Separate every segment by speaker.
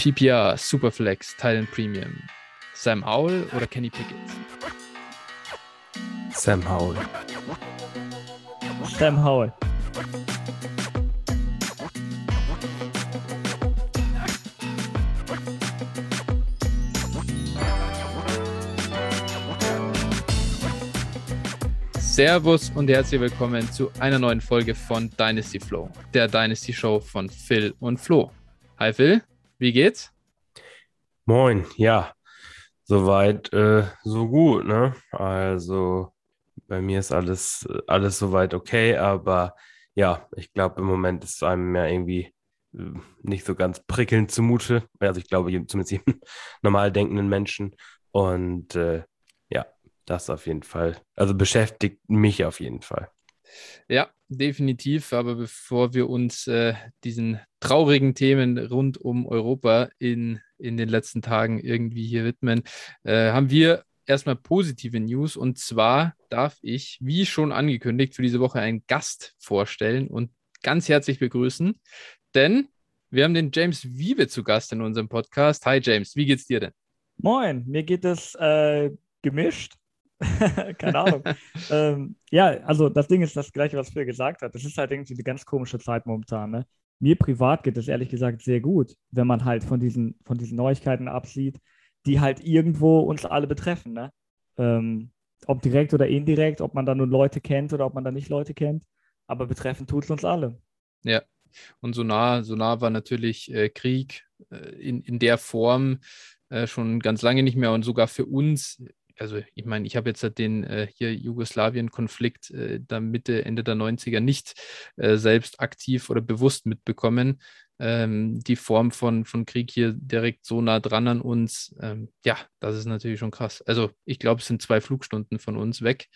Speaker 1: PPR, Superflex, Titan Premium. Sam Howell oder Kenny Pickett?
Speaker 2: Sam Howell.
Speaker 3: Sam Howell.
Speaker 1: Servus und herzlich willkommen zu einer neuen Folge von Dynasty Flow, der Dynasty Show von Phil und Flo. Hi Phil, wie geht's?
Speaker 2: Moin, ja, soweit äh, so gut, ne? Also bei mir ist alles, alles soweit okay, aber ja, ich glaube im Moment ist einem ja irgendwie äh, nicht so ganz prickelnd zumute. Also ich glaube zumindest jedem normal denkenden Menschen und äh, ja, das auf jeden Fall. Also beschäftigt mich auf jeden Fall.
Speaker 1: Ja, definitiv. Aber bevor wir uns äh, diesen traurigen Themen rund um Europa in, in den letzten Tagen irgendwie hier widmen, äh, haben wir erstmal positive News. Und zwar darf ich, wie schon angekündigt, für diese Woche einen Gast vorstellen und ganz herzlich begrüßen. Denn wir haben den James Wiebe zu Gast in unserem Podcast. Hi James, wie geht's dir denn?
Speaker 3: Moin, mir geht es äh, gemischt. Keine Ahnung. ähm, ja, also das Ding ist das gleiche, was Phil gesagt hat. Das ist halt irgendwie eine ganz komische Zeit momentan. Ne? Mir privat geht es ehrlich gesagt sehr gut, wenn man halt von diesen, von diesen Neuigkeiten absieht, die halt irgendwo uns alle betreffen. Ne? Ähm, ob direkt oder indirekt, ob man da nur Leute kennt oder ob man da nicht Leute kennt. Aber betreffen tut es uns alle.
Speaker 1: Ja, und so nah, so nah war natürlich äh, Krieg äh, in, in der Form äh, schon ganz lange nicht mehr und sogar für uns also ich meine, ich habe jetzt den äh, hier Jugoslawien-Konflikt äh, da Mitte, Ende der 90er nicht äh, selbst aktiv oder bewusst mitbekommen. Ähm, die Form von, von Krieg hier direkt so nah dran an uns, ähm, ja, das ist natürlich schon krass. Also ich glaube, es sind zwei Flugstunden von uns weg.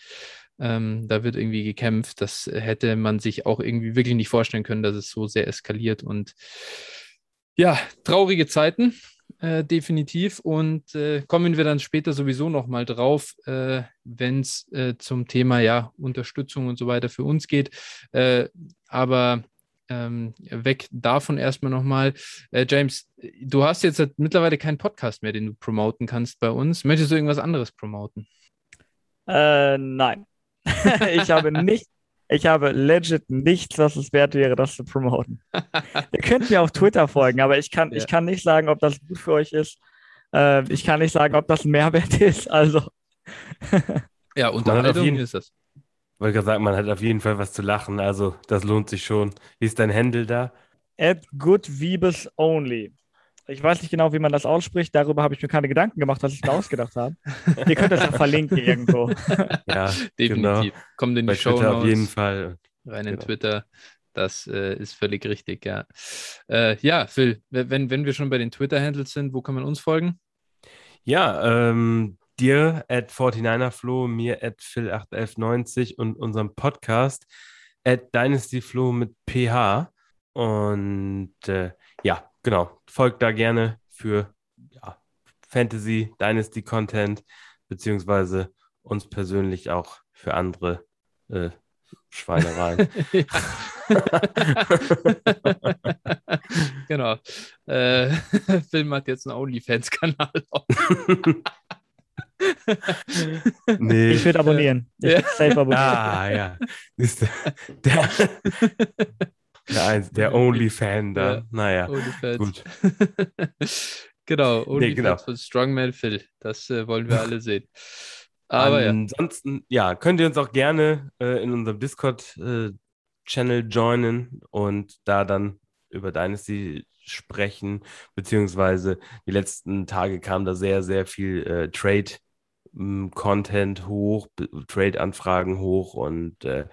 Speaker 1: Ähm, da wird irgendwie gekämpft. Das hätte man sich auch irgendwie wirklich nicht vorstellen können, dass es so sehr eskaliert und ja, traurige Zeiten äh, definitiv. Und äh, kommen wir dann später sowieso nochmal drauf, äh, wenn es äh, zum Thema ja Unterstützung und so weiter für uns geht. Äh, aber ähm, weg davon erstmal nochmal. Äh, James, du hast jetzt mittlerweile keinen Podcast mehr, den du promoten kannst bei uns. Möchtest du irgendwas anderes promoten?
Speaker 3: nein. ich habe nicht ich habe legit nichts, was es wert wäre, das zu promoten. Ihr könnt mir auf Twitter folgen, aber ich kann, ja. ich kann nicht sagen, ob das gut für euch ist. Äh, ich kann nicht sagen, ob das ein Mehrwert ist. Also.
Speaker 1: ja, Unterhaltung jeden, ist das.
Speaker 2: Wollte gerade sagen, man hat auf jeden Fall was zu lachen. Also, das lohnt sich schon. Wie ist dein Handle da?
Speaker 3: At good Vibes only. Ich weiß nicht genau, wie man das ausspricht. Darüber habe ich mir keine Gedanken gemacht, was ich mir ausgedacht habe. Ihr könnt das ja verlinken irgendwo.
Speaker 1: Ja, definitiv. Genau. Kommt in die Show
Speaker 2: Twitter auf jeden Fall.
Speaker 1: Rein in genau. Twitter. Das äh, ist völlig richtig, ja. Äh, ja, Phil, wenn, wenn wir schon bei den Twitter-Handles sind, wo kann man uns folgen?
Speaker 2: Ja, ähm, dir at 49erflo, mir at phil81190 und unserem Podcast at dynastyflo mit ph. Und äh, ja, genau, folgt da gerne für ja, Fantasy, Dynasty Content, beziehungsweise uns persönlich auch für andere äh, Schweinereien.
Speaker 1: genau. Äh, Film hat jetzt einen OnlyFans-Kanal.
Speaker 3: nee. Ich würde abonnieren. Ich
Speaker 2: ja. safe abonnieren. Ah, ja. Der, der, eins, der Only-Fan da. Ja, naja, Only gut.
Speaker 1: genau, Only nee, genau. von Strongman Phil. Das äh, wollen wir alle sehen.
Speaker 2: Aber Ansonsten, ja. ja. könnt ihr uns auch gerne äh, in unserem Discord-Channel äh, joinen und da dann über Dynasty sprechen, beziehungsweise die letzten Tage kam da sehr, sehr viel äh, Trade Content hoch, Trade-Anfragen hoch und äh,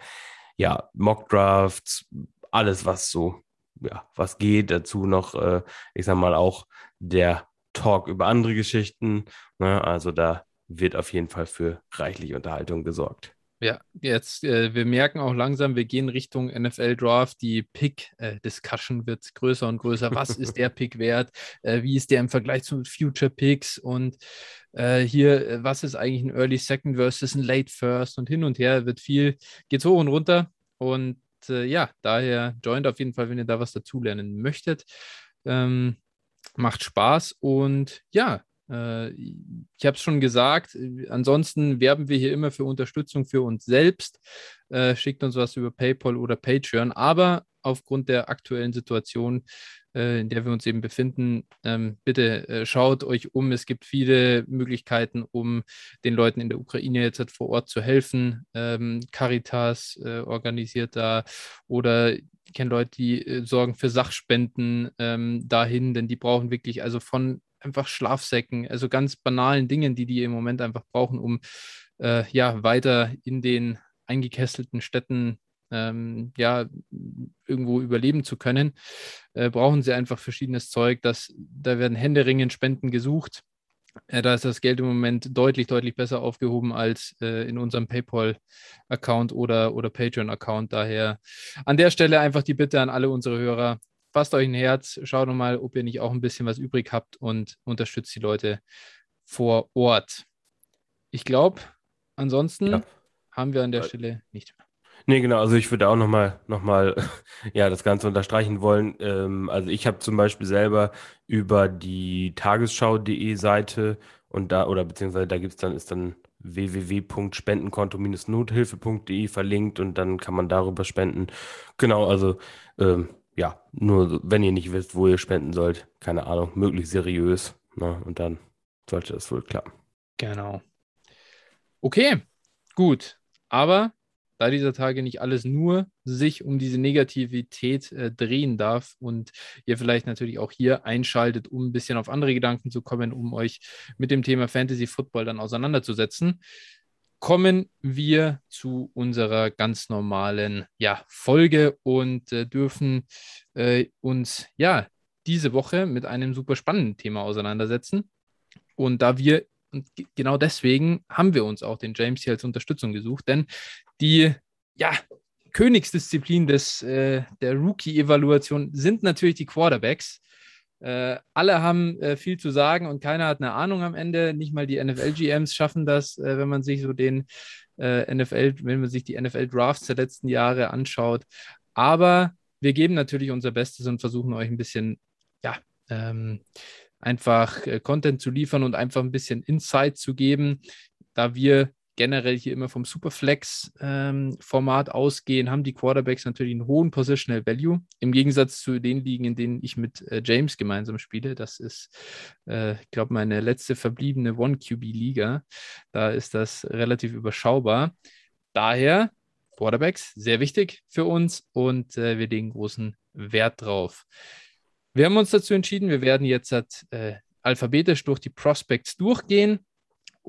Speaker 2: ja, Mock-Drafts, alles, was so, ja, was geht. Dazu noch, äh, ich sag mal, auch der Talk über andere Geschichten. Ne? Also da wird auf jeden Fall für reichlich Unterhaltung gesorgt.
Speaker 1: Ja, jetzt, äh, wir merken auch langsam, wir gehen Richtung NFL Draft. Die Pick-Discussion äh, wird größer und größer. Was ist der Pick wert? Äh, wie ist der im Vergleich zu Future Picks? Und äh, hier, äh, was ist eigentlich ein Early Second versus ein Late First? Und hin und her wird viel, geht's hoch und runter. Und äh, ja, daher joint auf jeden Fall, wenn ihr da was dazulernen möchtet. Ähm, macht Spaß und ja, äh, ich habe es schon gesagt, ansonsten werben wir hier immer für Unterstützung für uns selbst. Äh, schickt uns was über PayPal oder Patreon, aber aufgrund der aktuellen Situation, äh, in der wir uns eben befinden, ähm, bitte schaut euch um. Es gibt viele Möglichkeiten, um den Leuten in der Ukraine jetzt vor Ort zu helfen. Ähm, Caritas organisiert da oder ich kenne Leute, die sorgen für Sachspenden ähm, dahin, denn die brauchen wirklich also von einfach Schlafsäcken, also ganz banalen Dingen, die die im Moment einfach brauchen, um äh, ja weiter in den eingekesselten Städten ähm, ja irgendwo überleben zu können, äh, brauchen sie einfach verschiedenes Zeug. Das, da werden händeringend Spenden gesucht. Äh, da ist das Geld im Moment deutlich, deutlich besser aufgehoben als äh, in unserem PayPal-Account oder, oder Patreon-Account. Daher an der Stelle einfach die Bitte an alle unsere Hörer, fasst euch ein Herz, schaut nochmal, ob ihr nicht auch ein bisschen was übrig habt und unterstützt die Leute vor Ort. Ich glaube, ansonsten ja. haben wir an der äh, Stelle nicht mehr.
Speaker 2: Nee, genau, also ich würde auch nochmal noch mal, ja, das Ganze unterstreichen wollen. Ähm, also ich habe zum Beispiel selber über die tagesschau.de Seite und da, oder beziehungsweise da gibt es dann, ist dann www.spendenkonto-nothilfe.de verlinkt und dann kann man darüber spenden. Genau, also ähm, ja, nur wenn ihr nicht wisst, wo ihr spenden sollt, keine Ahnung, möglichst seriös. Ne? Und dann sollte das wohl klappen.
Speaker 1: Genau. Okay, gut. Aber da dieser Tage nicht alles nur sich um diese Negativität äh, drehen darf und ihr vielleicht natürlich auch hier einschaltet, um ein bisschen auf andere Gedanken zu kommen, um euch mit dem Thema Fantasy Football dann auseinanderzusetzen, kommen wir zu unserer ganz normalen ja, Folge und äh, dürfen äh, uns ja diese Woche mit einem super spannenden Thema auseinandersetzen. Und da wir, und genau deswegen haben wir uns auch den James hier als Unterstützung gesucht, denn die ja, Königsdisziplin des, äh, der Rookie-Evaluation sind natürlich die Quarterbacks. Äh, alle haben äh, viel zu sagen und keiner hat eine Ahnung am Ende. Nicht mal die NFL-GMs schaffen das, äh, wenn man sich so den äh, NFL, wenn man sich die NFL-Drafts der letzten Jahre anschaut. Aber wir geben natürlich unser Bestes und versuchen euch ein bisschen, ja, ähm, einfach äh, Content zu liefern und einfach ein bisschen Insight zu geben, da wir generell hier immer vom Superflex-Format ähm, ausgehen, haben die Quarterbacks natürlich einen hohen Positional Value. Im Gegensatz zu den Ligen, in denen ich mit äh, James gemeinsam spiele. Das ist, äh, ich glaube, meine letzte verbliebene One-QB-Liga. Da ist das relativ überschaubar. Daher Quarterbacks, sehr wichtig für uns und äh, wir legen großen Wert drauf. Wir haben uns dazu entschieden, wir werden jetzt äh, alphabetisch durch die Prospects durchgehen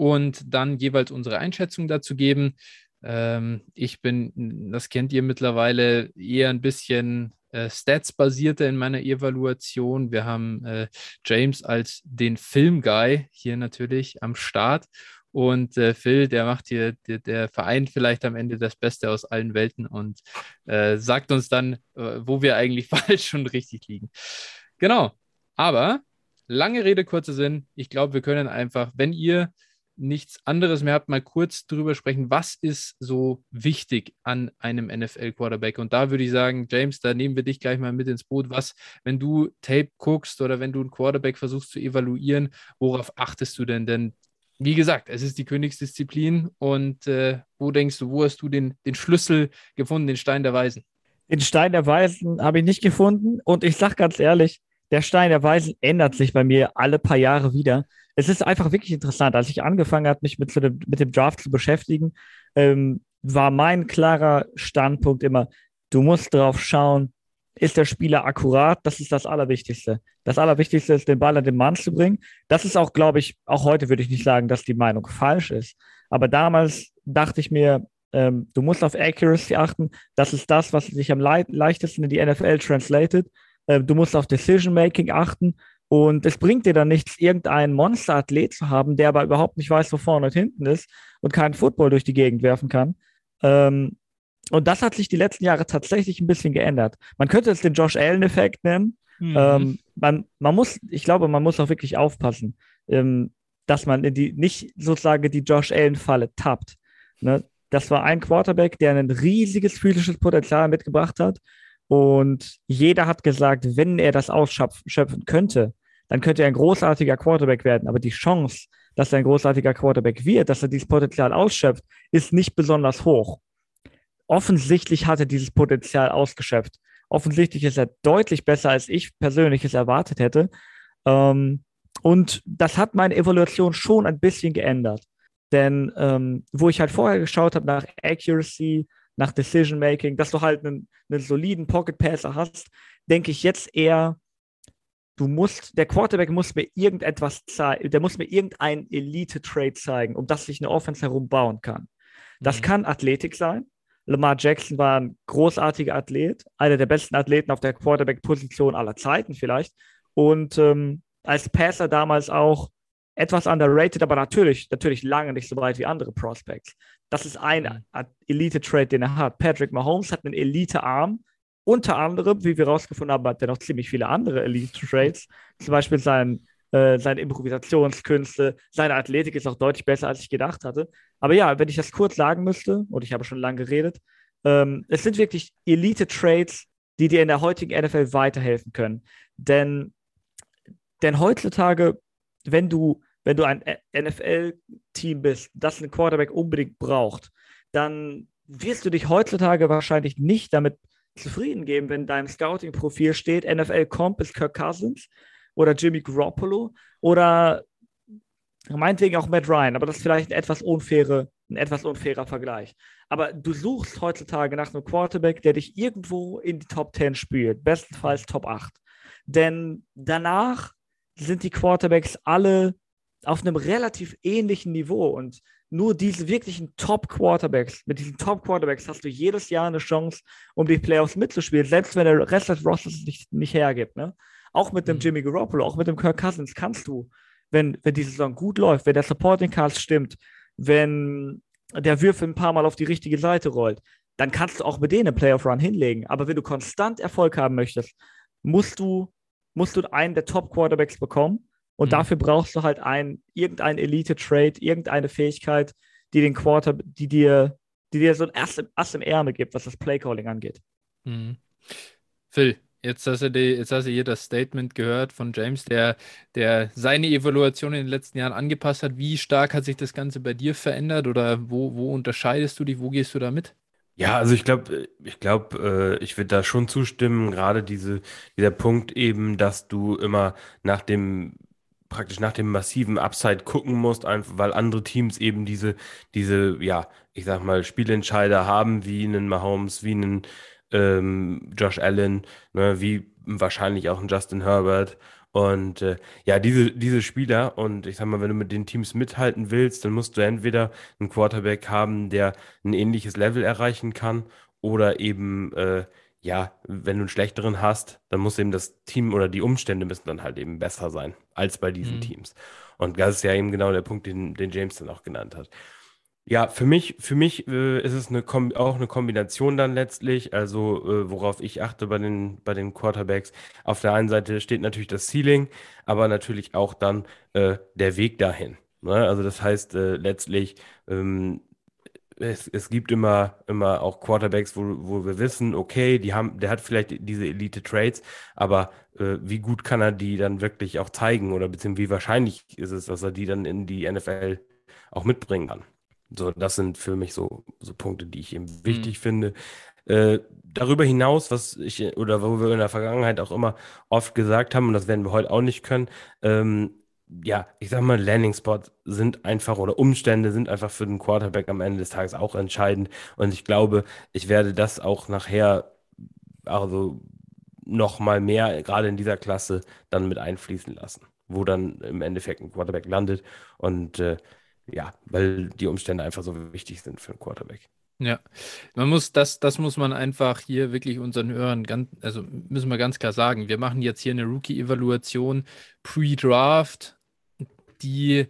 Speaker 1: und dann jeweils unsere Einschätzung dazu geben. Ähm, ich bin, das kennt ihr mittlerweile, eher ein bisschen äh, Stats-basierter in meiner Evaluation. Wir haben äh, James als den Film-Guy hier natürlich am Start. Und äh, Phil, der macht hier, der, der, vereint vielleicht am Ende das Beste aus allen Welten und äh, sagt uns dann, äh, wo wir eigentlich falsch und richtig liegen. Genau. Aber lange Rede, kurzer Sinn. Ich glaube, wir können einfach, wenn ihr nichts anderes mehr habt, mal kurz drüber sprechen, was ist so wichtig an einem NFL-Quarterback? Und da würde ich sagen, James, da nehmen wir dich gleich mal mit ins Boot. Was, wenn du Tape guckst oder wenn du einen Quarterback versuchst zu evaluieren, worauf achtest du denn? Denn wie gesagt, es ist die Königsdisziplin und äh, wo denkst du, wo hast du den, den Schlüssel gefunden, den Stein der Weisen?
Speaker 3: Den Stein der Weisen habe ich nicht gefunden und ich sage ganz ehrlich, der Stein der Weisen ändert sich bei mir alle paar Jahre wieder es ist einfach wirklich interessant. Als ich angefangen habe, mich mit, dem, mit dem Draft zu beschäftigen, ähm, war mein klarer Standpunkt immer, du musst drauf schauen, ist der Spieler akkurat? Das ist das Allerwichtigste. Das Allerwichtigste ist, den Ball an den Mann zu bringen. Das ist auch, glaube ich, auch heute würde ich nicht sagen, dass die Meinung falsch ist. Aber damals dachte ich mir, ähm, du musst auf Accuracy achten. Das ist das, was sich am le leichtesten in die NFL translated. Ähm, du musst auf Decision Making achten. Und es bringt dir dann nichts, irgendeinen Monsterathlet zu haben, der aber überhaupt nicht weiß, wo vorne und hinten ist und keinen Football durch die Gegend werfen kann. Ähm, und das hat sich die letzten Jahre tatsächlich ein bisschen geändert. Man könnte es den Josh Allen-Effekt nennen. Mhm. Ähm, man, man muss, ich glaube, man muss auch wirklich aufpassen, ähm, dass man in die, nicht sozusagen die Josh Allen-Falle tappt. Ne? Das war ein Quarterback, der ein riesiges physisches Potenzial mitgebracht hat. Und jeder hat gesagt, wenn er das ausschöpfen könnte, dann könnte er ein großartiger Quarterback werden. Aber die Chance, dass er ein großartiger Quarterback wird, dass er dieses Potenzial ausschöpft, ist nicht besonders hoch. Offensichtlich hat er dieses Potenzial ausgeschöpft. Offensichtlich ist er deutlich besser, als ich persönlich es erwartet hätte. Ähm, und das hat meine Evaluation schon ein bisschen geändert. Denn ähm, wo ich halt vorher geschaut habe nach Accuracy, nach Decision Making, dass du halt einen, einen soliden Pocket Passer hast, denke ich jetzt eher, du musst, der Quarterback muss mir irgendetwas zeigen, der muss mir irgendein Elite-Trade zeigen, um das sich eine Offense herum bauen kann. Das mhm. kann Athletik sein. Lamar Jackson war ein großartiger Athlet, einer der besten Athleten auf der Quarterback-Position aller Zeiten vielleicht. Und ähm, als Passer damals auch etwas underrated, aber natürlich, natürlich lange nicht so weit wie andere Prospects. Das ist ein mhm. Elite-Trade, den er hat. Patrick Mahomes hat einen Elite-Arm. Unter anderem, wie wir rausgefunden haben, hat er noch ziemlich viele andere Elite-Trades. Zum Beispiel sein, äh, seine Improvisationskünste, seine Athletik ist auch deutlich besser, als ich gedacht hatte. Aber ja, wenn ich das kurz sagen müsste, und ich habe schon lange geredet, ähm, es sind wirklich Elite-Trades, die dir in der heutigen NFL weiterhelfen können. Denn, denn heutzutage wenn du, wenn du ein NFL-Team bist, das einen Quarterback unbedingt braucht, dann wirst du dich heutzutage wahrscheinlich nicht damit zufrieden geben, wenn deinem Scouting-Profil steht, NFL-Comp ist Kirk Cousins oder Jimmy Garoppolo oder meinetwegen auch Matt Ryan, aber das ist vielleicht ein etwas, unfaire, ein etwas unfairer Vergleich. Aber du suchst heutzutage nach einem Quarterback, der dich irgendwo in die Top 10 spielt, bestenfalls Top 8. Denn danach sind die Quarterbacks alle auf einem relativ ähnlichen Niveau und nur diese wirklichen Top-Quarterbacks, mit diesen Top-Quarterbacks hast du jedes Jahr eine Chance, um die Playoffs mitzuspielen, selbst wenn der Rest des Rosters nicht, nicht hergibt. Ne? Auch mit dem mhm. Jimmy Garoppolo, auch mit dem Kirk Cousins kannst du, wenn, wenn die Saison gut läuft, wenn der Supporting Cast stimmt, wenn der Würfel ein paar Mal auf die richtige Seite rollt, dann kannst du auch mit denen einen Playoff-Run hinlegen. Aber wenn du konstant Erfolg haben möchtest, musst du musst du einen der Top-Quarterbacks bekommen. Und mhm. dafür brauchst du halt ein, irgendein Elite-Trade, irgendeine Fähigkeit, die den Quarter, die dir, die dir so ein Ass im, Ass im Ärmel gibt, was das Playcalling angeht.
Speaker 1: Mhm. Phil, jetzt hast, du die, jetzt hast du hier das Statement gehört von James, der, der seine Evaluation in den letzten Jahren angepasst hat. Wie stark hat sich das Ganze bei dir verändert oder wo, wo unterscheidest du dich, wo gehst du da mit?
Speaker 2: Ja, also ich glaube, ich glaube, äh, ich würde da schon zustimmen, gerade diese, dieser Punkt eben, dass du immer nach dem, praktisch nach dem massiven Upside gucken musst, einfach weil andere Teams eben diese, diese, ja, ich sag mal, Spielentscheider haben, wie einen Mahomes, wie einen ähm, Josh Allen, ne, wie wahrscheinlich auch einen Justin Herbert. Und äh, ja, diese, diese Spieler, und ich sag mal, wenn du mit den Teams mithalten willst, dann musst du entweder einen Quarterback haben, der ein ähnliches Level erreichen kann, oder eben, äh, ja, wenn du einen schlechteren hast, dann muss eben das Team oder die Umstände müssen dann halt eben besser sein als bei diesen mhm. Teams. Und das ist ja eben genau der Punkt, den, den James dann auch genannt hat. Ja, für mich, für mich äh, ist es eine auch eine Kombination dann letztlich, also äh, worauf ich achte bei den, bei den Quarterbacks. Auf der einen Seite steht natürlich das Ceiling, aber natürlich auch dann äh, der Weg dahin. Ne? Also das heißt äh, letztlich, ähm, es, es gibt immer, immer auch Quarterbacks, wo, wo wir wissen, okay, die haben, der hat vielleicht diese Elite-Trades, aber äh, wie gut kann er die dann wirklich auch zeigen oder beziehungsweise wie wahrscheinlich ist es, dass er die dann in die NFL auch mitbringen kann. So, das sind für mich so, so Punkte, die ich eben wichtig mhm. finde. Äh, darüber hinaus, was ich oder wo wir in der Vergangenheit auch immer oft gesagt haben, und das werden wir heute auch nicht können, ähm, ja, ich sag mal, Landing-Spots sind einfach oder Umstände sind einfach für den Quarterback am Ende des Tages auch entscheidend. Und ich glaube, ich werde das auch nachher, also noch mal mehr, gerade in dieser Klasse, dann mit einfließen lassen, wo dann im Endeffekt ein Quarterback landet. Und äh, ja, weil die Umstände einfach so wichtig sind für einen Quarterback.
Speaker 1: Ja, man muss das, das muss man einfach hier wirklich unseren Hörern ganz, also müssen wir ganz klar sagen. Wir machen jetzt hier eine Rookie-Evaluation pre-Draft, die,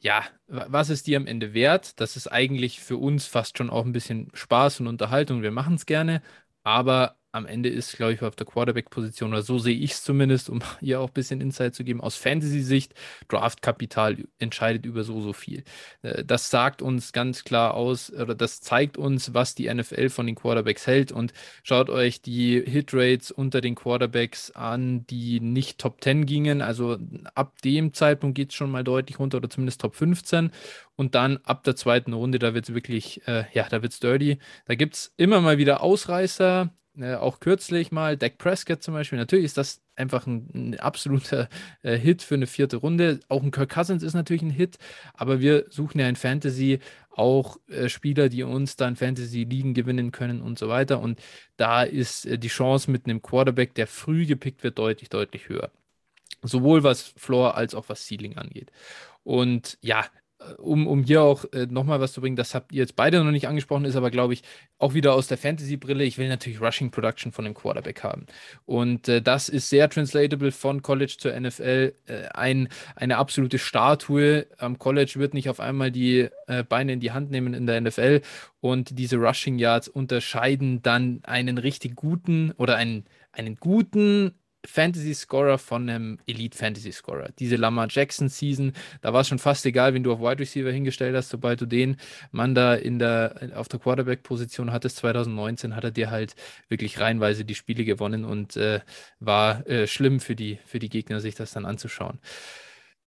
Speaker 1: ja, was ist die am Ende wert? Das ist eigentlich für uns fast schon auch ein bisschen Spaß und Unterhaltung. Wir machen es gerne, aber am Ende ist, glaube ich, auf der Quarterback-Position, oder so sehe ich es zumindest, um hier auch ein bisschen Insight zu geben, aus Fantasy-Sicht, Draftkapital entscheidet über so, so viel. Äh, das sagt uns ganz klar aus, oder das zeigt uns, was die NFL von den Quarterbacks hält. Und schaut euch die Hitrates unter den Quarterbacks an, die nicht Top 10 gingen. Also ab dem Zeitpunkt geht es schon mal deutlich runter, oder zumindest Top 15. Und dann ab der zweiten Runde, da wird es wirklich, äh, ja, da wird es dirty. Da gibt es immer mal wieder Ausreißer äh, auch kürzlich mal, Dak Prescott zum Beispiel. Natürlich ist das einfach ein, ein absoluter äh, Hit für eine vierte Runde. Auch ein Kirk Cousins ist natürlich ein Hit, aber wir suchen ja in Fantasy auch äh, Spieler, die uns dann Fantasy-Ligen gewinnen können und so weiter. Und da ist äh, die Chance mit einem Quarterback, der früh gepickt wird, deutlich, deutlich höher. Sowohl was Floor als auch was Ceiling angeht. Und ja, um, um hier auch äh, nochmal was zu bringen, das habt ihr jetzt beide noch nicht angesprochen, ist aber, glaube ich, auch wieder aus der Fantasy-Brille. Ich will natürlich Rushing Production von dem Quarterback haben. Und äh, das ist sehr translatable von College zur NFL. Äh, ein, eine absolute Statue. Am College wird nicht auf einmal die äh, Beine in die Hand nehmen in der NFL. Und diese Rushing Yards unterscheiden dann einen richtig guten oder einen, einen guten Fantasy-Scorer von einem Elite-Fantasy-Scorer. Diese Lamar Jackson-Season, da war es schon fast egal, wen du auf Wide Receiver hingestellt hast, sobald du den Mann da in der, auf der Quarterback-Position hattest, 2019, hat er dir halt wirklich reihenweise die Spiele gewonnen und äh, war äh, schlimm für die, für die Gegner, sich das dann anzuschauen.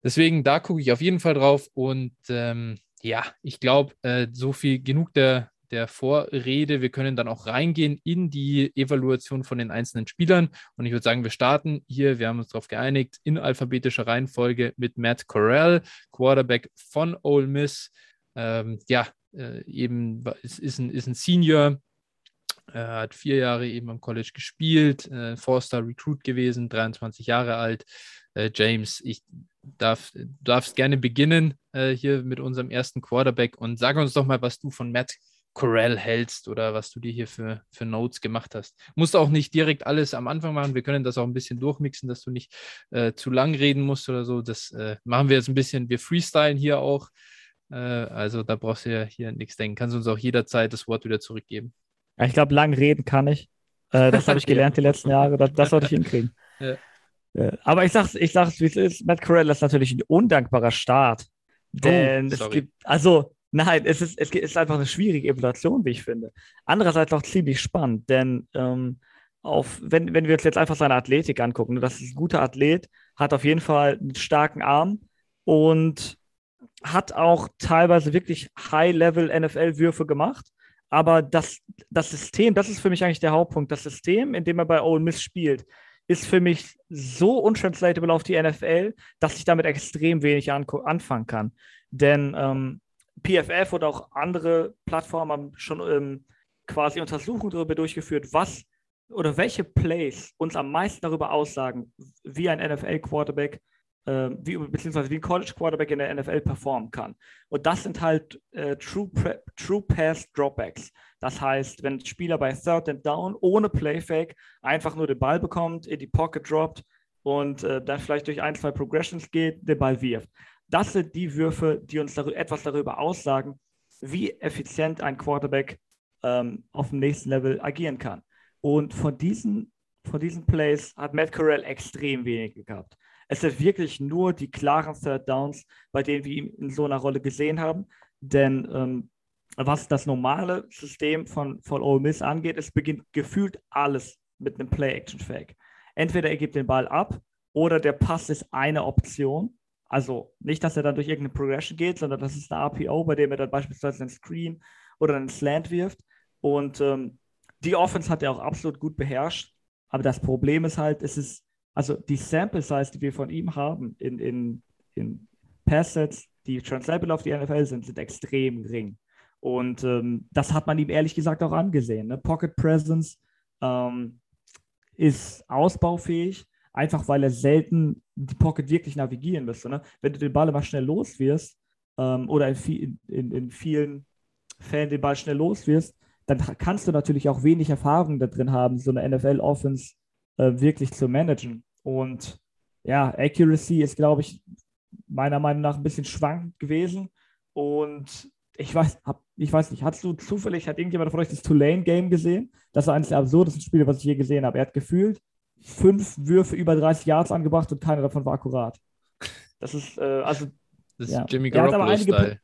Speaker 1: Deswegen, da gucke ich auf jeden Fall drauf und ähm, ja, ich glaube, äh, so viel genug der, der Vorrede. Wir können dann auch reingehen in die Evaluation von den einzelnen Spielern. Und ich würde sagen, wir starten hier, wir haben uns darauf geeinigt, in alphabetischer Reihenfolge mit Matt Corral, Quarterback von Ole Miss. Ähm, ja, äh, eben ist, ist, ein, ist ein Senior, er hat vier Jahre eben am College gespielt, äh, Four-Star Recruit gewesen, 23 Jahre alt. Äh, James, ich darf, darfst gerne beginnen äh, hier mit unserem ersten Quarterback und sag uns doch mal, was du von Matt Corral hältst oder was du dir hier für, für Notes gemacht hast. Musst auch nicht direkt alles am Anfang machen. Wir können das auch ein bisschen durchmixen, dass du nicht äh, zu lang reden musst oder so. Das äh, machen wir jetzt ein bisschen. Wir freestylen hier auch. Äh, also da brauchst du ja hier nichts denken. Kannst uns auch jederzeit das Wort wieder zurückgeben.
Speaker 3: Ja, ich glaube, lang reden kann ich. Äh, das habe ich gelernt die letzten Jahre. Das, das sollte ich hinkriegen. Ja. Aber ich sag's, ich sag's, wie es ist. Matt Corral ist natürlich ein undankbarer Start. Oh, Denn oh, es gibt, also Nein, es ist, es ist einfach eine schwierige Evaluation, wie ich finde. Andererseits auch ziemlich spannend, denn ähm, auf, wenn, wenn wir uns jetzt einfach seine Athletik angucken, ne, das ist ein guter Athlet, hat auf jeden Fall einen starken Arm und hat auch teilweise wirklich High-Level-NFL-Würfe gemacht. Aber das, das System, das ist für mich eigentlich der Hauptpunkt. Das System, in dem er bei Ole Miss spielt, ist für mich so untranslatable auf die NFL, dass ich damit extrem wenig anfangen kann. Denn ähm, PFF oder auch andere Plattformen haben schon ähm, quasi Untersuchungen darüber durchgeführt, was oder welche Plays uns am meisten darüber aussagen, wie ein NFL-Quarterback, äh, wie, beziehungsweise wie ein College-Quarterback in der NFL performen kann. Und das sind halt äh, True, True Pass Dropbacks. Das heißt, wenn ein Spieler bei Third and Down ohne Playfake einfach nur den Ball bekommt, in die Pocket droppt und äh, dann vielleicht durch ein, zwei Progressions geht, den Ball wirft. Das sind die Würfe, die uns darüber, etwas darüber aussagen, wie effizient ein Quarterback ähm, auf dem nächsten Level agieren kann. Und von diesen, von diesen Plays hat Matt Corral extrem wenig gehabt. Es sind wirklich nur die klaren Third Downs, bei denen wir ihn in so einer Rolle gesehen haben. Denn ähm, was das normale System von, von Ole Miss angeht, es beginnt gefühlt alles mit einem Play-Action-Fake. Entweder er gibt den Ball ab oder der Pass ist eine Option also nicht, dass er dann durch irgendeine Progression geht, sondern das ist eine RPO, bei dem er dann beispielsweise einen Screen oder einen Slant wirft. Und ähm, die Offense hat er auch absolut gut beherrscht. Aber das Problem ist halt, es ist, also die Sample Size, die wir von ihm haben in, in, in Pass-Sets, die translatable auf die NFL sind, sind extrem gering. Und ähm, das hat man ihm ehrlich gesagt auch angesehen. Ne? Pocket Presence ähm, ist ausbaufähig, einfach weil er selten die Pocket wirklich navigieren müsste. Ne? Wenn du den Ball immer schnell los wirst ähm, oder in, in, in, vielen Fällen den Ball schnell los wirst, dann kannst du natürlich auch wenig Erfahrung da drin haben, so eine NFL-Offense äh, wirklich zu managen. Und ja, Accuracy ist, glaube ich, meiner Meinung nach ein bisschen schwankend gewesen. Und ich weiß, hab, ich weiß nicht, hast du zufällig, hat irgendjemand von euch das Tulane-Game gesehen? Das war eines der absurdesten Spiele, was ich je gesehen habe. Er hat gefühlt fünf Würfe über 30 Yards angebracht und keiner davon war akkurat. Das ist, äh, also.
Speaker 1: Das ist ja. Jimmy Garoppolo-Style.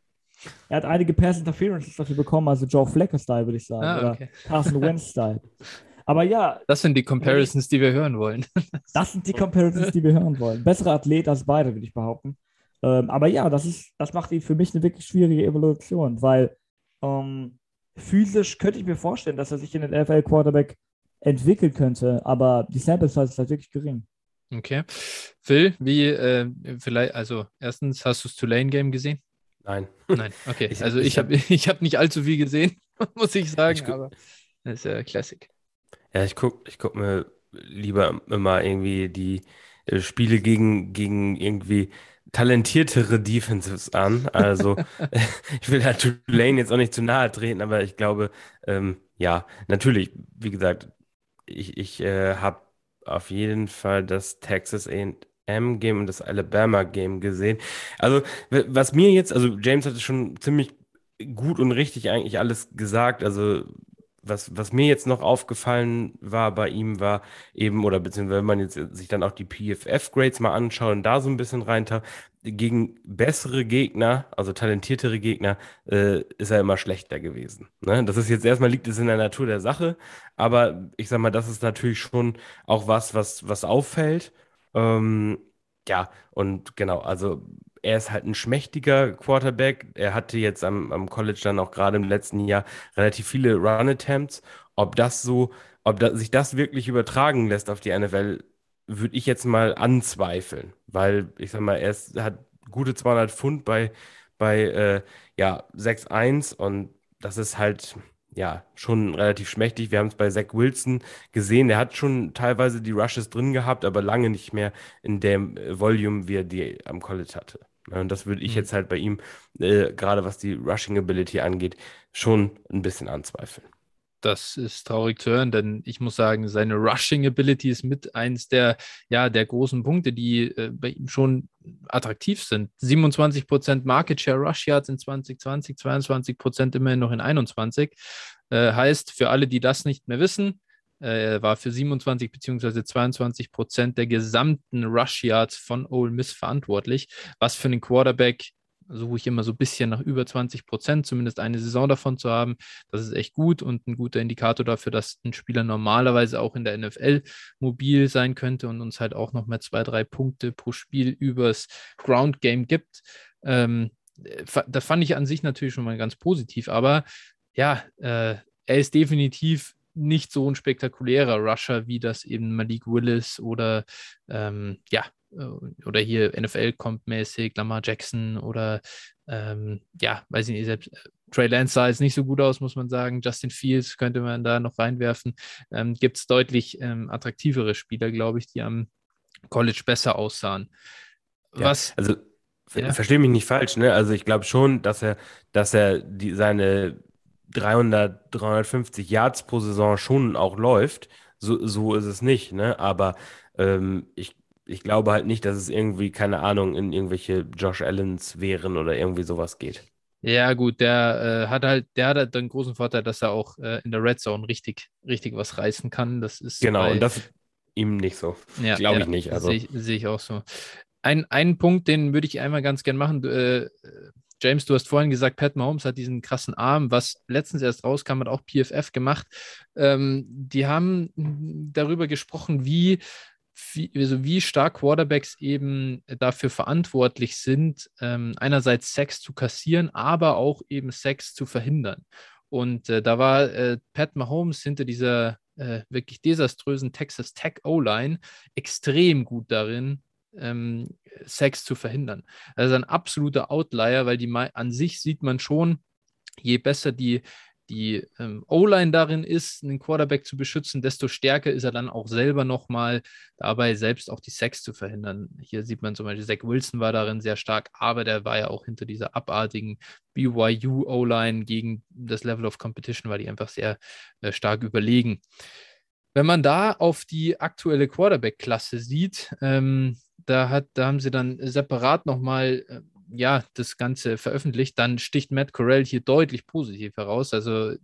Speaker 3: Er hat einige Pass Interferences dafür bekommen, also Joe Flecker-Style, würde ich sagen. Ah, okay. Oder Carson Wentz-Style. Aber ja.
Speaker 1: Das sind die Comparisons, die wir hören wollen.
Speaker 3: das sind die Comparisons, die wir hören wollen. Bessere Athlet als beide, würde ich behaupten. Ähm, aber ja, das, ist, das macht ihn für mich eine wirklich schwierige Evolution, weil ähm, physisch könnte ich mir vorstellen, dass er sich in den NFL-Quarterback entwickeln könnte, aber die Sample Size ist halt wirklich gering.
Speaker 1: Okay. Phil, wie, äh, vielleicht, also erstens, hast du das Tulane-Game gesehen?
Speaker 2: Nein.
Speaker 1: Nein, okay. Ich, also ich, habe ich hab nicht allzu viel gesehen, muss ich sagen, ich aber das ist ja Classic.
Speaker 2: Ja, ich gucke ich guck mir lieber immer irgendwie die äh, Spiele gegen, gegen irgendwie talentiertere Defenses an. Also ich will halt Tulane jetzt auch nicht zu nahe treten, aber ich glaube, ähm, ja, natürlich, wie gesagt, ich, ich äh, habe auf jeden Fall das Texas A&M-Game und das Alabama-Game gesehen. Also was mir jetzt, also James hatte schon ziemlich gut und richtig eigentlich alles gesagt. Also was, was mir jetzt noch aufgefallen war bei ihm, war eben, oder beziehungsweise wenn man jetzt sich dann auch die PFF-Grades mal anschaut und da so ein bisschen reintaucht, gegen bessere Gegner, also talentiertere Gegner, äh, ist er immer schlechter gewesen. Ne? Das ist jetzt erstmal liegt es in der Natur der Sache, aber ich sag mal, das ist natürlich schon auch was, was, was auffällt. Ähm, ja, und genau, also er ist halt ein schmächtiger Quarterback. Er hatte jetzt am, am College dann auch gerade im letzten Jahr relativ viele Run-Attempts. Ob das so, ob da, sich das wirklich übertragen lässt auf die NFL, würde ich jetzt mal anzweifeln. Weil, ich sag mal, er ist, hat gute 200 Pfund bei, bei äh, ja, 6-1 und das ist halt ja, schon relativ schmächtig. Wir haben es bei Zach Wilson gesehen. Er hat schon teilweise die Rushes drin gehabt, aber lange nicht mehr in dem äh, Volume, wie er die am College hatte. Und das würde ich mhm. jetzt halt bei ihm, äh, gerade was die Rushing Ability angeht, schon ein bisschen anzweifeln.
Speaker 1: Das ist traurig zu hören, denn ich muss sagen, seine Rushing Ability ist mit eins der, ja, der großen Punkte, die äh, bei ihm schon attraktiv sind. 27% Market Share Rush Yards in 2020, 22% immerhin noch in 21. Äh, heißt, für alle, die das nicht mehr wissen, äh, war für 27 bzw. 22 Prozent der gesamten Rush Yards von Ole Miss verantwortlich, was für einen Quarterback suche ich immer so ein bisschen nach über 20 Prozent, zumindest eine Saison davon zu haben. Das ist echt gut und ein guter Indikator dafür, dass ein Spieler normalerweise auch in der NFL mobil sein könnte und uns halt auch noch mal zwei, drei Punkte pro Spiel übers Ground Game gibt. Ähm, das fand ich an sich natürlich schon mal ganz positiv, aber ja, äh, er ist definitiv nicht so ein spektakulärer Rusher, wie das eben Malik Willis oder ähm, ja, äh, oder hier NFL-Comp-mäßig, Lamar Jackson oder ähm, ja, weiß ich nicht, selbst äh, Trey Lance sah jetzt nicht so gut aus, muss man sagen. Justin Fields könnte man da noch reinwerfen. Ähm, Gibt es deutlich ähm, attraktivere Spieler, glaube ich, die am College besser aussahen.
Speaker 2: Ja, Was? Also ja. verstehe mich nicht falsch, ne? Also ich glaube schon, dass er, dass er die, seine 300, 350 Yards pro Saison schon auch läuft. So, so ist es nicht, ne? Aber ähm, ich, ich glaube halt nicht, dass es irgendwie, keine Ahnung, in irgendwelche Josh Allens wären oder irgendwie sowas geht.
Speaker 1: Ja, gut, der äh, hat halt, der hat halt den großen Vorteil, dass er auch äh, in der Red Zone richtig, richtig was reißen kann. Das ist
Speaker 2: genau, bei, und das ihm nicht so. Ja, glaube ich nicht. Also.
Speaker 1: Sehe ich, seh ich, auch so. Ein, einen Punkt, den würde ich einmal ganz gern machen. Äh, James, du hast vorhin gesagt, Pat Mahomes hat diesen krassen Arm, was letztens erst rauskam, hat auch PFF gemacht. Ähm, die haben darüber gesprochen, wie, wie, also wie stark Quarterbacks eben dafür verantwortlich sind, ähm, einerseits Sex zu kassieren, aber auch eben Sex zu verhindern. Und äh, da war äh, Pat Mahomes hinter dieser äh, wirklich desaströsen Texas Tech O-Line extrem gut darin, ähm, Sex zu verhindern. Das ist ein absoluter Outlier, weil die an sich sieht man schon, je besser die, die ähm, O-Line darin ist, einen Quarterback zu beschützen, desto stärker ist er dann auch selber nochmal dabei, selbst auch die Sex zu verhindern. Hier sieht man zum Beispiel, Zach Wilson war darin sehr stark, aber der war ja auch hinter dieser abartigen BYU O-Line gegen das Level of Competition, war die einfach sehr äh, stark überlegen. Wenn man da auf die aktuelle Quarterback-Klasse sieht, ähm, da, hat, da haben sie dann separat nochmal äh, ja, das Ganze veröffentlicht, dann sticht Matt Corell hier deutlich positiv heraus. Also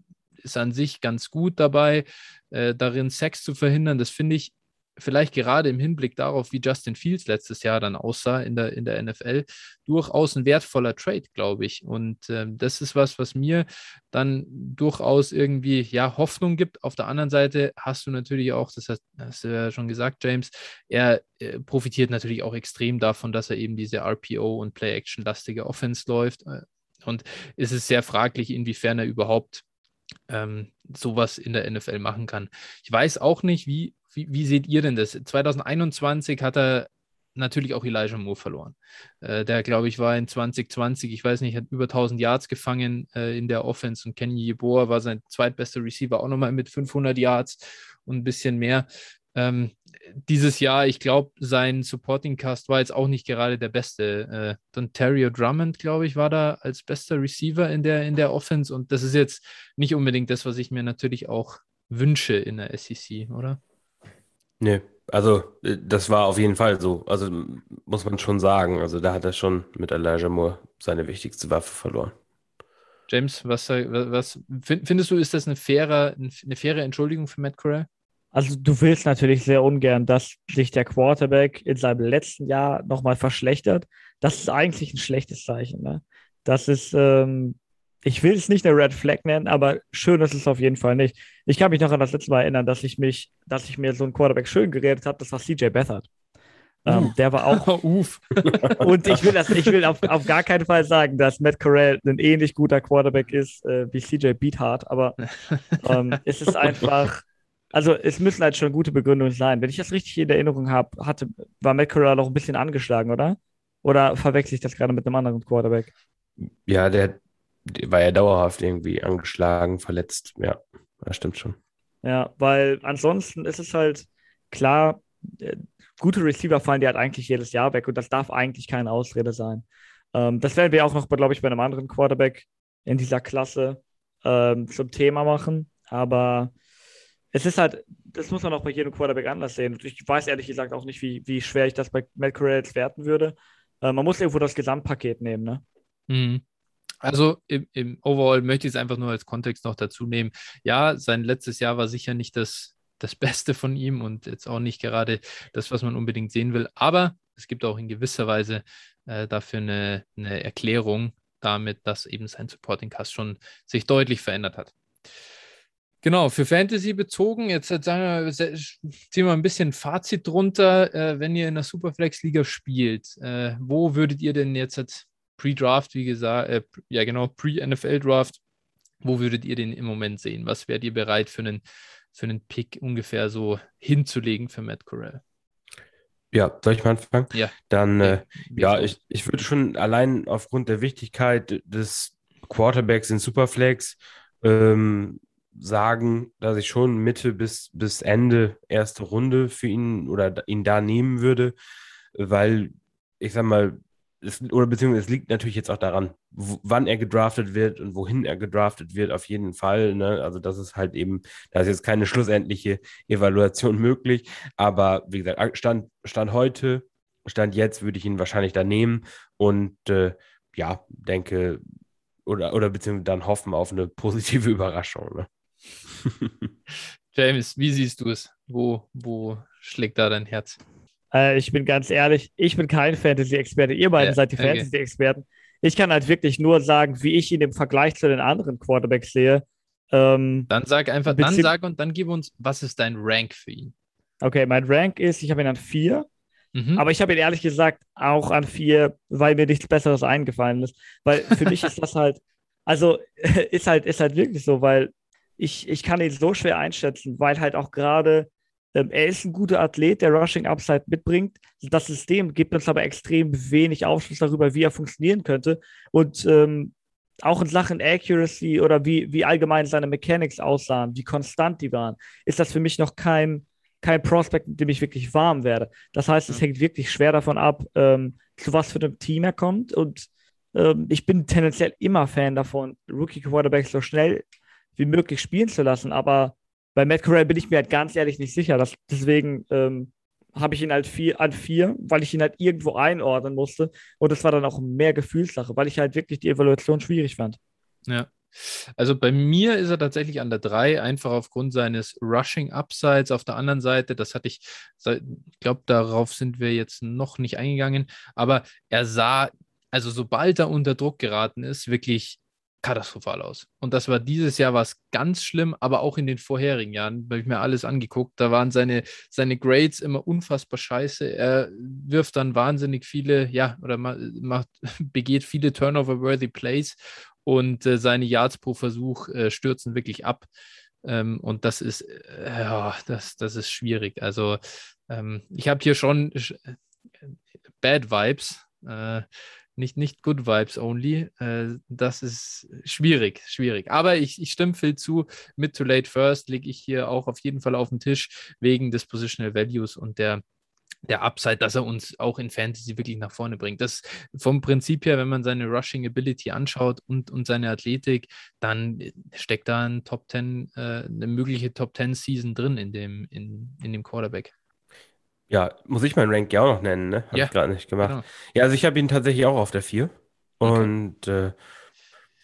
Speaker 1: ist an sich ganz gut dabei, äh, darin Sex zu verhindern. Das finde ich vielleicht gerade im Hinblick darauf, wie Justin Fields letztes Jahr dann aussah in der, in der NFL, durchaus ein wertvoller Trade, glaube ich. Und äh, das ist was, was mir dann durchaus irgendwie ja Hoffnung gibt. Auf der anderen Seite hast du natürlich auch, das hast, hast du ja schon gesagt, James, er äh, profitiert natürlich auch extrem davon, dass er eben diese RPO und Play-Action-lastige Offense läuft. Äh, und es ist sehr fraglich, inwiefern er überhaupt ähm, sowas in der NFL machen kann. Ich weiß auch nicht, wie wie, wie seht ihr denn das? 2021 hat er natürlich auch Elijah Moore verloren. Äh, der, glaube ich, war in 2020, ich weiß nicht, hat über 1000 Yards gefangen äh, in der Offense und Kenny Yeboah war sein zweitbester Receiver auch nochmal mit 500 Yards und ein bisschen mehr. Ähm, dieses Jahr, ich glaube, sein Supporting Cast war jetzt auch nicht gerade der beste. Äh, Don Terrio Drummond, glaube ich, war da als bester Receiver in der, in der Offense und das ist jetzt nicht unbedingt das, was ich mir natürlich auch wünsche in der SEC, oder?
Speaker 2: Nee, also äh, das war auf jeden Fall so. Also muss man schon sagen. Also da hat er schon mit Elijah Moore seine wichtigste Waffe verloren.
Speaker 1: James, was, was findest du, ist das eine faire, eine faire Entschuldigung für Matt Corral?
Speaker 3: Also du willst natürlich sehr ungern, dass sich der Quarterback in seinem letzten Jahr nochmal verschlechtert. Das ist eigentlich ein schlechtes Zeichen. Ne? Das ist, ähm, ich will es nicht eine Red Flag nennen, aber schön ist es auf jeden Fall nicht. Ich kann mich noch an das letzte Mal erinnern, dass ich mich, dass ich mir so einen Quarterback schön geredet habe, das war CJ Beathard. Ähm, uh. Der war auch. Uff. und ich will das, ich will auf, auf gar keinen Fall sagen, dass Matt Corral ein ähnlich guter Quarterback ist äh, wie CJ Beathard, aber ähm, es ist einfach. Also es müssen halt schon gute Begründungen sein. Wenn ich das richtig in Erinnerung habe, hatte, war Matt Corral auch ein bisschen angeschlagen, oder? Oder verwechsel ich das gerade mit einem anderen Quarterback?
Speaker 2: Ja, der war ja dauerhaft irgendwie angeschlagen, verletzt. Ja, das stimmt schon.
Speaker 3: Ja, weil ansonsten ist es halt klar, äh, gute Receiver fallen dir halt eigentlich jedes Jahr weg und das darf eigentlich keine Ausrede sein. Ähm, das werden wir auch noch, glaube ich, bei einem anderen Quarterback in dieser Klasse ähm, zum Thema machen. Aber es ist halt, das muss man auch bei jedem Quarterback anders sehen. Ich weiß ehrlich gesagt auch nicht, wie, wie schwer ich das bei Matt Corral werten würde. Äh, man muss irgendwo das Gesamtpaket nehmen, ne?
Speaker 1: Mhm. Also im, im Overall möchte ich es einfach nur als Kontext noch dazu nehmen. Ja, sein letztes Jahr war sicher nicht das, das Beste von ihm und jetzt auch nicht gerade das, was man unbedingt sehen will. Aber es gibt auch in gewisser Weise äh, dafür eine, eine Erklärung damit, dass eben sein Supporting Cast schon sich deutlich verändert hat. Genau, für Fantasy bezogen, jetzt sagen wir, ziehen wir ein bisschen Fazit drunter, äh, wenn ihr in der Superflex-Liga spielt. Äh, wo würdet ihr denn jetzt Pre-Draft, wie gesagt, äh, ja genau, Pre-NFL-Draft, wo würdet ihr den im Moment sehen? Was wärt ihr bereit für einen, für einen Pick ungefähr so hinzulegen für Matt Corral?
Speaker 2: Ja, soll ich mal anfangen?
Speaker 1: Ja.
Speaker 2: Dann, äh, ja, ich, ich würde schon allein aufgrund der Wichtigkeit des Quarterbacks in Superflex ähm, sagen, dass ich schon Mitte bis, bis Ende erste Runde für ihn oder ihn da nehmen würde, weil ich sag mal, es, oder beziehungsweise es liegt natürlich jetzt auch daran, wann er gedraftet wird und wohin er gedraftet wird, auf jeden Fall. Ne? Also das ist halt eben, da ist jetzt keine schlussendliche Evaluation möglich. Aber wie gesagt, Stand, Stand heute, Stand jetzt würde ich ihn wahrscheinlich da nehmen und äh, ja, denke, oder, oder beziehungsweise dann hoffen auf eine positive Überraschung. Ne?
Speaker 1: James, wie siehst du es? Wo, wo schlägt da dein Herz?
Speaker 3: Äh, ich bin ganz ehrlich, ich bin kein Fantasy-Experte. Ihr beiden ja, seid die okay. Fantasy-Experten. Ich kann halt wirklich nur sagen, wie ich ihn im Vergleich zu den anderen Quarterbacks sehe.
Speaker 1: Ähm, dann sag einfach, dann sag und dann gib uns, was ist dein Rank für ihn?
Speaker 3: Okay, mein Rank ist, ich habe ihn an vier. Mhm. Aber ich habe ihn ehrlich gesagt auch an vier, weil mir nichts Besseres eingefallen ist. Weil für mich ist das halt, also ist halt, ist halt wirklich so, weil ich, ich kann ihn so schwer einschätzen, weil halt auch gerade er ist ein guter Athlet, der Rushing Upside mitbringt. Das System gibt uns aber extrem wenig Aufschluss darüber, wie er funktionieren könnte. Und ähm, auch in Sachen Accuracy oder wie, wie allgemein seine Mechanics aussahen, wie konstant die waren, ist das für mich noch kein, kein Prospect, mit dem ich wirklich warm werde. Das heißt, es hängt wirklich schwer davon ab, ähm, zu was für einem Team er kommt. Und ähm, ich bin tendenziell immer Fan davon, Rookie Quarterbacks so schnell wie möglich spielen zu lassen. Aber bei Matt Corral bin ich mir halt ganz ehrlich nicht sicher. Dass, deswegen ähm, habe ich ihn halt vier, an vier, weil ich ihn halt irgendwo einordnen musste. Und das war dann auch mehr Gefühlssache, weil ich halt wirklich die Evaluation schwierig fand.
Speaker 1: Ja. Also bei mir ist er tatsächlich an der 3, einfach aufgrund seines Rushing Upsides. Auf der anderen Seite, das hatte ich, ich glaube, darauf sind wir jetzt noch nicht eingegangen, aber er sah, also sobald er unter Druck geraten ist, wirklich katastrophal aus. Und das war dieses Jahr was ganz schlimm, aber auch in den vorherigen Jahren, habe ich mir alles angeguckt, da waren seine, seine Grades immer unfassbar scheiße. Er wirft dann wahnsinnig viele, ja, oder macht, begeht viele Turnover-worthy Plays und äh, seine Yards pro Versuch äh, stürzen wirklich ab. Ähm, und das ist, äh, ja, das, das ist schwierig. Also ähm, ich habe hier schon äh, Bad Vibes. Nicht, nicht Good Vibes only. Äh, das ist schwierig, schwierig. Aber ich, ich stimme Phil zu, mit Too Late First lege ich hier auch auf jeden Fall auf den Tisch, wegen des Positional Values und der, der Upside, dass er uns auch in Fantasy wirklich nach vorne bringt. Das vom Prinzip her, wenn man seine Rushing Ability anschaut und, und seine Athletik, dann steckt da ein Top 10, äh, eine mögliche Top 10 Season drin in dem, in, in dem Quarterback.
Speaker 2: Ja, muss ich meinen Rank ja auch noch nennen, ne? Habe
Speaker 1: Ja,
Speaker 2: ich gerade nicht gemacht.
Speaker 1: Genau.
Speaker 2: Ja, also ich habe ihn tatsächlich auch auf der 4.
Speaker 1: Okay.
Speaker 2: Und äh,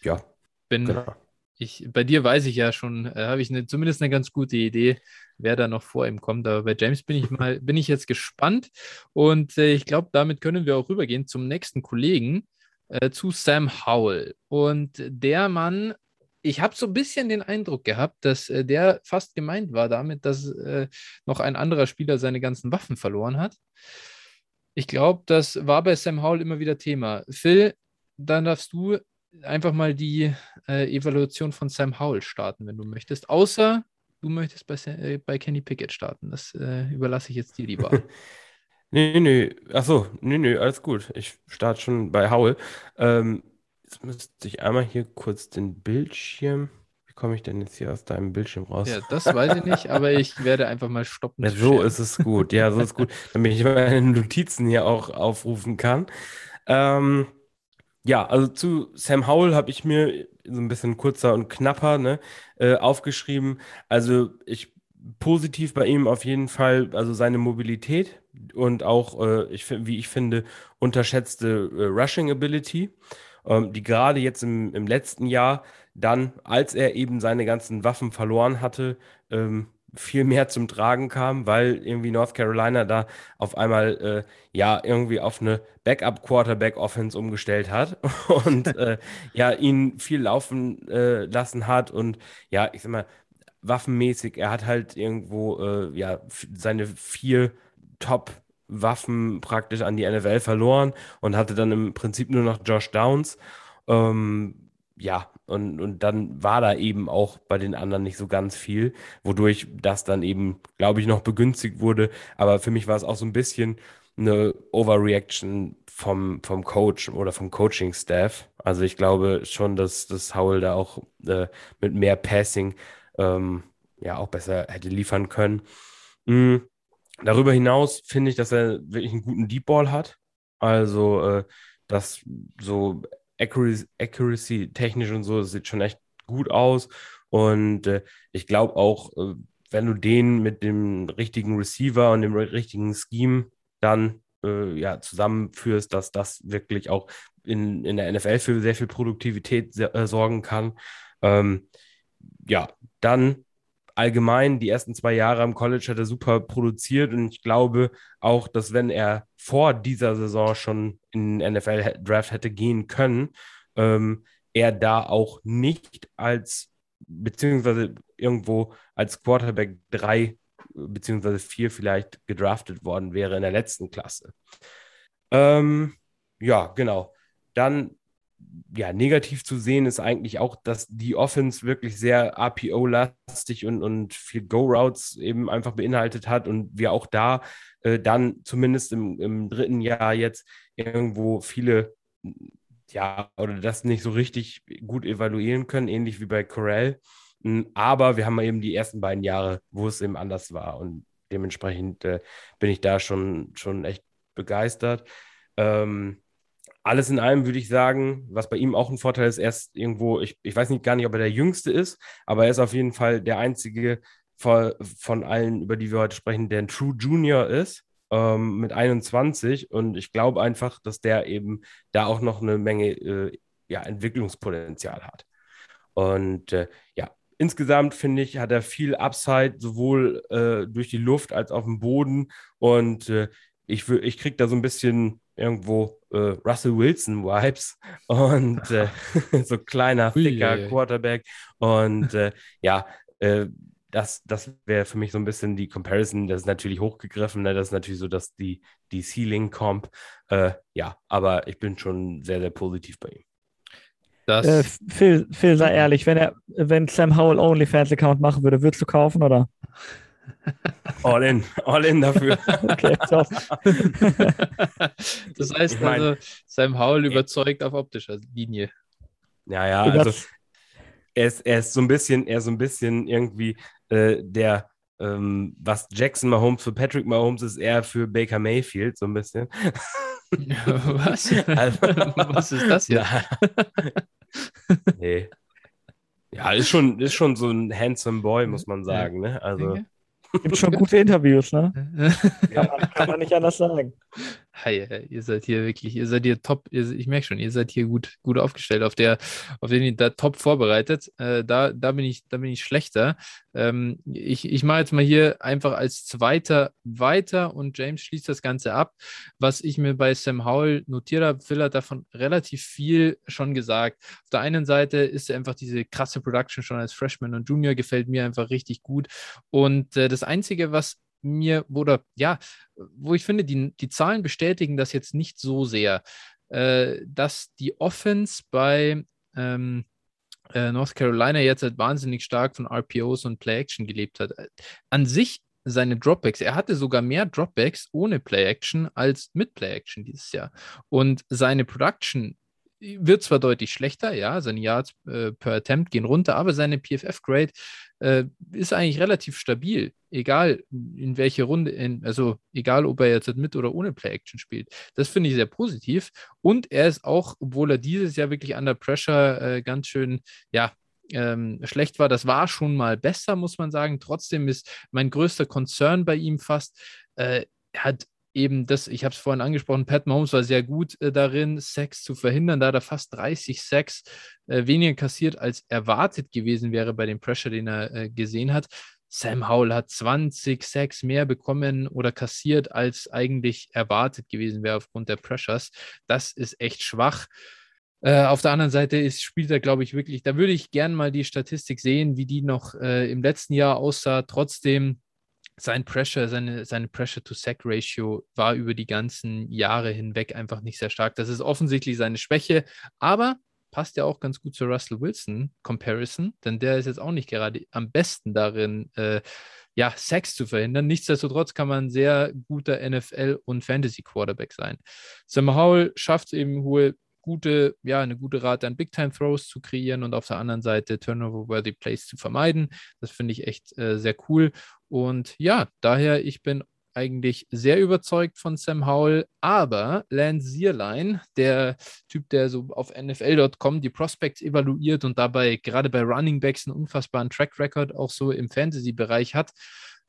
Speaker 2: ja,
Speaker 1: Bin,
Speaker 2: genau.
Speaker 1: ich, bei dir weiß ich ja schon, äh, habe ich eine, zumindest eine ganz gute Idee, wer da noch vor ihm kommt. Aber bei James bin ich mal, bin ich jetzt gespannt. Und äh, ich glaube, damit können wir auch rübergehen zum nächsten Kollegen, äh, zu Sam Howell. Und der Mann, ich habe so ein bisschen den Eindruck gehabt, dass äh, der fast gemeint war damit, dass äh, noch ein anderer Spieler seine ganzen Waffen verloren hat. Ich glaube, das war bei Sam Howell immer wieder Thema. Phil, dann darfst du einfach mal die äh, Evaluation von Sam Howell starten, wenn du möchtest. Außer du möchtest bei, Sa- äh, bei Kenny Pickett starten. Das äh, überlasse ich jetzt dir lieber.
Speaker 2: Nee, nee, ach so, nee, nee, alles gut. Ich starte schon bei Howell. Ähm, jetzt müsste ich einmal hier kurz den Bildschirm. Wie komme ich denn jetzt hier aus deinem Bildschirm raus?
Speaker 1: ja, das weiß ich nicht, aber ich werde einfach mal stoppen.
Speaker 2: Ja, so ist es gut. Ja, so ist gut, damit ich meine Notizen hier auch aufrufen kann. Ähm, ja, also zu Sam Howell habe ich mir so ein bisschen kurzer und knapper ne, äh, aufgeschrieben. Also ich positiv bei ihm auf jeden Fall, also seine Mobilität und auch, äh, ich, wie ich finde, unterschätzte äh, Rushing Ability, ähm, die gerade jetzt im, im letzten Jahr dann, als er eben seine ganzen Waffen verloren hatte, ähm, viel mehr zum Tragen kam, weil irgendwie North Carolina da auf einmal äh, ja irgendwie auf eine Backup-Quarterback-Offense umgestellt hat und äh, ja ihn viel laufen äh, lassen hat und ja, ich sag mal, waffenmäßig, er hat halt irgendwo äh, ja seine vier Top-Waffen praktisch an die NFL verloren und hatte dann im Prinzip nur noch Josh Downs. Ähm, ja, und, und dann war da eben auch bei den anderen nicht so ganz viel, wodurch das dann eben, glaube ich, noch begünstigt wurde. Aber für mich war es auch so ein bisschen eine Overreaction vom, vom Coach oder vom Coaching-Staff. Also ich glaube schon, dass, dass Howell da auch äh, mit mehr Passing ähm, ja auch besser hätte liefern können. Mm, Darüber hinaus finde ich, dass er wirklich einen guten Deep Ball hat. Also, äh, das so Accuracy, technisch und so, sieht schon echt gut aus. Und äh, ich glaube auch, äh, wenn du den mit dem richtigen Receiver und dem richtigen Scheme dann äh, ja, zusammenführst, dass das wirklich auch in, in der NFL für sehr viel Produktivität äh, sorgen kann. Ähm, ja, dann allgemein die ersten zwei Jahre am College hat er super produziert und ich glaube auch, dass wenn er vor dieser Saison schon in den NFL-Draft hätte gehen können, ähm, er da auch nicht als, beziehungsweise irgendwo als Quarterback 3 beziehungsweise 4 vielleicht gedraftet worden wäre in der letzten Klasse. Ähm, ja, genau. Dann ja, negativ zu sehen ist eigentlich auch, dass die Offense wirklich sehr RPO-lastig und, und viel Go-Routes eben einfach beinhaltet hat und wir auch da äh, dann zumindest im, im dritten Jahr jetzt irgendwo viele, ja, oder das nicht so richtig gut evaluieren können, ähnlich wie bei Corell. Mm, Aber wir haben eben die ersten beiden Jahre, wo es eben anders war und dementsprechend äh, bin ich da schon, schon echt begeistert. Ähm, alles in allem würde ich sagen, was bei ihm auch ein Vorteil ist, er ist irgendwo, ich, ich weiß nicht gar nicht, ob er der Jüngste ist, aber er ist auf jeden Fall der einzige von, von allen, über die wir heute sprechen, der ein True Junior ist. ähm, mit 21 und ich glaube einfach, dass der eben da auch noch eine Menge äh, ja, Entwicklungspotenzial hat. Und äh, ja, insgesamt finde ich, hat er viel Upside, sowohl äh, durch die Luft als auch im Boden. Und äh, ich, ich kriege da so ein bisschen irgendwo äh, Russell Wilson-Vibes und äh, so kleiner, thicker Quarterback. Und äh, ja, äh, das, das wäre für mich so ein bisschen die Comparison. Das ist natürlich hochgegriffen, ne? das ist natürlich so, dass die, die Ceiling-Comp. Äh, ja, aber ich bin schon sehr, sehr positiv bei ihm.
Speaker 3: Äh, Phil, Phil, sei ehrlich, wenn er, wenn Sam Howell OnlyFans-Account machen würde, würdest du kaufen, oder?
Speaker 2: All in, all in dafür. okay, top.
Speaker 1: das heißt ich mein, also, Sam Howell überzeugt auf optischer Linie.
Speaker 2: Ja, ja, also er ist, er ist so ein bisschen, er ist so ein bisschen irgendwie äh, der, ähm, was Jackson Mahomes für Patrick Mahomes ist, er für Baker Mayfield, so ein bisschen.
Speaker 1: was? Also, was ist das hier? Ja.
Speaker 2: nee. Ja, ist schon, ist schon so ein handsome Boy, muss man sagen. Ne? Also,
Speaker 3: Gibt schon gute Interviews, ne? kann, man, kann man nicht anders sagen.
Speaker 1: Hi, ihr seid hier wirklich, ihr seid hier top, ihr, ich merke schon, ihr seid hier gut, gut aufgestellt, auf der, auf den da top vorbereitet. Äh, da, da bin ich, da bin ich schlechter. Ähm, ich ich mache jetzt mal hier einfach als Zweiter weiter und James schließt das Ganze ab. Was ich mir bei Sam Howell notiert habe, Phil hat davon relativ viel schon gesagt. Auf der einen Seite ist einfach diese krasse Production schon als Freshman und Junior, gefällt mir einfach richtig gut. Und äh, das Einzige, was mir, oder ja, wo ich finde, die, die Zahlen bestätigen das jetzt nicht so sehr, äh, dass die Offense bei ähm, äh, North Carolina jetzt halt wahnsinnig stark von RPOs und Play-Action gelebt hat. An sich seine Dropbacks, er hatte sogar mehr Dropbacks ohne Play-Action als mit Play-Action dieses Jahr. Und seine Production wird zwar deutlich schlechter, ja, seine Yards äh, per Attempt gehen runter, aber seine PFF-Grade äh, ist eigentlich relativ stabil, egal in welche Runde, in, also egal ob er jetzt mit oder ohne Play-Action spielt. Das finde ich sehr positiv und er ist auch, obwohl er dieses Jahr wirklich under Pressure äh, ganz schön, ja, ähm, schlecht war, das war schon mal besser, muss man sagen. Trotzdem ist mein größter Concern bei ihm fast, äh, er hat eben das, ich habe es vorhin angesprochen, Pat Mahomes war sehr gut äh, darin, Sex zu verhindern, da hat er fast 30 Sex äh, weniger kassiert, als erwartet gewesen wäre bei dem Pressure, den er äh, gesehen hat. Sam Howell hat 20 Sex mehr bekommen oder kassiert, als eigentlich erwartet gewesen wäre aufgrund der Pressures. Das ist echt schwach. Äh, auf der anderen Seite ist, spielt er, glaube ich, wirklich, da würde ich gerne mal die Statistik sehen, wie die noch äh, im letzten Jahr aussah. Trotzdem sein Pressure, seine, seine Pressure-to-Sack-Ratio war über die ganzen Jahre hinweg einfach nicht sehr stark. Das ist offensichtlich seine Schwäche, aber passt ja auch ganz gut zur Russell Wilson-Comparison, denn der ist jetzt auch nicht gerade am besten darin, äh, ja, Sacks zu verhindern. Nichtsdestotrotz kann man ein sehr guter NFL- und Fantasy-Quarterback sein. Sam Howell schafft eben hohe gute, ja, eine gute Rate an Big-Time-Throws zu kreieren und auf der anderen Seite Turnover-worthy Plays zu vermeiden. Das finde ich echt äh, sehr cool. Und ja, daher, ich bin eigentlich sehr überzeugt von Sam Howell, aber Lance Zierlein, der Typ, der so auf NFL.com die Prospects evaluiert und dabei gerade bei Running Backs einen unfassbaren Track Record auch so im Fantasy-Bereich hat,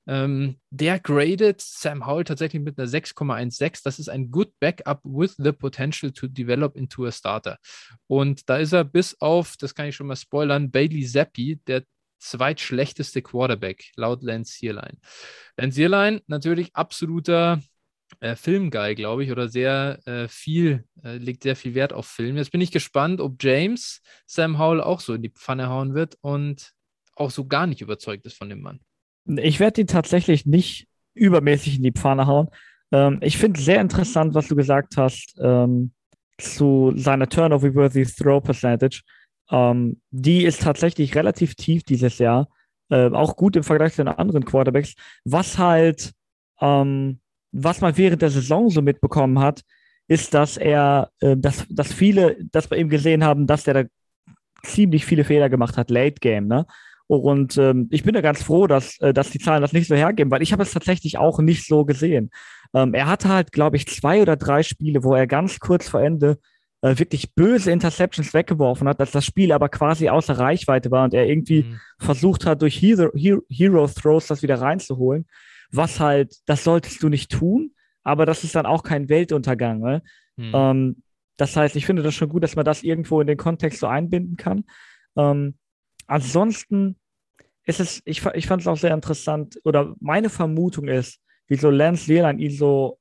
Speaker 1: ähm, der gradet Sam Howell tatsächlich mit einer 6,16. Das ist ein good backup with the potential to develop into a starter. Und da ist er bis auf, das kann ich schon mal spoilern, Bailey Zappi, der zweitschlechteste Quarterback laut Lance Zierlein. Lance Zierlein natürlich absoluter äh, Filmguy, glaube ich, oder sehr äh, viel, äh, legt sehr viel Wert auf Film. Jetzt bin ich gespannt, ob James Sam Howell auch so in die Pfanne hauen wird und auch so gar nicht überzeugt ist von dem Mann.
Speaker 3: Ich werde die tatsächlich nicht übermäßig in die Pfanne hauen. Ähm, ich finde sehr interessant, was du gesagt hast ähm, zu seiner Turnover-worthy Throw Percentage. Ähm, die ist tatsächlich relativ tief dieses Jahr. Äh, auch gut im Vergleich zu den anderen Quarterbacks. Was halt, ähm, was man während der Saison so mitbekommen hat, ist, dass er, äh, dass, dass viele das bei ihm gesehen haben, dass er da ziemlich viele Fehler gemacht hat, Late Game, ne? Und ähm, ich bin da ganz froh, dass, äh, dass die Zahlen das nicht so hergeben, weil ich habe es tatsächlich auch nicht so gesehen. Ähm, er hatte halt, glaube ich, zwei oder drei Spiele, wo er ganz kurz vor Ende äh, wirklich böse Interceptions weggeworfen hat, dass das Spiel aber quasi außer Reichweite war und er irgendwie mhm. versucht hat, durch Hero, Hero, Throws das wieder reinzuholen. Was halt, das solltest du nicht tun. aber das ist dann auch kein Weltuntergang. Ne? Hm. Ähm, das heißt, ich finde das schon gut, dass man das irgendwo in den Kontext so einbinden kann. Ähm, ansonsten ist es, ich, ich fand es auch sehr interessant, oder meine Vermutung ist, wieso Lance Leland ihn so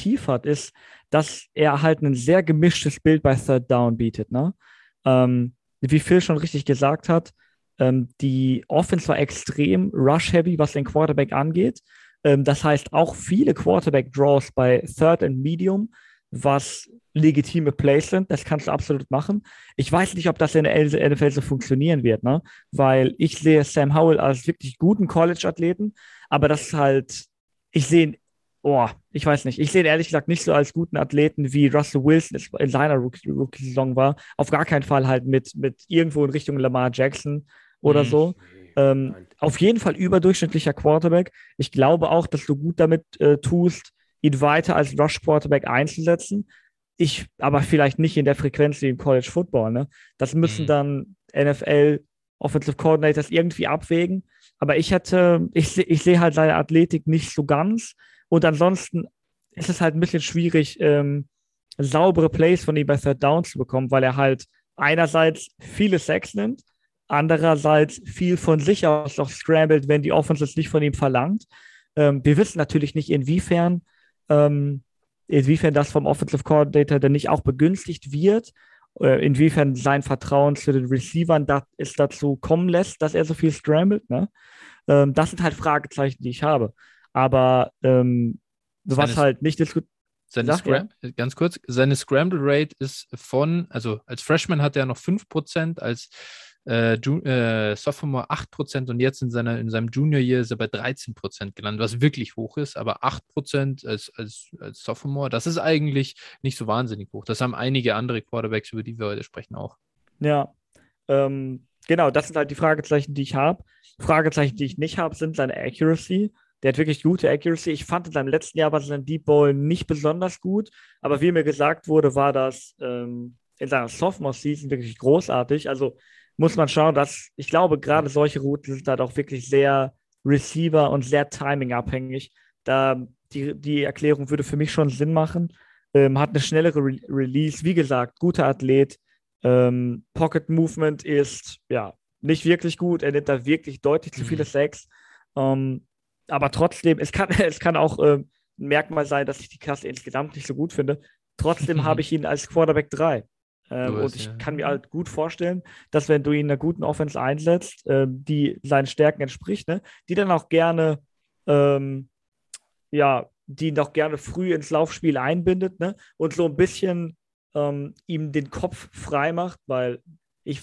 Speaker 3: tief hat, ist, dass er halt ein sehr gemischtes Bild bei Third Down bietet. Ne? Ähm, wie Phil schon richtig gesagt hat, ähm, die Offense war extrem rush-heavy, was den Quarterback angeht. Ähm, das heißt, auch viele Quarterback-Draws bei Third and Medium, was legitime Plays sind, das kannst du absolut machen. Ich weiß nicht, ob das in der NFL so funktionieren wird, ne? weil ich sehe Sam Howell als wirklich guten College-Athleten, aber das ist halt, ich sehe oh, ich weiß nicht. Ich sehe ihn ehrlich gesagt nicht so als guten Athleten, wie Russell Wilson in seiner Rookie-Saison war. Auf gar keinen Fall halt mit, mit irgendwo in Richtung Lamar Jackson oder mhm. so. Ähm, auf jeden Fall überdurchschnittlicher Quarterback. Ich glaube auch, dass du gut damit äh, tust, ihn weiter als Rush-Quarterback einzusetzen. Ich, aber vielleicht nicht in der Frequenz wie im College Football. Ne? Das müssen mhm. dann NFL Offensive Coordinators irgendwie abwägen. Aber ich hätte, ich, ich sehe halt seine Athletik nicht so ganz. Und ansonsten ist es halt ein bisschen schwierig, ähm, saubere Plays von ihm bei Third Down zu bekommen, weil er halt einerseits viele Sex nimmt, andererseits viel von sich aus noch scrambled, wenn die Offense es nicht von ihm verlangt. Ähm, wir wissen natürlich nicht, inwiefern, ähm, inwiefern das vom Offensive Coordinator dann nicht auch begünstigt wird, äh, inwiefern sein Vertrauen zu den Receivern da, es dazu kommen lässt, dass er so viel scrambled. Ne? Ähm, das sind halt Fragezeichen, die ich habe. Aber ähm, was halt nicht diskutiert.
Speaker 1: Seine Scram ja. ganz kurz, seine Scramble Rate ist von, also als Freshman hat er noch 5%, als äh, äh, Sophomore 8% und jetzt in, seiner, in seinem Junior Year ist er bei 13% gelandet, was wirklich hoch ist, aber 8% als, als, als Sophomore, das ist eigentlich nicht so wahnsinnig hoch. Das haben einige andere Quarterbacks, über die wir heute sprechen, auch.
Speaker 3: Ja, ähm, genau, das sind halt die Fragezeichen, die ich habe. Fragezeichen, die ich nicht habe, sind seine Accuracy. Der hat wirklich gute Accuracy. Ich fand in seinem letzten Jahr bei seinem Deep Ball nicht besonders gut, aber wie mir gesagt wurde, war das ähm, in seiner Sophomore-Season wirklich großartig. Also muss man schauen, dass ich glaube, gerade solche Routen sind halt auch wirklich sehr Receiver und sehr Timing-abhängig. Da die, die Erklärung würde für mich schon Sinn machen. Ähm, hat eine schnellere Re Release, wie gesagt, guter Athlet. Ähm, Pocket Movement ist ja nicht wirklich gut. Er nimmt da wirklich deutlich zu viele mhm. Sacks. Ähm, aber trotzdem, es kann, es kann auch äh, ein Merkmal sein, dass ich die Klasse insgesamt nicht so gut finde. Trotzdem habe ich ihn als Quarterback 3. Ähm, und ich ja. kann mir halt gut vorstellen, dass wenn du ihn in einer guten Offense einsetzt, äh, die seinen Stärken entspricht, ne, die dann auch gerne, ähm, ja, die ihn auch gerne früh ins Laufspiel einbindet, ne, und so ein bisschen ähm, ihm den Kopf frei macht, weil ich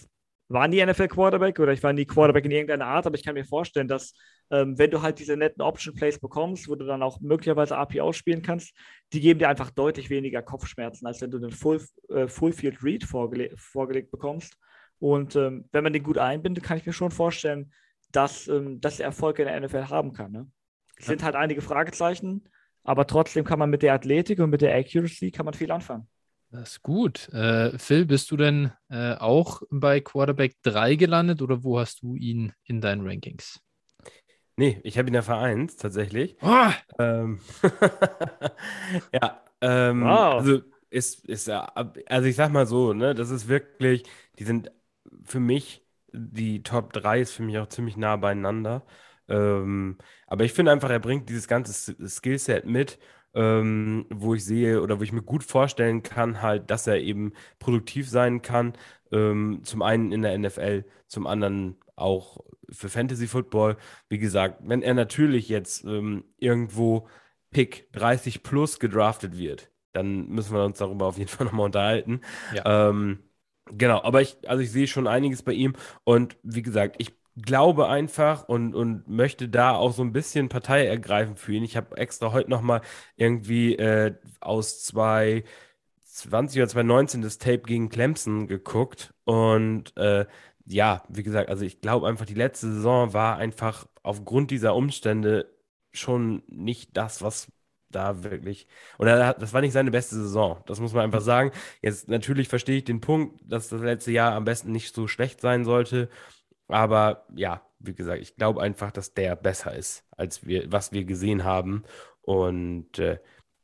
Speaker 3: war nie NFL-Quarterback oder ich war nie Quarterback in irgendeiner Art, aber ich kann mir vorstellen, dass ähm, wenn du halt diese netten Option-Plays bekommst, wo du dann auch möglicherweise API ausspielen kannst, die geben dir einfach deutlich weniger Kopfschmerzen, als wenn du den Full, äh, Full-Field Read vorgele vorgelegt bekommst. Und ähm, wenn man den gut einbindet, kann ich mir schon vorstellen, dass, ähm, dass er Erfolg in der NFL haben kann. Ne? Es sind halt einige Fragezeichen, aber trotzdem kann man mit der Athletik und mit der Accuracy kann man viel anfangen.
Speaker 1: Das ist gut. Äh, Phil, bist du denn äh, auch bei Quarterback 3 gelandet oder wo hast du ihn in deinen Rankings?
Speaker 2: Nee, ich habe ihn ja vereint, tatsächlich. Oh! Ähm, ja, ähm, wow. also ist, ist ja, also ich sag mal so, ne, das ist wirklich, die sind für mich, die Top 3 ist für mich auch ziemlich nah beieinander. Ähm, aber ich finde einfach, er bringt dieses ganze Skillset mit ähm, wo ich sehe oder wo ich mir gut vorstellen kann, halt, dass er eben produktiv sein kann. Ähm, zum einen in der NFL, zum anderen auch für Fantasy Football. Wie gesagt, wenn er natürlich jetzt ähm, irgendwo Pick 30 plus gedraftet wird, dann müssen wir uns darüber auf jeden Fall nochmal unterhalten. Ja. Ähm, genau, aber ich, also ich sehe schon einiges bei ihm und wie gesagt, ich glaube einfach und, und möchte da auch so ein bisschen Partei ergreifen für ihn. Ich habe extra heute nochmal irgendwie äh, aus 2020 oder 2019 das Tape gegen Clemson geguckt und äh, ja, wie gesagt, also ich glaube einfach, die letzte Saison war einfach aufgrund dieser Umstände schon nicht das, was da wirklich. Oder das war nicht seine beste Saison. Das muss man einfach sagen. Jetzt natürlich verstehe ich den Punkt, dass das letzte Jahr am besten nicht so schlecht sein sollte. Aber ja, wie gesagt, ich glaube einfach, dass der besser ist, als wir, was wir gesehen haben. Und äh,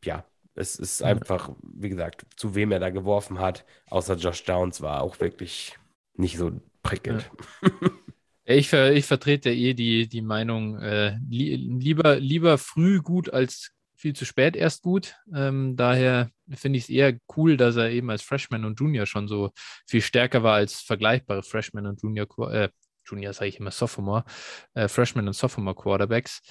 Speaker 2: ja, es ist einfach, wie gesagt, zu wem er da geworfen hat, außer Josh Downs war auch wirklich nicht so prickelnd.
Speaker 1: Ja. Ich, ver, ich vertrete eh die, die Meinung, äh, li lieber, lieber früh gut als viel zu spät erst gut. Ähm, daher finde ich es eher cool, dass er eben als Freshman und Junior schon so viel stärker war als vergleichbare Freshman und Junior, äh, Junior sage ich immer Sophomore, äh, Freshman und Sophomore Quarterbacks.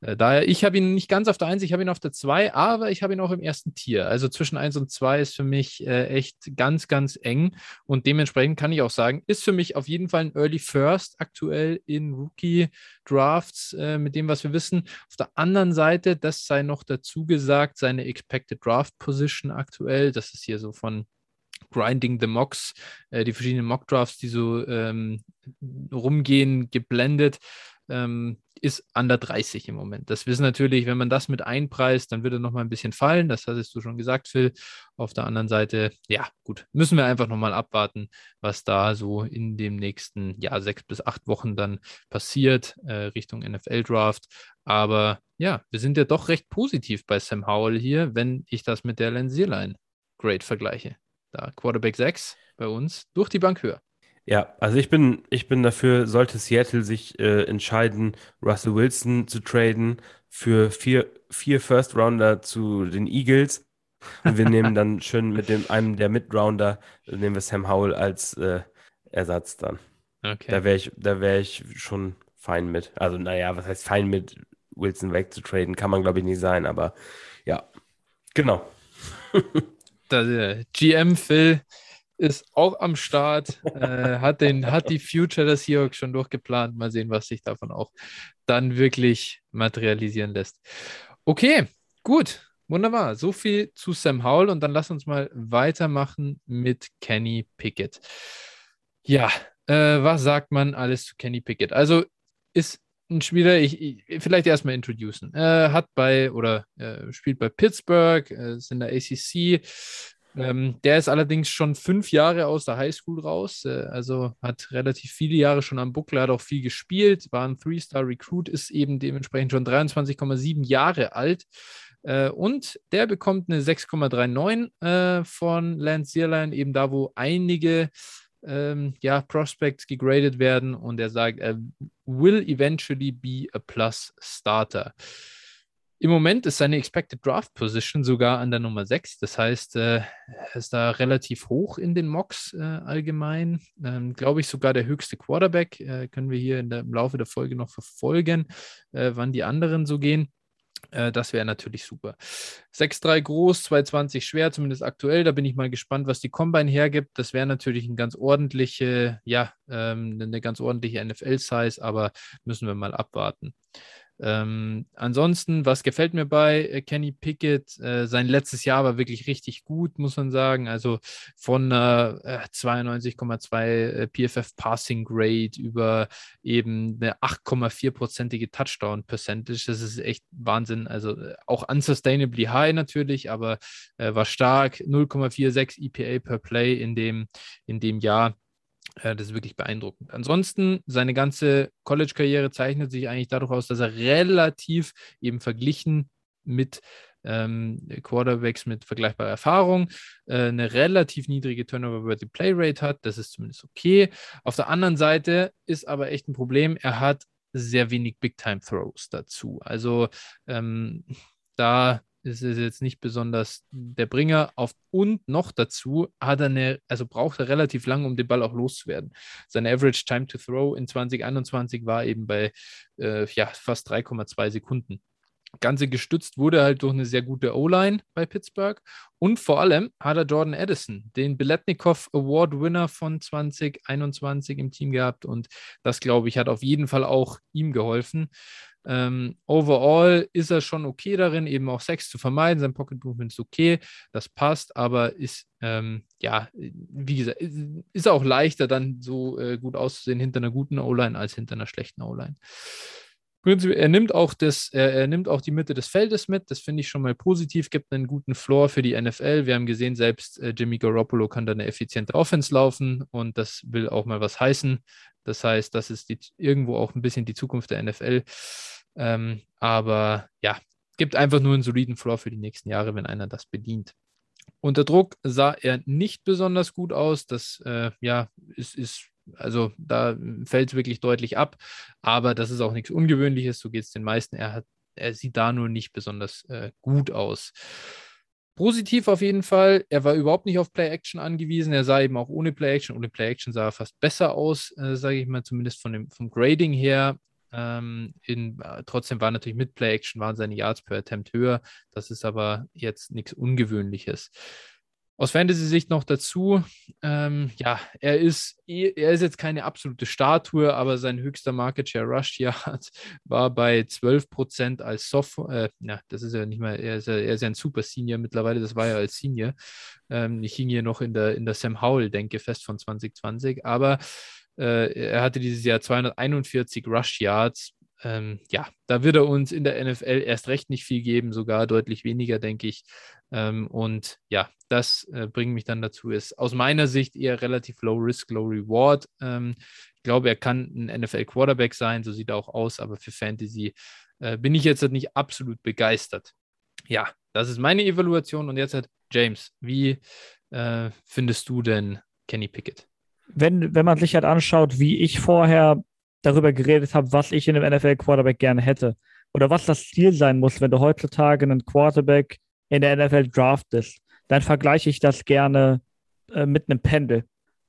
Speaker 1: Äh, daher, ich habe ihn nicht ganz auf der 1, ich habe ihn auf der 2, aber ich habe ihn auch im ersten Tier. Also zwischen 1 und 2 ist für mich äh, echt ganz, ganz eng und dementsprechend kann ich auch sagen, ist für mich auf jeden Fall ein Early First aktuell in Rookie Drafts äh, mit dem, was wir wissen. Auf der anderen Seite, das sei noch dazu gesagt, seine Expected Draft Position aktuell, das ist hier so von Grinding the Mocks, äh, die verschiedenen Mock Drafts, die so ähm, rumgehen, geblendet, ähm, ist under 30 im Moment. Das wissen natürlich, wenn man das mit einpreist, dann wird er nochmal ein bisschen fallen. Das hattest du schon gesagt, Phil. Auf der anderen Seite, ja, gut, müssen wir einfach nochmal abwarten, was da so in dem nächsten Jahr, sechs bis acht Wochen dann passiert, äh, Richtung NFL-Draft. Aber ja, wir sind ja doch recht positiv bei Sam Howell hier, wenn ich das mit der Lensierline Grade vergleiche. Da Quarterback 6 bei uns durch die Bank höher.
Speaker 2: Ja, also ich bin, ich bin dafür, sollte Seattle sich äh, entscheiden, Russell Wilson zu traden für vier, vier First Rounder zu den Eagles. Und wir nehmen dann schön mit dem einem der Mid-Rounder, nehmen wir Sam Howell als äh, Ersatz dann. Okay. Da wäre ich, da wäre ich schon fein mit. Also, naja, was heißt fein mit Wilson wegzutraden? Kann man, glaube ich, nicht sein, aber ja, genau.
Speaker 1: der GM Phil ist auch am Start, äh, hat, den, hat die Future des Seahawks schon durchgeplant. Mal sehen, was sich davon auch dann wirklich materialisieren lässt. Okay, gut, wunderbar. So viel zu Sam Howell und dann lass uns mal weitermachen mit Kenny Pickett. Ja, äh, was sagt man alles zu Kenny Pickett? Also ist ein Spieler, ich, ich vielleicht erstmal introducen. Er hat bei oder äh, spielt bei Pittsburgh, äh, ist in der ACC. Ähm, der ist allerdings schon fünf Jahre aus der Highschool raus, äh, also hat relativ viele Jahre schon am Buckel, hat auch viel gespielt, war ein Three-Star-Recruit, ist eben dementsprechend schon 23,7 Jahre alt. Äh, und der bekommt eine 6,39 äh, von Lance Zierlein, eben da, wo einige ähm, ja, Prospects gegradet werden und er sagt, er will eventually be a plus starter. Im Moment ist seine Expected Draft Position sogar an der Nummer 6. Das heißt, äh, er ist da relativ hoch in den Mocks äh, allgemein. Ähm, Glaube ich sogar der höchste Quarterback. Äh, können wir hier der, im Laufe der Folge noch verfolgen, äh, wann die anderen so gehen. Äh, das wäre natürlich super. 6,3 groß, 220 schwer, zumindest aktuell. Da bin ich mal gespannt, was die Combine hergibt. Das wäre natürlich ein ganz ordentliche, ja, ähm, eine ganz ordentliche NFL-Size, aber müssen wir mal abwarten. Ähm, ansonsten, was gefällt mir bei äh, Kenny Pickett? Äh, sein letztes Jahr war wirklich richtig gut, muss man sagen. Also von äh, 92,2 äh, PFF Passing Grade über eben eine 8,4-prozentige Touchdown Percentage. Das ist echt Wahnsinn. Also äh, auch unsustainably high natürlich, aber äh, war stark. 0,46 EPA per Play in dem, in dem Jahr. Äh, das ist wirklich beeindruckend. Ansonsten, seine ganze College-Karriere zeichnet sich eigentlich dadurch aus, dass er relativ eben verglichen mit ähm, Quarterbacks mit vergleichbarer Erfahrung äh, eine relativ niedrige Turnover-Worthy Play Rate hat. Das ist zumindest okay. Auf der anderen Seite ist aber echt ein Problem. Er hat sehr wenig Big-Time-Throws dazu. Also ähm, da ist es jetzt nicht besonders der Bringer. Auf, und noch dazu hat er eine, also braucht er relativ lange, um den Ball auch loszuwerden. Seine Average Time to Throw in 2021 war eben bei äh, ja, fast 3,2 Sekunden. Ganze gestützt wurde halt durch eine sehr gute O-Line bei Pittsburgh. Und vor allem hat er Jordan Addison, den Beletnikoff Award Winner von 2021 im Team gehabt. Und das, glaube ich, hat auf jeden Fall auch ihm geholfen. Ähm, overall ist er schon okay darin, eben auch Sex zu vermeiden. Sein Pocket Movement ist okay, das passt, aber ist, ähm, ja, wie gesagt, ist auch leichter dann so äh, gut auszusehen hinter einer guten O-Line als hinter einer schlechten O-Line. Er nimmt auch das, er, er, nimmt auch die Mitte des Feldes mit. Das finde ich schon mal positiv, gibt einen guten Floor für die NFL. Wir haben gesehen, selbst äh, Jimmy Garoppolo kann da eine effiziente Offense laufen und das will auch mal was heißen. Das heißt, das ist die, irgendwo auch ein bisschen die Zukunft der NFL. Ähm, aber ja, gibt einfach nur einen soliden Floor für die nächsten Jahre, wenn einer das bedient. Unter Druck sah er nicht besonders gut aus. Das äh, ja, ist, ist, also da fällt es wirklich deutlich ab. Aber das ist auch nichts Ungewöhnliches. So geht es den meisten. Er, hat, er sieht da nur nicht besonders äh, gut aus. Positiv auf jeden Fall. Er war überhaupt nicht auf Play-Action angewiesen. Er sah eben auch ohne Play-Action. Ohne Play-Action sah er fast besser aus, äh, sage ich mal, zumindest von dem, vom Grading her. Ähm, in, äh, trotzdem war natürlich mit Play-Action waren seine Yards per Attempt höher. Das ist aber jetzt nichts Ungewöhnliches. Aus Fantasy-Sicht noch dazu, ähm, ja, er ist, er ist jetzt keine absolute Statue, aber sein höchster Market Share Rush Yard war bei 12% als Sophomore, äh, na, das ist ja nicht mehr, er ist ja, er ist ja ein Super Senior mittlerweile, das war ja als Senior. Ähm, ich hing hier noch in der, in der Sam Howell-Denke fest von 2020, aber äh, er hatte dieses Jahr 241 Rush Yards. Ähm, ja, da wird er uns in der NFL erst recht nicht viel geben, sogar deutlich weniger, denke ich. Ähm, und ja, das äh, bringt mich dann dazu, ist aus meiner Sicht eher relativ low risk, low reward. Ähm, ich glaube, er kann ein NFL-Quarterback sein, so sieht er auch aus, aber für Fantasy äh, bin ich jetzt nicht absolut begeistert. Ja, das ist meine Evaluation und jetzt hat James, wie äh, findest du denn Kenny Pickett?
Speaker 3: wenn, wenn man sich halt anschaut, wie ich vorher darüber geredet habe, was ich in einem NFL-Quarterback gerne hätte oder was das Ziel sein muss, wenn du heutzutage einen Quarterback in der NFL draftest, dann vergleiche ich das gerne äh, mit einem Pendel.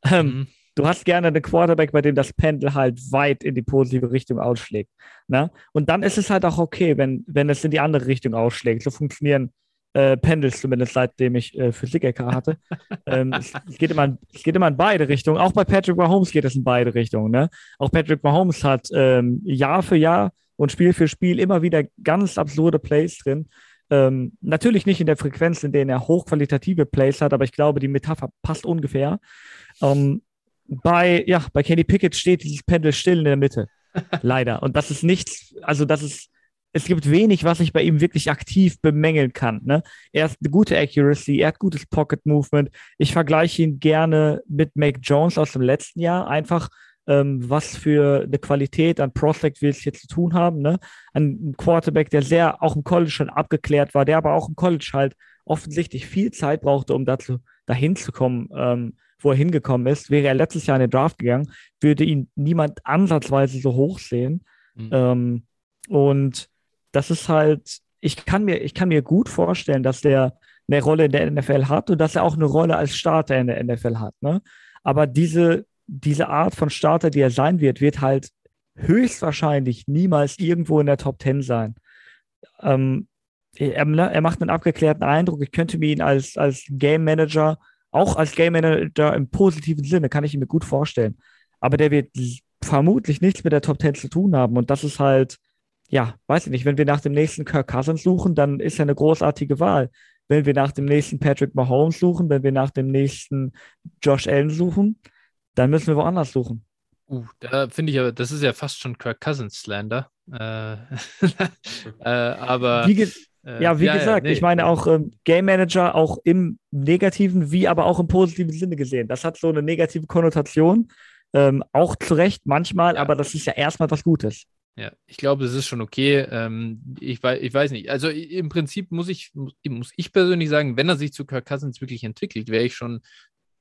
Speaker 3: Ähm, mhm. Du hast gerne einen Quarterback, bei dem das Pendel halt weit in die positive Richtung ausschlägt. Ne? Und dann ist es halt auch okay, wenn, wenn es in die andere Richtung ausschlägt. So funktionieren äh, Pendels, zumindest seitdem ich äh, Physik-LK hatte. ähm, es, es, geht immer, es geht immer in beide Richtungen. Auch bei Patrick Mahomes geht es in beide Richtungen. Ne? Auch Patrick Mahomes hat ähm, Jahr für Jahr und Spiel für Spiel immer wieder ganz absurde Plays drin. Ähm, natürlich nicht in der Frequenz, in der er hochqualitative Plays hat, aber ich glaube, die Metapher passt ungefähr. Ähm, bei, ja, bei Kenny Pickett steht dieses Pendel still in der Mitte. Leider. Und das ist nichts, also das ist es gibt wenig, was ich bei ihm wirklich aktiv bemängeln kann. Ne? Er hat eine gute Accuracy, er hat gutes Pocket Movement. Ich vergleiche ihn gerne mit Mac Jones aus dem letzten Jahr. Einfach, ähm, was für eine Qualität an Prospect wir es hier zu tun haben. Ne? Ein Quarterback, der sehr auch im College schon abgeklärt war, der aber auch im College halt offensichtlich viel Zeit brauchte, um dazu dahin zu kommen, ähm, wo er hingekommen ist. Wäre er letztes Jahr in den Draft gegangen, würde ihn niemand ansatzweise so hoch sehen. Mhm. Ähm, und das ist halt, ich kann mir, ich kann mir gut vorstellen, dass der eine Rolle in der NFL hat und dass er auch eine Rolle als Starter in der NFL hat. Ne? Aber diese, diese Art von Starter, die er sein wird, wird halt höchstwahrscheinlich niemals irgendwo in der Top 10 sein. Ähm, er, er, macht einen abgeklärten Eindruck. Ich könnte mir ihn als, als Game Manager, auch als Game Manager im positiven Sinne, kann ich ihn mir gut vorstellen. Aber der wird vermutlich nichts mit der Top 10 zu tun haben. Und das ist halt, ja, weiß ich nicht, wenn wir nach dem nächsten Kirk Cousins suchen, dann ist er eine großartige Wahl. Wenn wir nach dem nächsten Patrick Mahomes suchen, wenn wir nach dem nächsten Josh Allen suchen, dann müssen wir woanders suchen.
Speaker 1: Uh, da finde ich aber, das ist ja fast schon Kirk Cousins Slander. Äh, äh, aber.
Speaker 3: Wie äh, ja, wie ja, gesagt, ja, nee, ich meine auch ähm, Game Manager auch im negativen wie aber auch im positiven Sinne gesehen. Das hat so eine negative Konnotation. Ähm, auch zu Recht manchmal, ja. aber das ist ja erstmal was Gutes.
Speaker 1: Ja, ich glaube, das ist schon okay. Ähm, ich, weiß, ich weiß nicht. Also im Prinzip muss ich, muss ich persönlich sagen, wenn er sich zu Kirk Cousins wirklich entwickelt, wäre ich schon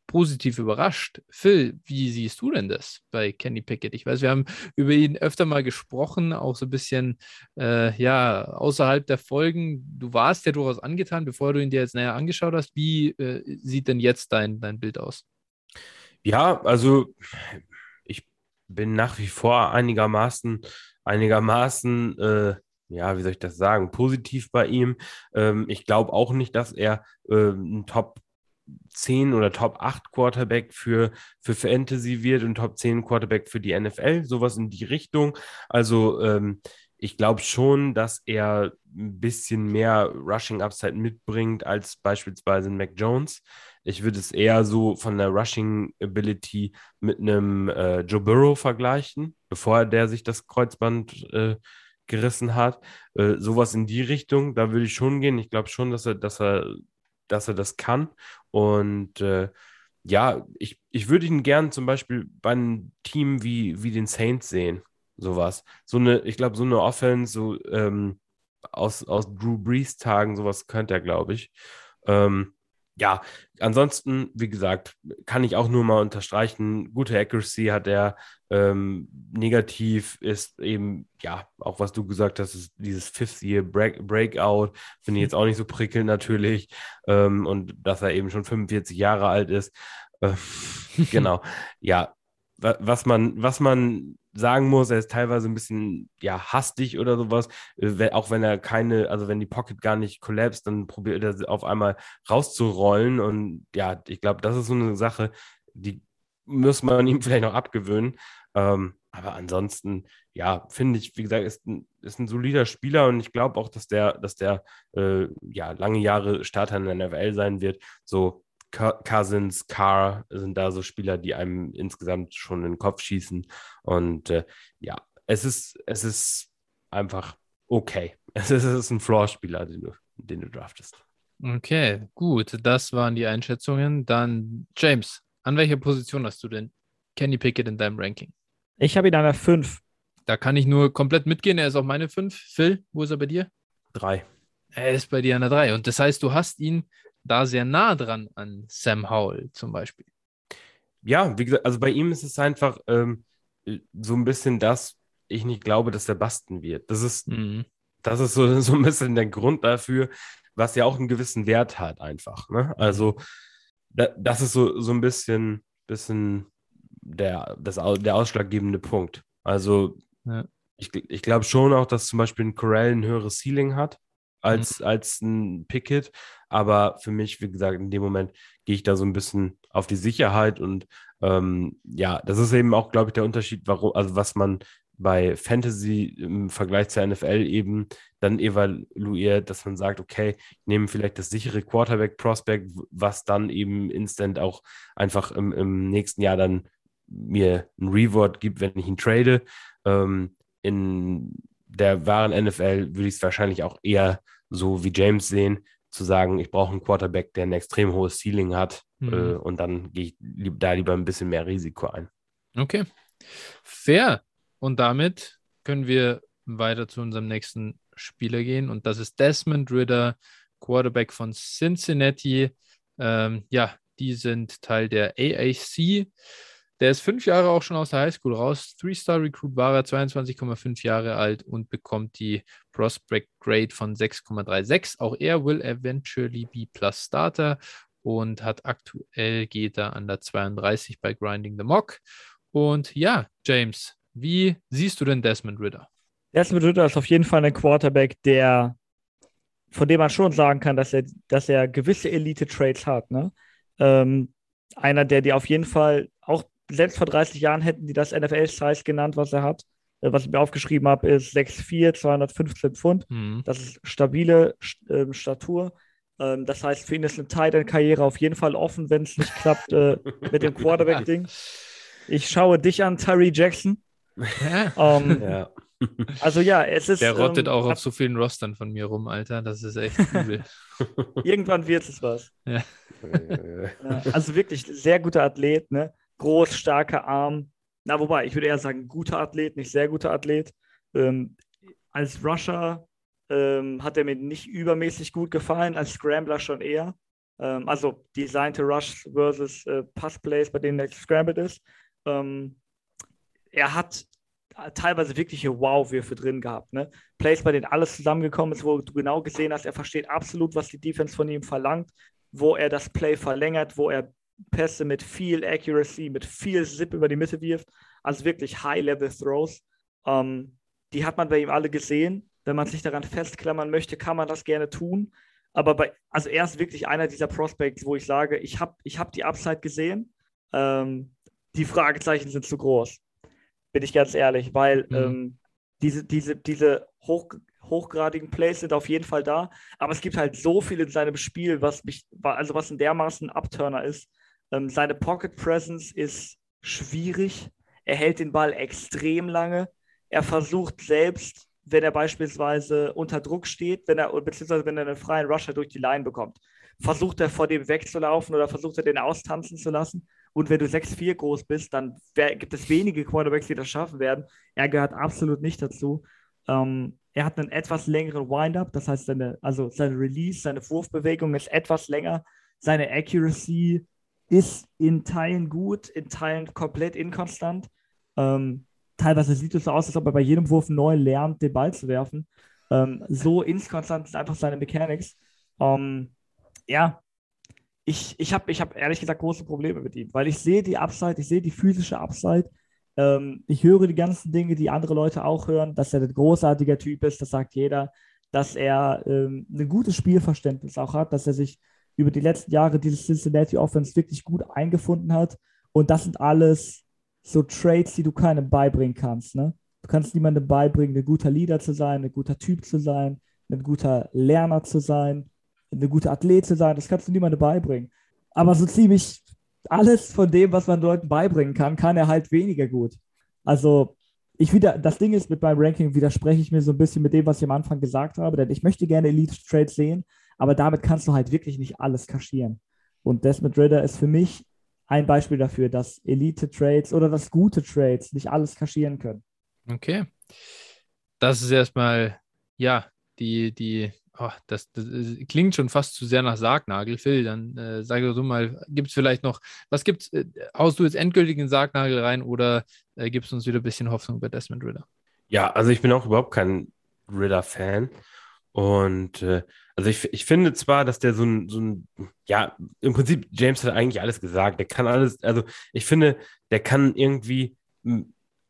Speaker 1: positiv überrascht. Phil, wie siehst du denn das bei Kenny Pickett? Ich weiß, wir haben über ihn öfter mal gesprochen, auch so ein bisschen äh, ja, außerhalb der Folgen. Du warst ja durchaus angetan, bevor du ihn dir jetzt näher angeschaut hast. Wie äh, sieht denn jetzt dein, dein Bild aus?
Speaker 2: Ja, also ich bin nach wie vor einigermaßen einigermaßen, äh, ja, wie soll ich das sagen, positiv bei ihm. Ähm, ich glaube auch nicht, dass er äh, ein Top 10 oder Top 8 Quarterback für, für Fantasy wird und Top 10 Quarterback für die NFL, sowas in die Richtung. Also ähm, ich glaube schon, dass er ein bisschen mehr Rushing Upside mitbringt als beispielsweise Mac Jones. Ich würde es eher so von der Rushing Ability mit einem äh, Joe Burrow vergleichen, bevor der sich das Kreuzband äh, gerissen hat. Äh, sowas in die Richtung, da würde ich schon gehen. Ich glaube schon, dass er, dass er, dass er das kann. Und äh, ja, ich, ich würde ihn gern zum Beispiel bei einem Team wie, wie den Saints sehen. Sowas. So eine, ich glaube, so eine Offense, so ähm, aus, aus Drew Brees Tagen, sowas könnte er, glaube ich. Ähm, ja, ansonsten, wie gesagt, kann ich auch nur mal unterstreichen, gute Accuracy hat er. Ähm, negativ ist eben, ja, auch was du gesagt hast, ist dieses Fifth-Year Break Breakout, finde ich jetzt auch nicht so prickelnd natürlich. Ähm, und dass er eben schon 45 Jahre alt ist. Äh, genau, ja, was man, was man sagen muss, er ist teilweise ein bisschen ja hastig oder sowas, äh, auch wenn er keine, also wenn die Pocket gar nicht collapst, dann probiert er auf einmal rauszurollen und ja, ich glaube, das ist so eine Sache, die muss man ihm vielleicht noch abgewöhnen. Ähm, aber ansonsten, ja, finde ich, wie gesagt, ist ein, ist ein solider Spieler und ich glaube auch, dass der, dass der äh, ja lange Jahre Starter in der NFL sein wird. So Cousins, Carr sind da so Spieler, die einem insgesamt schon in den Kopf schießen. Und äh, ja, es ist, es ist einfach okay. Es ist, es ist ein Floor-Spieler, den du, den du draftest.
Speaker 1: Okay, gut. Das waren die Einschätzungen. Dann, James, an welcher Position hast du denn Kenny Pickett in deinem Ranking?
Speaker 3: Ich habe ihn an der 5.
Speaker 1: Da kann ich nur komplett mitgehen. Er ist auch meine 5. Phil, wo ist er bei dir?
Speaker 2: 3.
Speaker 1: Er ist bei dir an der 3. Und das heißt, du hast ihn da sehr nah dran an Sam Howell zum Beispiel.
Speaker 2: Ja, wie gesagt, also bei ihm ist es einfach ähm, so ein bisschen das, ich nicht glaube, dass er basten wird. Das ist, mhm. das ist so, so ein bisschen der Grund dafür, was ja auch einen gewissen Wert hat, einfach. Ne? Also, da, das ist so, so ein bisschen, bisschen der, das, der ausschlaggebende Punkt. Also, ja. ich, ich glaube schon auch, dass zum Beispiel ein Corell ein höheres Ceiling hat als, mhm. als ein Picket. Aber für mich, wie gesagt, in dem Moment gehe ich da so ein bisschen auf die Sicherheit und ähm, ja, das ist eben auch, glaube ich, der Unterschied, warum, also was man bei Fantasy im Vergleich zur NFL eben dann evaluiert, dass man sagt, okay, ich nehme vielleicht das sichere Quarterback-Prospect, was dann eben instant auch einfach im, im nächsten Jahr dann mir ein Reward gibt, wenn ich ihn trade. Ähm, in der wahren NFL würde ich es wahrscheinlich auch eher so wie James sehen, zu sagen, ich brauche einen Quarterback, der ein extrem hohes Ceiling hat mhm. äh, und dann gehe ich lieb, da lieber ein bisschen mehr Risiko ein.
Speaker 1: Okay, fair. Und damit können wir weiter zu unserem nächsten Spieler gehen und das ist Desmond Ritter, Quarterback von Cincinnati. Ähm, ja, die sind Teil der AAC. Der ist fünf Jahre auch schon aus der Highschool raus. Three-Star-Recruit war er, 22,5 Jahre alt und bekommt die Prospect Grade von 6,36. Auch er will eventually be plus Starter und hat aktuell geht er an der 32 bei Grinding the Mock. Und ja, James, wie siehst du denn Desmond Ritter?
Speaker 3: Desmond Ritter ist auf jeden Fall ein Quarterback, der von dem man schon sagen kann, dass er, dass er gewisse Elite-Trades hat. Ne? Ähm, einer, der dir auf jeden Fall auch selbst vor 30 Jahren hätten die das NFL-Size genannt, was er hat. Äh, was ich mir aufgeschrieben habe, ist 6'4, 215 Pfund. Mhm. Das ist stabile äh, Statur. Ähm, das heißt, für ihn ist eine Tight-End-Karriere auf jeden Fall offen, wenn es nicht klappt äh, mit dem Quarterback-Ding. Ich schaue dich an, Terry Jackson. ähm, ja. Also ja, es ist.
Speaker 1: Der rottet ähm, auch auf so vielen Rostern von mir rum, Alter. Das ist echt übel.
Speaker 3: Irgendwann wird es was. Ja. ja. Also wirklich sehr guter Athlet, ne? Groß, starker Arm. Na, wobei, ich würde eher sagen, guter Athlet, nicht sehr guter Athlet. Ähm, als Rusher ähm, hat er mir nicht übermäßig gut gefallen, als Scrambler schon eher. Ähm, also designte Rush versus äh, Passplays, bei denen er scrambled ist. Ähm, er hat teilweise wirkliche Wow-Würfe drin gehabt. Ne? Plays, bei denen alles zusammengekommen ist, wo du genau gesehen hast, er versteht absolut, was die Defense von ihm verlangt, wo er das Play verlängert, wo er Pässe mit viel Accuracy, mit viel Zip über die Mitte wirft. Also wirklich High-Level-Throws. Ähm, die hat man bei ihm alle gesehen. Wenn man sich daran festklammern möchte, kann man das gerne tun. Aber bei, also er ist wirklich einer dieser Prospects, wo ich sage, ich habe ich hab die Upside gesehen. Ähm, die Fragezeichen sind zu groß. Bin ich ganz ehrlich, weil mhm. ähm, diese, diese, diese hoch, hochgradigen Plays sind auf jeden Fall da. Aber es gibt halt so viel in seinem Spiel, was mich, also was ein dermaßen Upturner ist, ähm, seine Pocket Presence ist schwierig. Er hält den Ball extrem lange. Er versucht selbst, wenn er beispielsweise unter Druck steht, wenn er, beziehungsweise wenn er einen freien Rusher durch die Line bekommt, versucht er vor dem wegzulaufen oder versucht er den austanzen zu lassen. Und wenn du 6'4 groß bist, dann gibt es wenige Quarterbacks, die das schaffen werden. Er gehört absolut nicht dazu. Ähm, er hat einen etwas längeren Wind-up, das heißt, seine, also seine Release, seine Wurfbewegung ist etwas länger. Seine Accuracy ist in Teilen gut, in Teilen komplett inkonstant. Ähm, teilweise sieht es so aus, als ob er bei jedem Wurf neu lernt, den Ball zu werfen. Ähm, so inkonstant ist einfach seine Mechanics. Ähm, ja, ich, ich habe ich hab ehrlich gesagt große Probleme mit ihm, weil ich sehe die Upside, ich sehe die physische Upside. Ähm, ich höre die ganzen Dinge, die andere Leute auch hören, dass er ein großartiger Typ ist, das sagt jeder, dass er ähm, ein gutes Spielverständnis auch hat, dass er sich über die letzten Jahre dieses Cincinnati Offense wirklich gut eingefunden hat. Und das sind alles so Traits, die du keinem beibringen kannst. Ne? Du kannst niemandem beibringen, ein guter Leader zu sein, ein guter Typ zu sein, ein guter Lerner zu sein, ein guter Athlet zu sein. Das kannst du niemandem beibringen. Aber so ziemlich alles von dem, was man Leuten beibringen kann, kann er halt weniger gut. Also, ich wieder, das Ding ist, mit meinem Ranking widerspreche ich mir so ein bisschen mit dem, was ich am Anfang gesagt habe, denn ich möchte gerne Elite Trades sehen, aber damit kannst du halt wirklich nicht alles kaschieren. Und Desmond Ritter ist für mich ein Beispiel dafür, dass Elite-Trades oder dass gute Trades nicht alles kaschieren können.
Speaker 1: Okay. Das ist erstmal, ja, die, die, oh, das, das, klingt schon fast zu sehr nach Sargnagel. Phil, dann äh, sag doch du mal, gibt es vielleicht noch, was gibt's, äh, haust du jetzt endgültig in Sargnagel rein oder äh, gibst uns wieder ein bisschen Hoffnung bei Desmond Ritter?
Speaker 2: Ja, also ich bin auch überhaupt kein Ritter-Fan. Und äh, also ich, ich finde zwar, dass der so ein, so ein, ja, im Prinzip, James hat eigentlich alles gesagt. Der kann alles, also ich finde, der kann irgendwie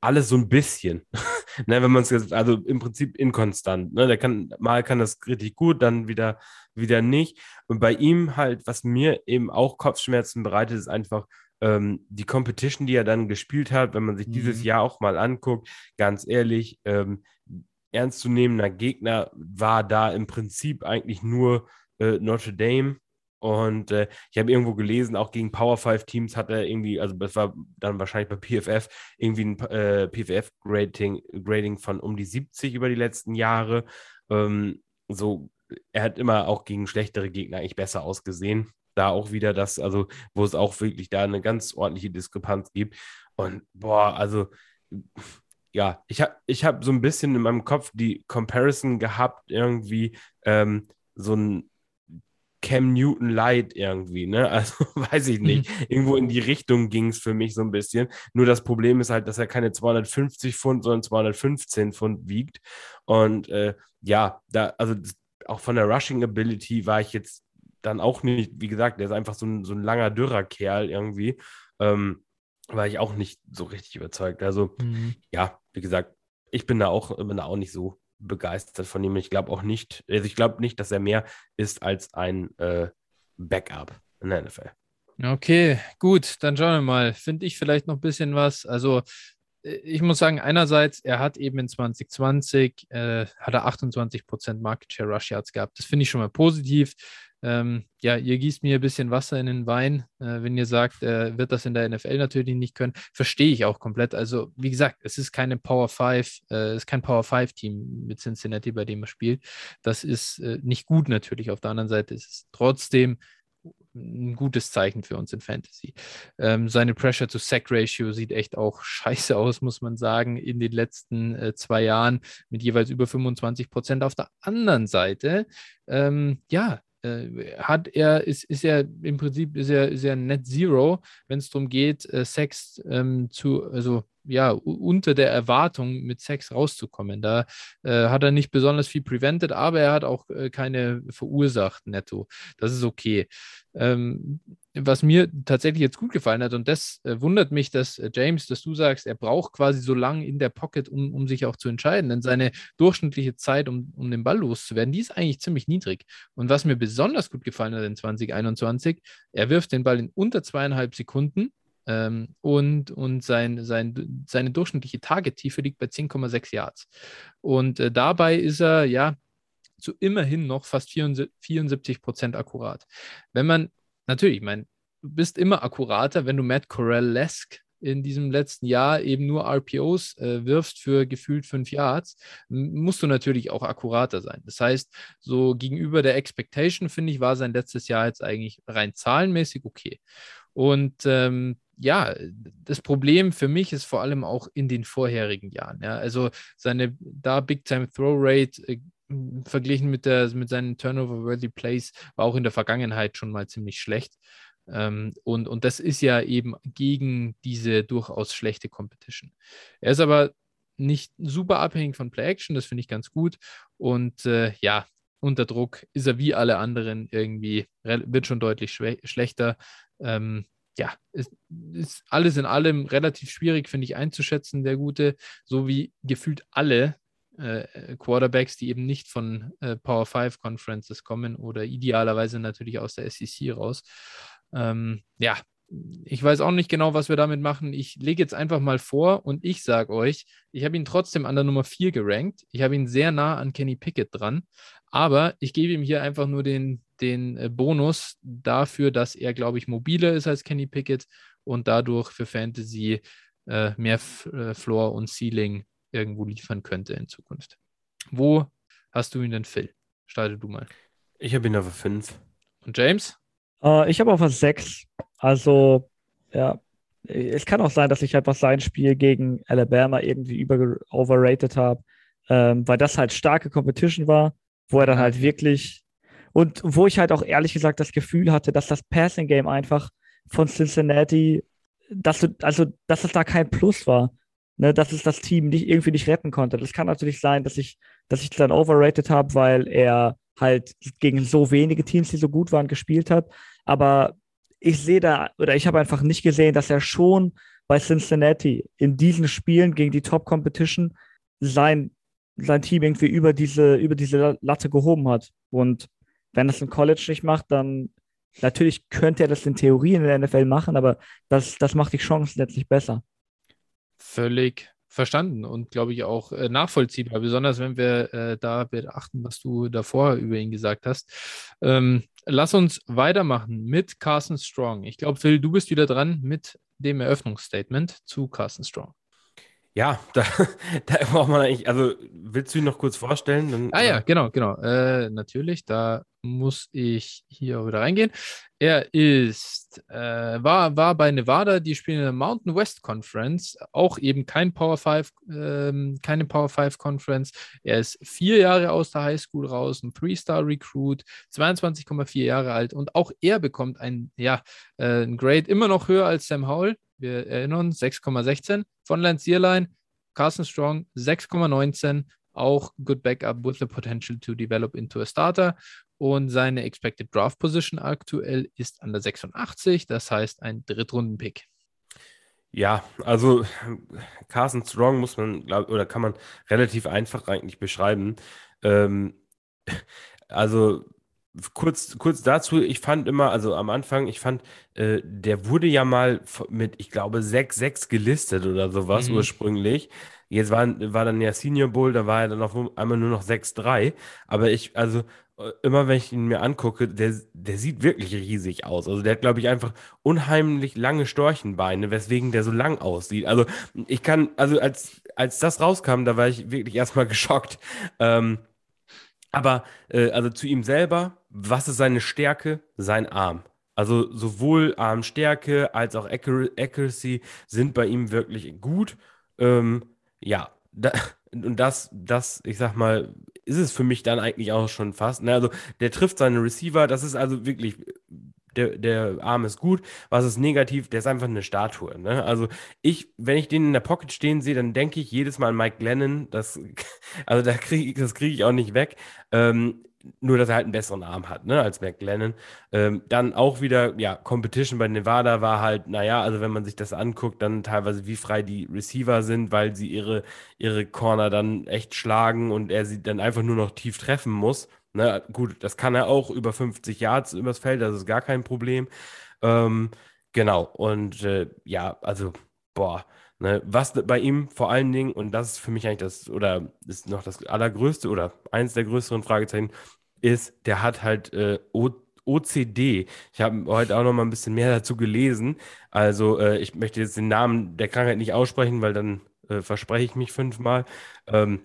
Speaker 2: alles so ein bisschen. ne, wenn man es also im Prinzip inkonstant. Ne? Der kann, mal kann das richtig gut, dann wieder, wieder nicht. Und bei ihm halt, was mir eben auch Kopfschmerzen bereitet, ist einfach ähm, die Competition, die er dann gespielt hat, wenn man sich mhm. dieses Jahr auch mal anguckt, ganz ehrlich, ähm, ernstzunehmender Gegner war da im Prinzip eigentlich nur äh, Notre Dame. Und äh, ich habe irgendwo gelesen, auch gegen Power 5 Teams hat er irgendwie, also das war dann wahrscheinlich bei PFF, irgendwie ein äh, PFF-Grading Grading von um die 70 über die letzten Jahre. Ähm, so, er hat immer auch gegen schlechtere Gegner eigentlich besser ausgesehen. Da auch wieder das, also wo es auch wirklich da eine ganz ordentliche Diskrepanz gibt. Und boah, also ja, ich habe ich hab so ein bisschen in meinem Kopf die Comparison gehabt, irgendwie ähm, so ein Cam Newton Light irgendwie, ne? Also weiß ich nicht. Mhm. Irgendwo in die Richtung ging es für mich so ein bisschen. Nur das Problem ist halt, dass er keine 250 Pfund, sondern 215 Pfund wiegt. Und äh, ja, da, also auch von der Rushing Ability war ich jetzt dann auch nicht, wie gesagt, der ist einfach so ein, so ein langer, dürrer Kerl irgendwie. Ähm, war ich auch nicht so richtig überzeugt. Also, mhm. ja, wie gesagt, ich bin da auch, bin da auch nicht so begeistert von ihm. Ich glaube auch nicht, also ich glaube nicht, dass er mehr ist als ein äh, Backup in der NFL.
Speaker 1: Okay, gut, dann schauen wir mal. Finde ich vielleicht noch ein bisschen was. Also, äh, ich muss sagen, einerseits, er hat eben in 2020 äh, hat er 28% Market Share Rush Yards gehabt. Das finde ich schon mal positiv. Ähm, ja, ihr gießt mir ein bisschen Wasser in den Wein, äh, wenn ihr sagt, er wird das in der NFL natürlich nicht können. Verstehe ich auch komplett. Also, wie gesagt, es ist keine Power 5, äh, es ist kein Power 5 Team mit Cincinnati, bei dem er spielt. Das ist äh, nicht gut natürlich. Auf der anderen Seite ist es trotzdem ein gutes Zeichen für uns in Fantasy. Ähm, seine Pressure-to-Sack-Ratio sieht echt auch scheiße aus, muss man sagen, in den letzten äh, zwei Jahren mit jeweils über 25 Prozent. Auf der anderen Seite, ähm, ja, äh, hat er, ist, ist er im Prinzip ist er, ist er Net Zero, wenn es darum geht, äh, Sex ähm, zu, also ja, unter der Erwartung mit Sex rauszukommen. Da äh, hat er nicht besonders viel prevented, aber er hat auch äh, keine verursacht netto. Das ist okay. Ähm, was mir tatsächlich jetzt gut gefallen hat, und das äh, wundert mich, dass äh, James, dass du sagst, er braucht quasi so lange in der Pocket, um, um sich auch zu entscheiden. Denn seine durchschnittliche Zeit, um, um den Ball loszuwerden, die ist eigentlich ziemlich niedrig. Und was mir besonders gut gefallen hat in 2021, er wirft den Ball in unter zweieinhalb Sekunden ähm, und, und sein, sein, seine durchschnittliche Target-Tiefe liegt bei 10,6 Yards. Und äh, dabei ist er ja zu immerhin noch fast 74 Prozent akkurat. Wenn man, natürlich, ich meine, du bist immer akkurater, wenn du Matt Corell-esque in diesem letzten Jahr eben nur RPOs äh, wirfst für gefühlt fünf Yards, musst du natürlich auch akkurater sein. Das heißt, so gegenüber der Expectation, finde ich, war sein letztes Jahr jetzt eigentlich rein zahlenmäßig okay. Und ähm, ja, das Problem für mich ist vor allem auch in den vorherigen Jahren. Ja, also seine da Big Time Throw Rate äh, verglichen mit, der, mit seinen Turnover-worthy Plays war auch in der Vergangenheit schon mal ziemlich schlecht. Ähm, und, und das ist ja eben gegen diese durchaus schlechte Competition. Er ist aber nicht super abhängig von Play-Action, das finde ich ganz gut. Und äh, ja, unter Druck ist er wie alle anderen irgendwie, wird schon deutlich schlechter. Ähm, ja, ist, ist alles in allem relativ schwierig, finde ich, einzuschätzen, der Gute, so wie gefühlt alle äh, Quarterbacks, die eben nicht von äh, Power 5 Conferences kommen oder idealerweise natürlich aus der SEC raus. Ähm, ja, ich weiß auch nicht genau, was wir damit machen. Ich lege jetzt einfach mal vor und ich sage euch, ich habe ihn trotzdem an der Nummer 4 gerankt. Ich habe ihn sehr nah an Kenny Pickett dran. Aber ich gebe ihm hier einfach nur den, den äh, Bonus dafür, dass er, glaube ich, mobiler ist als Kenny Pickett und dadurch für Fantasy äh, mehr F äh, Floor und Ceiling irgendwo liefern könnte in Zukunft. Wo hast du ihn denn, Phil? Starte du mal.
Speaker 2: Ich habe ihn auf 5.
Speaker 1: Und James?
Speaker 3: Uh, ich habe auf 6. Also, ja, es kann auch sein, dass ich einfach sein Spiel gegen Alabama irgendwie über overrated habe, ähm, weil das halt starke Competition war, wo er dann halt wirklich und wo ich halt auch ehrlich gesagt das Gefühl hatte, dass das Passing Game einfach von Cincinnati, dass du, also dass es da kein Plus war, ne, dass es das Team nicht irgendwie nicht retten konnte. Das kann natürlich sein, dass ich, dass ich dann overrated habe, weil er halt gegen so wenige Teams, die so gut waren, gespielt hat. Aber ich sehe da, oder ich habe einfach nicht gesehen, dass er schon bei Cincinnati in diesen Spielen gegen die Top Competition sein, sein Team irgendwie über diese, über diese Latte gehoben hat. Und wenn das im College nicht macht, dann natürlich könnte er das in Theorie in der NFL machen, aber das, das macht die Chancen letztlich besser.
Speaker 1: Völlig verstanden und glaube ich auch äh, nachvollziehbar, besonders wenn wir äh, da beachten, was du davor über ihn gesagt hast. Ähm, lass uns weitermachen mit Carson Strong. Ich glaube, Phil, du bist wieder dran mit dem Eröffnungsstatement zu Carson Strong.
Speaker 2: Ja, da, da braucht man eigentlich, also willst du ihn noch kurz vorstellen?
Speaker 1: Dann, ah ja, genau, genau. Äh, natürlich, da muss ich hier wieder reingehen. Er ist, äh, war, war bei Nevada, die spielen in der Mountain West Conference, auch eben kein Power 5, ähm, keine Power 5 Conference. Er ist vier Jahre aus der High School raus, ein Three-Star-Recruit, 22,4 Jahre alt und auch er bekommt ein, ja, äh, ein Grade immer noch höher als Sam Howell. Wir erinnern uns, 6,16 von Lance Zierlein, Carson Strong 6,19, auch good backup with the potential to develop into a starter. Und seine Expected Draft Position aktuell ist an der 86, das heißt ein Drittrunden-Pick.
Speaker 2: Ja, also Carson Strong muss man, glaub, oder kann man relativ einfach eigentlich beschreiben. Ähm, also kurz, kurz dazu, ich fand immer, also am Anfang, ich fand, äh, der wurde ja mal mit, ich glaube, 6-6 gelistet oder sowas mhm. ursprünglich. Jetzt war, war dann ja Senior Bowl, da war er dann auf einmal nur noch 6-3. Aber ich, also äh, immer wenn ich ihn mir angucke, der, der sieht wirklich riesig aus. Also der hat, glaube ich, einfach unheimlich lange Storchenbeine, weswegen der so lang aussieht. Also ich kann, also als, als das rauskam, da war ich wirklich erstmal geschockt. Ähm, aber äh, also zu ihm selber, was ist seine Stärke? Sein Arm. Also sowohl Armstärke als auch Accuracy sind bei ihm wirklich gut. Ähm, ja, da, und das, das, ich sag mal, ist es für mich dann eigentlich auch schon fast. Ne? Also der trifft seine Receiver, das ist also wirklich der, der Arm ist gut. Was ist negativ? Der ist einfach eine Statue. Ne? Also ich, wenn ich den in der Pocket stehen sehe, dann denke ich jedes Mal an Mike Glennon. Das, also da krieg, das kriege ich auch nicht weg. Ähm, nur, dass er halt einen besseren Arm hat, ne, als McLennan. Ähm, dann auch wieder, ja, Competition bei Nevada war halt, naja, also wenn man sich das anguckt, dann teilweise wie frei die Receiver sind, weil sie ihre, ihre Corner dann echt schlagen und er sie dann einfach nur noch tief treffen muss. Ne, gut, das kann er auch über 50 Yards übers Feld, das ist gar kein Problem. Ähm, genau, und äh, ja, also, boah, ne, was bei ihm vor allen Dingen, und das ist für mich eigentlich das, oder ist noch das allergrößte oder eins der größeren Fragezeichen, ist, der hat halt äh, OCD. Ich habe heute auch noch mal ein bisschen mehr dazu gelesen. Also äh, ich möchte jetzt den Namen der Krankheit nicht aussprechen, weil dann äh, verspreche ich mich fünfmal. Ähm,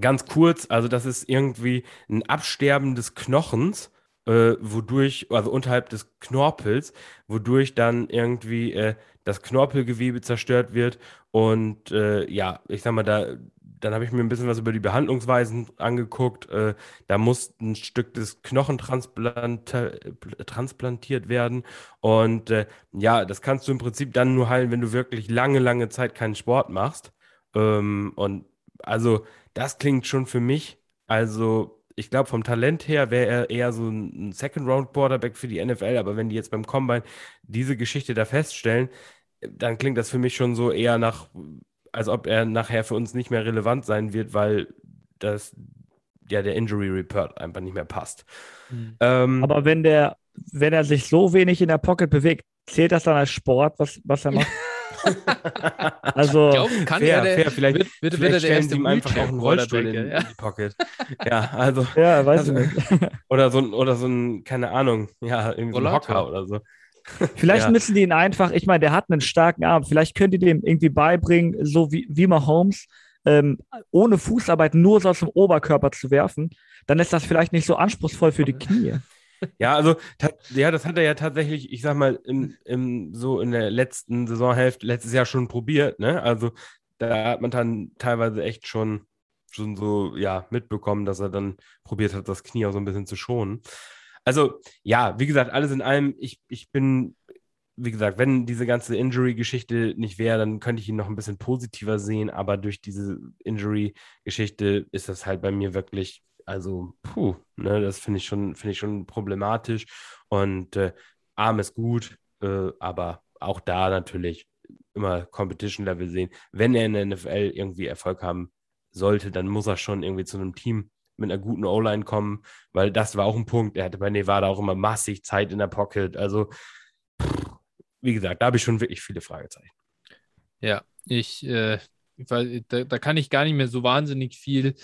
Speaker 2: Ganz kurz, also das ist irgendwie ein Absterben des Knochens äh, wodurch, also unterhalb des Knorpels, wodurch dann irgendwie äh, das Knorpelgewebe zerstört wird. Und äh, ja, ich sag mal, da, dann habe ich mir ein bisschen was über die Behandlungsweisen angeguckt. Äh, da muss ein Stück des Knochen transplantiert werden. Und äh, ja, das kannst du im Prinzip dann nur heilen, wenn du wirklich lange, lange Zeit keinen Sport machst. Ähm, und also, das klingt schon für mich, also ich glaube, vom Talent her wäre er eher so ein Second-Round-Quarterback für die NFL, aber wenn die jetzt beim Combine diese Geschichte da feststellen, dann klingt das für mich schon so eher nach, als ob er nachher für uns nicht mehr relevant sein wird, weil das ja der Injury Report einfach nicht mehr passt.
Speaker 3: Mhm. Ähm, aber wenn der, wenn er sich so wenig in der Pocket bewegt, zählt das dann als Sport, was, was er macht?
Speaker 2: also, glaube, kann fair, er, fair. Vielleicht, wird, wird, vielleicht wird stellen sie ihm einfach auch einen Rollstuhl in, ja. in, die Pocket. Ja, also.
Speaker 3: Ja, weiß also, ich nicht.
Speaker 2: Oder so, ein, oder so ein, keine Ahnung, ja, irgendwie so ein Hocker oder so.
Speaker 3: Vielleicht ja. müssen die ihn einfach, ich meine, der hat einen starken Arm, vielleicht könnt ihr dem irgendwie beibringen, so wie, wie Mahomes, ähm, ohne Fußarbeit nur so aus dem Oberkörper zu werfen, dann ist das vielleicht nicht so anspruchsvoll für die Knie.
Speaker 2: Ja, also ja, das hat er ja tatsächlich, ich sag mal, im, im, so in der letzten Saisonhälfte, letztes Jahr schon probiert, ne? Also da hat man dann teilweise echt schon, schon so, ja, mitbekommen, dass er dann probiert hat, das Knie auch so ein bisschen zu schonen. Also, ja, wie gesagt, alles in allem, ich, ich bin, wie gesagt, wenn diese ganze Injury-Geschichte nicht wäre, dann könnte ich ihn noch ein bisschen positiver sehen, aber durch diese Injury-Geschichte ist das halt bei mir wirklich also, puh, ne, das finde ich schon, finde ich schon problematisch. Und äh, Arm ist gut, äh, aber auch da natürlich immer Competition-Level sehen. Wenn er in der NFL irgendwie Erfolg haben sollte, dann muss er schon irgendwie zu einem Team mit einer guten O-Line kommen, weil das war auch ein Punkt. Er hatte bei Nevada auch immer massig Zeit in der Pocket. Also, wie gesagt, da habe ich schon wirklich viele Fragezeichen.
Speaker 1: Ja, ich äh, weil da, da, kann ich gar nicht mehr so wahnsinnig viel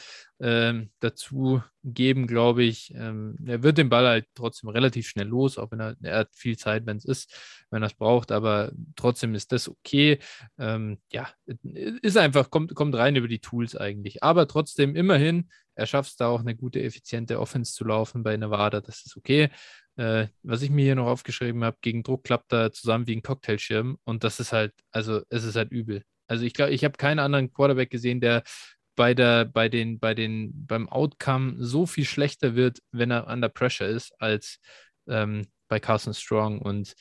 Speaker 1: ähm, dazu geben, glaube ich. Ähm, er wird den Ball halt trotzdem relativ schnell los, auch wenn er, er hat viel Zeit, wenn es ist, wenn er es braucht, aber trotzdem ist das okay. Ähm, ja, ist einfach, kommt, kommt rein über die Tools eigentlich. Aber trotzdem, immerhin, er schafft es da auch eine gute, effiziente Offense zu laufen bei Nevada, das ist okay. Äh, was ich mir hier noch aufgeschrieben habe, gegen Druck klappt er zusammen wie ein Cocktailschirm und das ist halt, also es ist halt übel. Also ich glaube, ich habe keinen anderen Quarterback gesehen, der bei der, bei den, bei den, beim Outcome so viel schlechter wird, wenn er under pressure ist, als ähm, bei Carson Strong. Und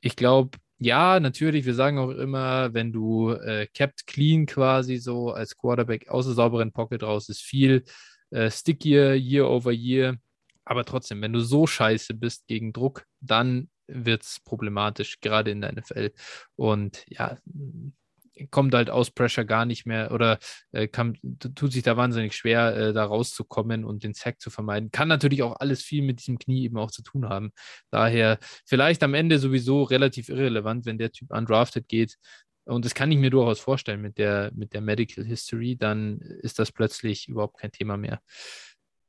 Speaker 1: ich glaube, ja, natürlich, wir sagen auch immer, wenn du äh, kept clean quasi so als Quarterback aus der sauberen Pocket raus, ist viel äh, stickier year over year. Aber trotzdem, wenn du so scheiße bist gegen Druck, dann wird es problematisch, gerade in der NFL. Und ja, kommt halt aus Pressure gar nicht mehr oder äh, kann, tut sich da wahnsinnig schwer, äh, da rauszukommen und den Sack zu vermeiden. Kann natürlich auch alles viel mit diesem Knie eben auch zu tun haben. Daher vielleicht am Ende sowieso relativ irrelevant, wenn der Typ undrafted geht. Und das kann ich mir durchaus vorstellen mit der, mit der Medical History, dann ist das plötzlich überhaupt kein Thema mehr.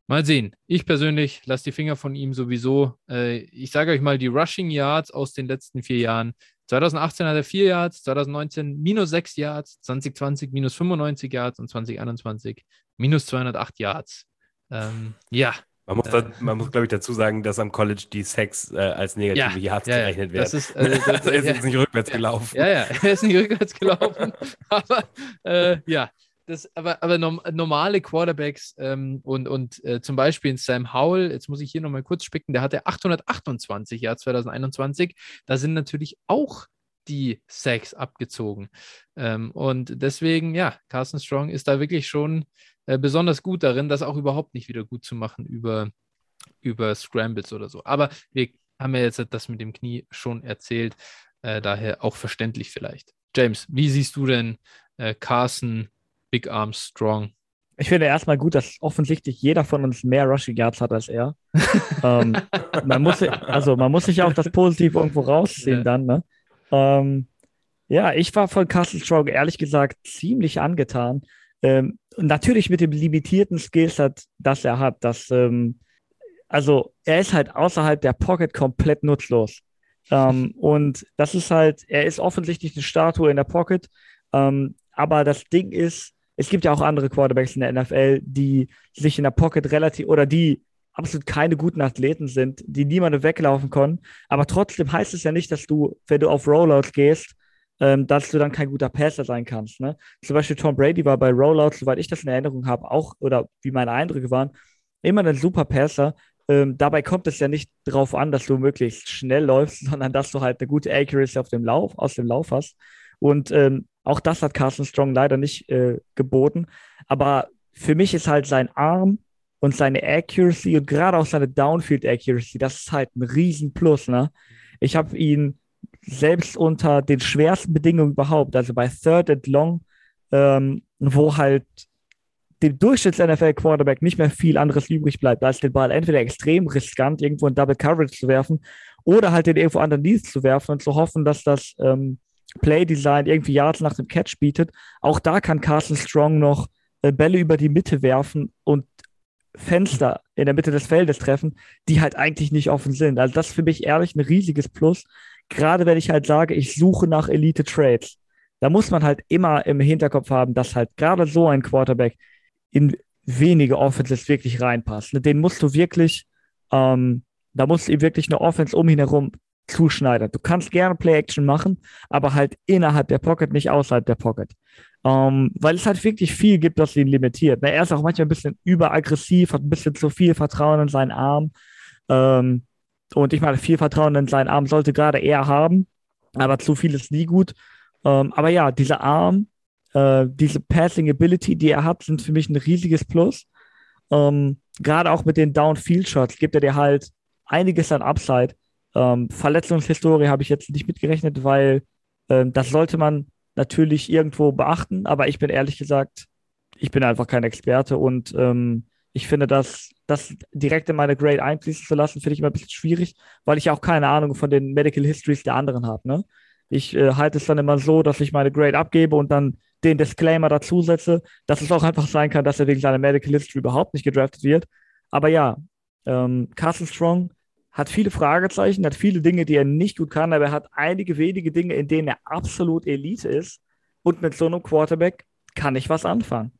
Speaker 1: Mal sehen. Ich persönlich lasse die Finger von ihm sowieso. Äh, ich sage euch mal die Rushing Yards aus den letzten vier Jahren. 2018 hat er 4 Yards, 2019 minus 6 Yards, 2020 minus 95 Yards und 2021 minus 208 Yards. Ähm, ja.
Speaker 2: Man muss, äh, muss glaube ich, dazu sagen, dass am College die Sex äh, als negative ja, Yards ja, gerechnet werden.
Speaker 1: Das ist, äh, das,
Speaker 2: er ist jetzt nicht rückwärts gelaufen.
Speaker 1: Ja, ja, er ist nicht rückwärts gelaufen. aber äh, ja, das, aber, aber normale Quarterbacks ähm, und, und äh, zum Beispiel in Sam Howell, jetzt muss ich hier nochmal kurz spicken, der hatte 828 Jahre 2021. Da sind natürlich auch die Sacks abgezogen. Ähm, und deswegen, ja, Carson Strong ist da wirklich schon äh, besonders gut darin, das auch überhaupt nicht wieder gut zu machen über, über Scrambles oder so. Aber wir haben ja jetzt das mit dem Knie schon erzählt, äh, daher auch verständlich vielleicht. James, wie siehst du denn äh, Carson Big Arm Strong.
Speaker 3: Ich finde erstmal gut, dass offensichtlich jeder von uns mehr Rushing Yards hat als er. ähm, man muss, also man muss sich auch das Positive irgendwo rausziehen ja. dann. Ne? Ähm, ja, ich war von Castle Strong ehrlich gesagt ziemlich angetan. Ähm, natürlich mit dem limitierten Skillset, das er hat. Dass, ähm, also er ist halt außerhalb der Pocket komplett nutzlos. Ähm, und das ist halt, er ist offensichtlich eine Statue in der Pocket. Ähm, aber das Ding ist, es gibt ja auch andere Quarterbacks in der NFL, die sich in der Pocket relativ oder die absolut keine guten Athleten sind, die niemandem weglaufen können. Aber trotzdem heißt es ja nicht, dass du, wenn du auf Rollouts gehst, ähm, dass du dann kein guter Passer sein kannst. Ne? Zum Beispiel Tom Brady war bei Rollouts, soweit ich das in Erinnerung habe, auch, oder wie meine Eindrücke waren, immer ein super Passer. Ähm, dabei kommt es ja nicht darauf an, dass du möglichst schnell läufst, sondern dass du halt eine gute Accuracy auf dem Lauf, aus dem Lauf hast. Und ähm, auch das hat Carson Strong leider nicht äh, geboten. Aber für mich ist halt sein Arm und seine Accuracy und gerade auch seine Downfield Accuracy, das ist halt ein Riesenplus. Ne? Ich habe ihn selbst unter den schwersten Bedingungen überhaupt, also bei Third and Long, ähm, wo halt dem Durchschnitts-NFL-Quarterback nicht mehr viel anderes übrig bleibt, als den Ball entweder extrem riskant irgendwo in Double Coverage zu werfen oder halt den irgendwo underneath zu werfen und zu hoffen, dass das ähm, Play-Design irgendwie Yards nach dem Catch bietet. Auch da kann Carson Strong noch äh, Bälle über die Mitte werfen und Fenster in der Mitte des Feldes treffen, die halt eigentlich nicht offen sind. Also das ist für mich ehrlich ein riesiges Plus. Gerade wenn ich halt sage, ich suche nach Elite Trades. Da muss man halt immer im Hinterkopf haben, dass halt gerade so ein Quarterback in wenige Offenses wirklich reinpasst. Den musst du wirklich, ähm, da musst du ihm wirklich eine Offense um ihn herum zuschneidern. Du kannst gerne Play-Action machen, aber halt innerhalb der Pocket, nicht außerhalb der Pocket. Ähm, weil es halt wirklich viel gibt, was ihn limitiert. Na, er ist auch manchmal ein bisschen überaggressiv, hat ein bisschen zu viel Vertrauen in seinen Arm. Ähm, und ich meine, viel Vertrauen in seinen Arm sollte gerade er haben, aber zu viel ist nie gut. Ähm, aber ja, dieser Arm äh, diese Passing Ability, die er hat, sind für mich ein riesiges Plus. Ähm, Gerade auch mit den Downfield Shots gibt er dir halt einiges an Upside. Ähm, Verletzungshistorie habe ich jetzt nicht mitgerechnet, weil ähm, das sollte man natürlich irgendwo beachten. Aber ich bin ehrlich gesagt, ich bin einfach kein Experte und ähm, ich finde, dass das direkt in meine Grade einfließen zu lassen, finde ich immer ein bisschen schwierig, weil ich auch keine Ahnung von den Medical Histories der anderen habe. Ne? Ich äh, halte es dann immer so, dass ich meine Grade abgebe und dann den Disclaimer dazu setze, dass es auch einfach sein kann, dass er wegen seiner Medical History überhaupt nicht gedraftet wird. Aber ja, ähm, Carson Strong hat viele Fragezeichen, hat viele Dinge, die er nicht gut kann, aber er hat einige wenige Dinge, in denen er absolut Elite ist. Und mit so einem Quarterback kann ich was anfangen.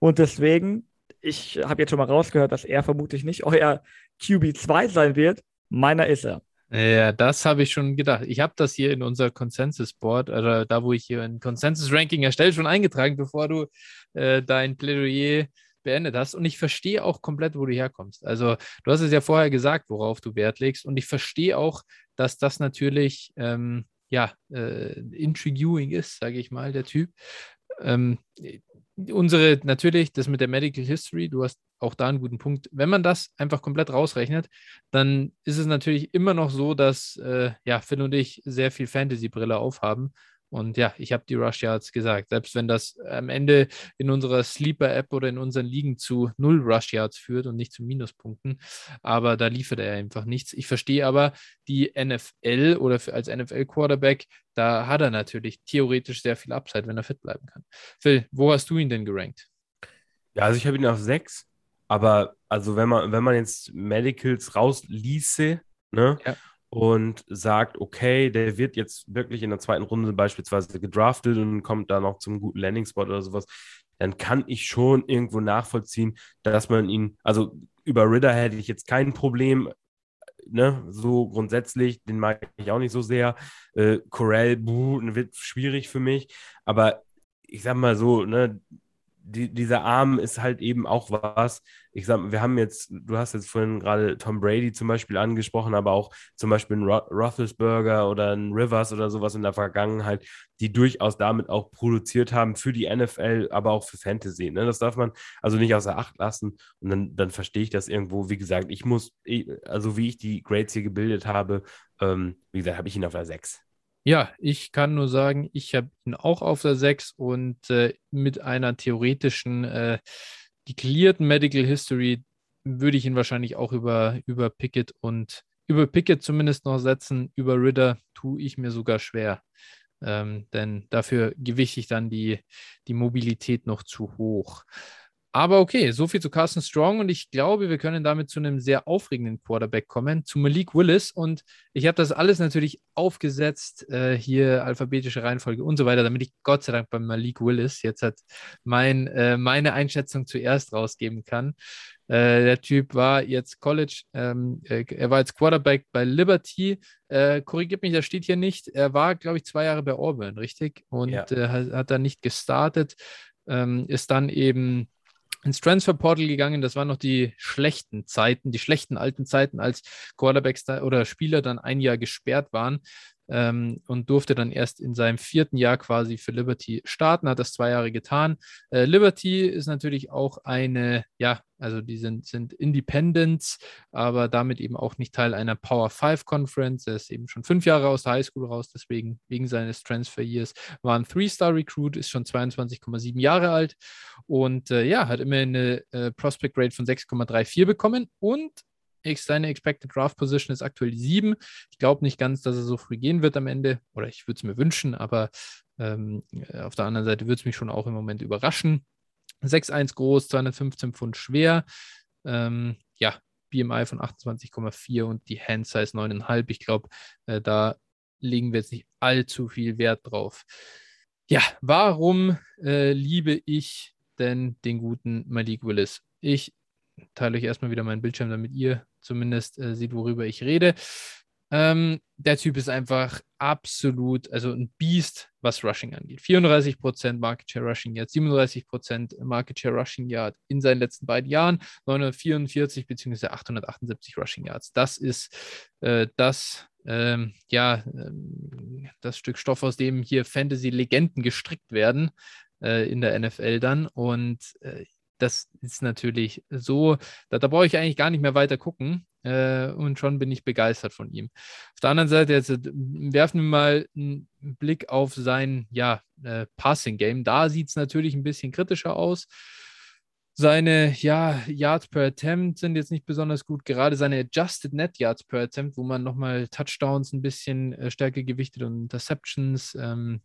Speaker 3: Und deswegen, ich habe jetzt schon mal rausgehört, dass er vermutlich nicht euer QB2 sein wird. Meiner ist er.
Speaker 1: Ja, das habe ich schon gedacht. Ich habe das hier in unser Consensus-Board, oder da, wo ich hier ein Consensus-Ranking erstelle, schon eingetragen, bevor du äh, dein Plädoyer beendet hast. Und ich verstehe auch komplett, wo du herkommst. Also, du hast es ja vorher gesagt, worauf du Wert legst. Und ich verstehe auch, dass das natürlich, ähm, ja, äh, intriguing ist, sage ich mal, der Typ. Ähm, unsere, natürlich, das mit der Medical History, du hast auch da einen guten Punkt. Wenn man das einfach komplett rausrechnet, dann ist es natürlich immer noch so, dass äh, ja, Phil und ich sehr viel Fantasy-Brille aufhaben und ja, ich habe die Rush Yards gesagt. Selbst wenn das am Ende in unserer Sleeper-App oder in unseren Ligen zu null Rush Yards führt und nicht zu Minuspunkten. Aber da liefert er einfach nichts. Ich verstehe aber die NFL oder als NFL-Quarterback, da hat er natürlich theoretisch sehr viel Upside, wenn er fit bleiben kann. Phil, wo hast du ihn denn gerankt?
Speaker 2: Ja, also ich habe ihn auf sechs. Aber also wenn man, wenn man jetzt Medicals rausließe, ne? Ja und sagt, okay, der wird jetzt wirklich in der zweiten Runde beispielsweise gedraftet und kommt da noch zum guten Landing-Spot oder sowas, dann kann ich schon irgendwo nachvollziehen, dass man ihn, also über Ritter hätte ich jetzt kein Problem, ne, so grundsätzlich, den mag ich auch nicht so sehr. Äh, Corell, buh, wird schwierig für mich, aber ich sag mal so, ne, die, dieser Arm ist halt eben auch was. Ich sag, wir haben jetzt, du hast jetzt vorhin gerade Tom Brady zum Beispiel angesprochen, aber auch zum Beispiel ein Roethlisberger oder ein Rivers oder sowas in der Vergangenheit, die durchaus damit auch produziert haben für die NFL, aber auch für Fantasy. Ne? Das darf man also nicht außer Acht lassen. Und dann, dann verstehe ich das irgendwo. Wie gesagt, ich muss, also wie ich die Grades hier gebildet habe, ähm, wie gesagt, habe ich ihn auf der 6.
Speaker 1: Ja, ich kann nur sagen, ich habe ihn auch auf der 6 und äh, mit einer theoretischen, äh, declarierten Medical History würde ich ihn wahrscheinlich auch über, über Pickett und über Pickett zumindest noch setzen. Über Ritter tue ich mir sogar schwer. Ähm, denn dafür gewichte ich dann die, die Mobilität noch zu hoch. Aber okay, so viel zu Carson Strong und ich glaube, wir können damit zu einem sehr aufregenden Quarterback kommen, zu Malik Willis. Und ich habe das alles natürlich aufgesetzt, äh, hier alphabetische Reihenfolge und so weiter, damit ich Gott sei Dank bei Malik Willis jetzt hat mein, äh, meine Einschätzung zuerst rausgeben kann. Äh, der Typ war jetzt College, ähm, äh, er war jetzt Quarterback bei Liberty. Äh, korrigiert mich, das steht hier nicht. Er war, glaube ich, zwei Jahre bei Auburn, richtig? Und ja. Äh, hat, hat da nicht gestartet. Ähm, ist dann eben ins Transfer Portal gegangen. Das waren noch die schlechten Zeiten, die schlechten alten Zeiten, als Quarterbacks oder Spieler dann ein Jahr gesperrt waren ähm, und durfte dann erst in seinem vierten Jahr quasi für Liberty starten, hat das zwei Jahre getan. Äh, Liberty ist natürlich auch eine, ja, also die sind, sind Independents, aber damit eben auch nicht Teil einer Power 5 Conference. Er ist eben schon fünf Jahre aus der Highschool raus, deswegen wegen seines Transfer Years war ein Three-Star-Recruit, ist schon 22,7 Jahre alt und äh, ja, hat immer eine äh, Prospect Rate von 6,34 bekommen und seine Expected Draft Position ist aktuell 7. Ich glaube nicht ganz, dass er so früh gehen wird am Ende, oder ich würde es mir wünschen, aber ähm, auf der anderen Seite würde es mich schon auch im Moment überraschen. 6'1 groß, 215 Pfund schwer. Ähm, ja, BMI von 28,4 und die Hand Size 9,5. Ich glaube, äh, da legen wir jetzt nicht allzu viel Wert drauf. Ja, warum äh, liebe ich denn den guten Malik Willis? Ich teile euch erstmal wieder meinen Bildschirm, damit ihr zumindest äh, seht, worüber ich rede. Ähm, der Typ ist einfach absolut, also ein Biest, was Rushing angeht. 34% Market Share Rushing Yard, 37% Market Share Rushing Yard in seinen letzten beiden Jahren, 944 bzw. 878 Rushing Yards. Das ist äh, das, ähm, ja, äh, das Stück Stoff, aus dem hier Fantasy-Legenden gestrickt werden äh, in der NFL dann. Und äh, das ist natürlich so, da, da brauche ich eigentlich gar nicht mehr weiter gucken. Äh, und schon bin ich begeistert von ihm. Auf der anderen Seite, jetzt äh, werfen wir mal einen Blick auf sein ja, äh, Passing-Game. Da sieht es natürlich ein bisschen kritischer aus. Seine ja, Yards per Attempt sind jetzt nicht besonders gut. Gerade seine Adjusted Net Yards per Attempt, wo man nochmal Touchdowns ein bisschen äh, stärker gewichtet und Interceptions ähm,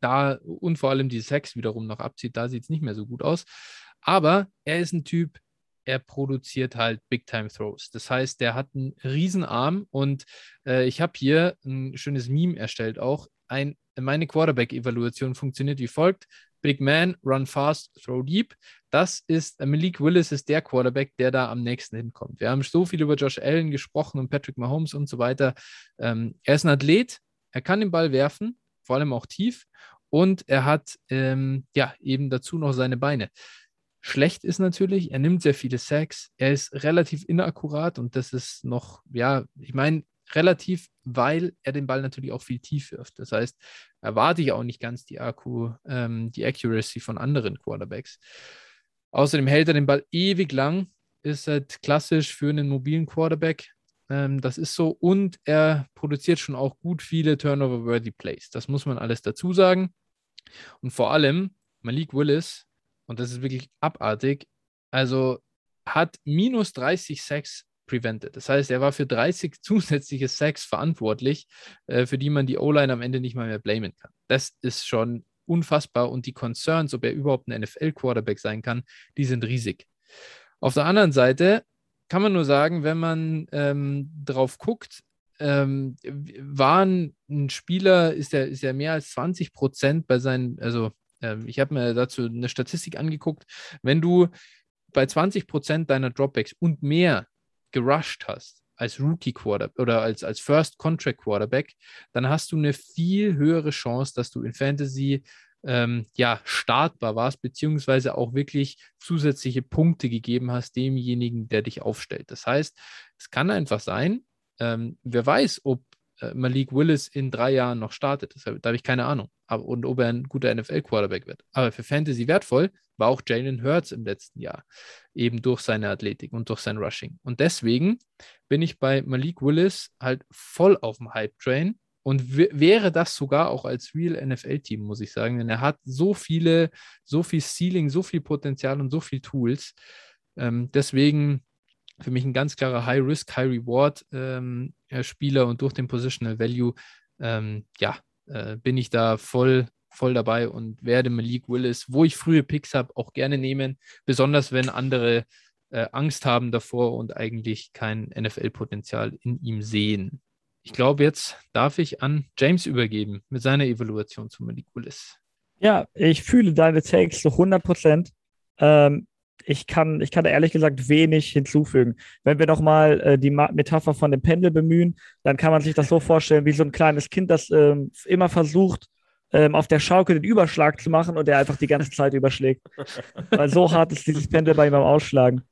Speaker 1: da und vor allem die Sex wiederum noch abzieht, da sieht es nicht mehr so gut aus. Aber er ist ein Typ, er produziert halt Big-Time-Throws. Das heißt, der hat einen Riesenarm und äh, ich habe hier ein schönes Meme erstellt auch. Ein, meine Quarterback-Evaluation funktioniert wie folgt. Big Man, run fast, throw deep. Das ist, äh, Malik Willis ist der Quarterback, der da am nächsten hinkommt. Wir haben so viel über Josh Allen gesprochen und Patrick Mahomes und so weiter. Ähm, er ist ein Athlet, er kann den Ball werfen, vor allem auch tief. Und er hat ähm, ja eben dazu noch seine Beine. Schlecht ist natürlich, er nimmt sehr viele Sacks, er ist relativ inakkurat und das ist noch, ja, ich meine, relativ, weil er den Ball natürlich auch viel tief wirft. Das heißt, erwarte ich auch nicht ganz die Akku, ähm, die Accuracy von anderen Quarterbacks. Außerdem hält er den Ball ewig lang, ist halt klassisch für einen mobilen Quarterback. Ähm, das ist so und er produziert schon auch gut viele Turnover-worthy Plays. Das muss man alles dazu sagen. Und vor allem Malik Willis und das ist wirklich abartig, also hat minus 30 Sacks prevented. Das heißt, er war für 30 zusätzliche Sacks verantwortlich, äh, für die man die O-Line am Ende nicht mal mehr blamen kann. Das ist schon unfassbar und die Concerns, ob er überhaupt ein NFL-Quarterback sein kann, die sind riesig. Auf der anderen Seite kann man nur sagen, wenn man ähm, drauf guckt, ähm, waren ein Spieler, ist er ist mehr als 20 Prozent bei seinen, also ähm, ich habe mir dazu eine Statistik angeguckt. Wenn du bei 20 Prozent deiner Dropbacks und mehr gerusht hast als Rookie Quarterback oder als, als First Contract Quarterback, dann hast du eine viel höhere Chance, dass du in Fantasy ähm, ja, startbar warst, beziehungsweise auch wirklich zusätzliche Punkte gegeben hast demjenigen, der dich aufstellt. Das heißt, es kann einfach sein, ähm, wer weiß, ob Malik Willis in drei Jahren noch startet. Deshalb, da habe ich keine Ahnung. Aber, und ob er ein guter NFL-Quarterback wird. Aber für Fantasy wertvoll war auch Jalen Hurts im letzten Jahr. Eben durch seine Athletik und durch sein Rushing. Und deswegen bin ich bei Malik Willis halt voll auf dem Hype-Train. Und wäre das sogar auch als Real NFL-Team, muss ich sagen, denn er hat so viele, so viel Ceiling, so viel Potenzial und so viel Tools. Ähm, deswegen für mich ein ganz klarer High-Risk, High-Reward-Spieler ähm, und durch den Positional Value, ähm, ja, äh, bin ich da voll, voll dabei und werde Malik Willis, wo ich frühe Picks habe, auch gerne nehmen, besonders wenn andere äh, Angst haben davor und eigentlich kein NFL-Potenzial in ihm sehen. Ich glaube, jetzt darf ich an James übergeben mit seiner Evaluation zu Malik Willis.
Speaker 3: Ja, ich fühle deine Takes zu 100 Prozent. Ähm, ich kann, ich kann da ehrlich gesagt wenig hinzufügen. Wenn wir nochmal äh, die Metapher von dem Pendel bemühen, dann kann man sich das so vorstellen, wie so ein kleines Kind, das ähm, immer versucht, ähm, auf der Schaukel den Überschlag zu machen und der einfach die ganze Zeit überschlägt. Weil so hart ist dieses Pendel bei ihm beim Ausschlagen.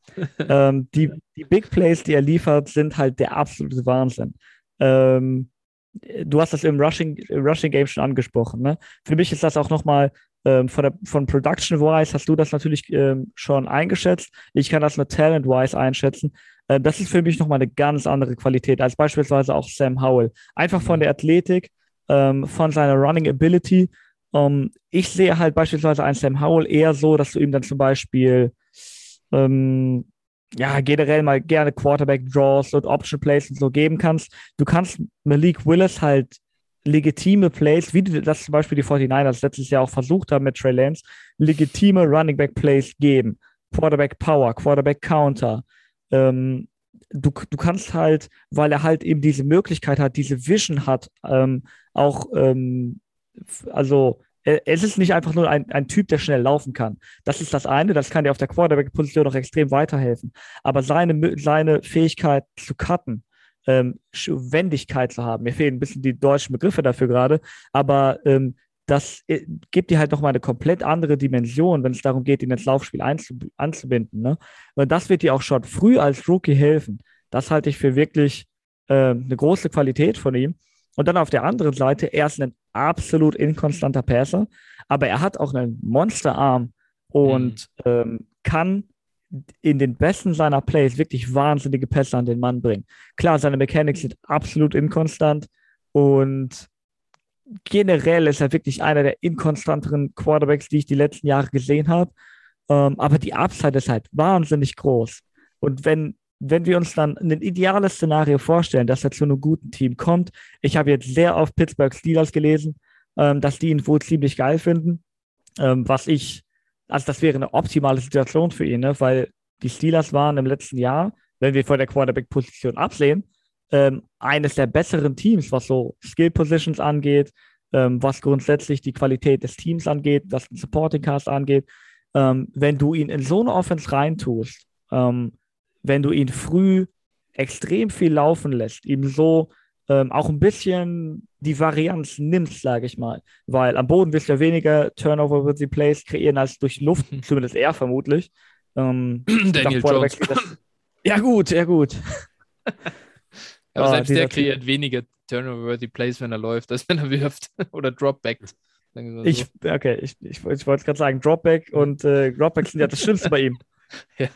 Speaker 3: Ähm, die, die Big Plays, die er liefert, sind halt der absolute Wahnsinn. Ähm, du hast das im Rushing, Rushing Game schon angesprochen. Ne? Für mich ist das auch nochmal ähm, von, der, von Production-wise hast du das natürlich ähm, schon eingeschätzt. Ich kann das mit Talent-wise einschätzen. Ähm, das ist für mich nochmal eine ganz andere Qualität als beispielsweise auch Sam Howell. Einfach von mhm. der Athletik, ähm, von seiner Running Ability. Ähm, ich sehe halt beispielsweise einen Sam Howell eher so, dass du ihm dann zum Beispiel ähm, ja, generell mal gerne Quarterback-Draws und Option-Plays und so geben kannst. Du kannst Malik Willis halt legitime Plays, wie das zum Beispiel die 49ers letztes Jahr auch versucht haben mit Trey Lance, legitime Running Back Plays geben. Quarterback Power, Quarterback Counter. Ähm, du, du kannst halt, weil er halt eben diese Möglichkeit hat, diese Vision hat, ähm, auch, ähm, also es ist nicht einfach nur ein, ein Typ, der schnell laufen kann. Das ist das eine, das kann dir auf der Quarterback-Position noch extrem weiterhelfen. Aber seine, seine Fähigkeit zu cutten, ähm, Wendigkeit zu haben, mir fehlen ein bisschen die deutschen Begriffe dafür gerade, aber ähm, das äh, gibt dir halt nochmal eine komplett andere Dimension, wenn es darum geht, ihn ins Laufspiel anzubinden. Ne? Und das wird dir auch schon früh als Rookie helfen. Das halte ich für wirklich äh, eine große Qualität von ihm. Und dann auf der anderen Seite, er ist ein absolut inkonstanter Passer, aber er hat auch einen Monsterarm und mhm. ähm, kann in den besten seiner Plays wirklich wahnsinnige Pässe an den Mann bringen. Klar, seine Mechanics sind absolut inkonstant und generell ist er wirklich einer der inkonstanteren Quarterbacks, die ich die letzten Jahre gesehen habe. Ähm, aber die Upside ist halt wahnsinnig groß. Und wenn wenn wir uns dann ein ideales Szenario vorstellen, dass er zu einem guten Team kommt, ich habe jetzt sehr auf Pittsburgh Steelers gelesen, ähm, dass die ihn wohl ziemlich geil finden, ähm, was ich, also das wäre eine optimale Situation für ihn, ne? weil die Steelers waren im letzten Jahr, wenn wir von der Quarterback-Position absehen, ähm, eines der besseren Teams, was so Skill-Positions angeht, ähm, was grundsätzlich die Qualität des Teams angeht, was den Supporting Cast angeht. Ähm, wenn du ihn in so eine Offense reintust, ähm, wenn du ihn früh extrem viel laufen lässt, ihm so ähm, auch ein bisschen die Varianz nimmst, sage ich mal. Weil am Boden wirst du ja weniger Turnover with the Plays kreieren als durch Luft, zumindest er vermutlich. Ähm,
Speaker 1: Daniel Jones.
Speaker 3: Das, ja gut, ja gut.
Speaker 1: Aber oh, selbst der kreiert weniger Turnover-worthy Plays, wenn er läuft, als wenn er wirft oder Dropbackt.
Speaker 3: Ich, okay, ich, ich, ich wollte gerade sagen, Dropback und äh, Dropbacks sind ja das Schlimmste bei ihm. Ja.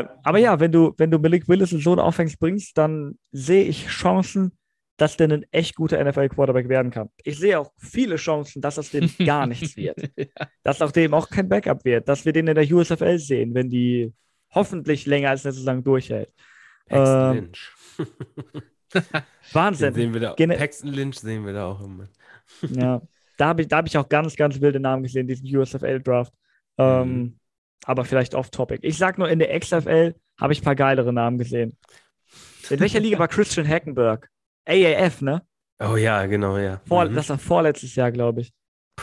Speaker 3: Äh, aber ja, wenn du, wenn du Malik Willis in so eine Offense bringst, dann sehe ich Chancen, dass der ein echt guter NFL-Quarterback werden kann. Ich sehe auch viele Chancen, dass das dem gar nichts wird. ja. Dass auch dem auch kein Backup wird, dass wir den in der USFL sehen, wenn die hoffentlich länger als eine Saison durchhält.
Speaker 2: Paxton ähm, Lynch.
Speaker 3: Wahnsinn.
Speaker 2: Den sehen wir da, Gene Paxton Lynch sehen wir da auch immer.
Speaker 3: ja, da habe ich, hab ich auch ganz, ganz wilde Namen gesehen, diesen USFL-Draft. Ähm, mhm aber vielleicht off-topic. Ich sag nur, in der XFL habe ich ein paar geilere Namen gesehen. In welcher Liga war Christian Hackenberg? AAF, ne?
Speaker 2: Oh ja, genau, ja.
Speaker 3: Vor, mhm. Das war vorletztes Jahr, glaube ich.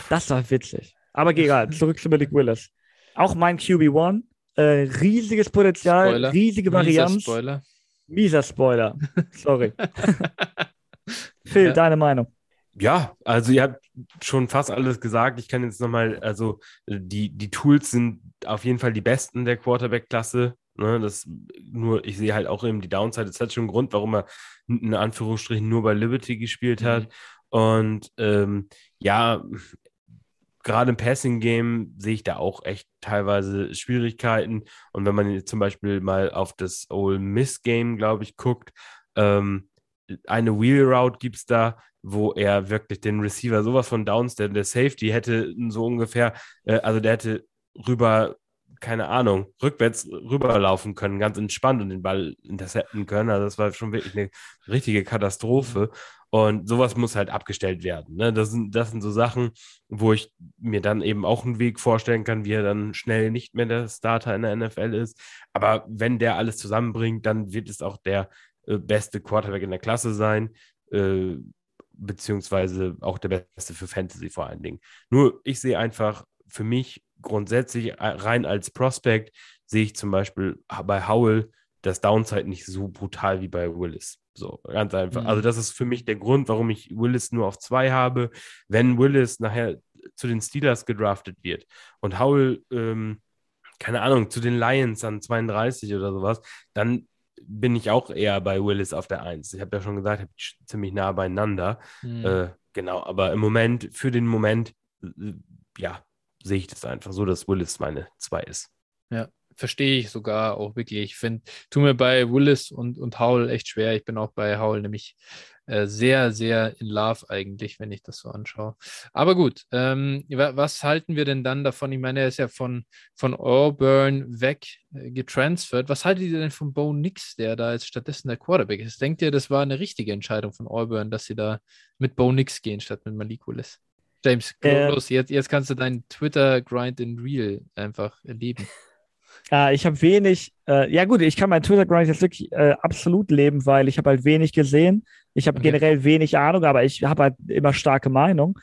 Speaker 3: Das war witzig. Aber egal, zurück zu Malik Willis. Auch mein QB1. Äh, riesiges Potenzial, Spoiler. riesige Varianz. Mieser
Speaker 1: Spoiler.
Speaker 3: Mieser Spoiler. Sorry. Phil, ja. deine Meinung?
Speaker 2: Ja, also ihr habt schon fast alles gesagt. Ich kann jetzt nochmal, also die, die Tools sind auf jeden Fall die besten der Quarterback-Klasse. Ne, das nur, ich sehe halt auch eben die Downside. Das hat schon einen Grund, warum er in Anführungsstrichen nur bei Liberty gespielt hat. Mhm. Und ähm, ja, gerade im Passing-Game sehe ich da auch echt teilweise Schwierigkeiten. Und wenn man jetzt zum Beispiel mal auf das Ole Miss-Game, glaube ich, guckt, ähm, eine Wheel Route gibt es da, wo er wirklich den Receiver sowas von downs, der, der Safety hätte so ungefähr, äh, also der hätte rüber, keine Ahnung, rückwärts rüberlaufen können, ganz entspannt und den Ball intercepten können. Also das war schon wirklich eine richtige Katastrophe. Und sowas muss halt abgestellt werden. Ne? Das, sind, das sind so Sachen, wo ich mir dann eben auch einen Weg vorstellen kann, wie er dann schnell nicht mehr der Starter in der NFL ist. Aber wenn der alles zusammenbringt, dann wird es auch der äh, beste Quarterback in der Klasse sein. Äh, beziehungsweise auch der beste für Fantasy vor allen Dingen. Nur ich sehe einfach für mich grundsätzlich rein als Prospect sehe ich zum Beispiel bei Howell das Downside nicht so brutal wie bei Willis. So, ganz einfach. Mhm. Also, das ist für mich der Grund, warum ich Willis nur auf zwei habe. Wenn Willis nachher zu den Steelers gedraftet wird und Howell, ähm, keine Ahnung, zu den Lions an 32 oder sowas, dann bin ich auch eher bei Willis auf der 1. Ich habe ja schon gesagt, ziemlich nah beieinander. Mhm. Äh, genau, aber im Moment, für den Moment, äh, ja, sehe ich das einfach so, dass Willis meine 2 ist.
Speaker 1: Ja, verstehe ich sogar auch wirklich. Ich finde, tu mir bei Willis und, und Howell echt schwer. Ich bin auch bei Howell nämlich äh, sehr, sehr in Love eigentlich, wenn ich das so anschaue. Aber gut, ähm, was halten wir denn dann davon? Ich meine, er ist ja von, von Auburn weg äh, getransfert. Was haltet ihr denn von Bo Nix, der da jetzt stattdessen der Quarterback ist? Denkt ihr, das war eine richtige Entscheidung von Auburn, dass sie da mit Bo Nix gehen statt mit Malik Willis? James, äh, los, jetzt, jetzt kannst du deinen Twitter-Grind in Real einfach erleben.
Speaker 3: Äh, ich habe wenig, äh, ja gut, ich kann meinen Twitter-Grind jetzt wirklich äh, absolut leben, weil ich habe halt wenig gesehen. Ich habe okay. generell wenig Ahnung, aber ich habe halt immer starke Meinung.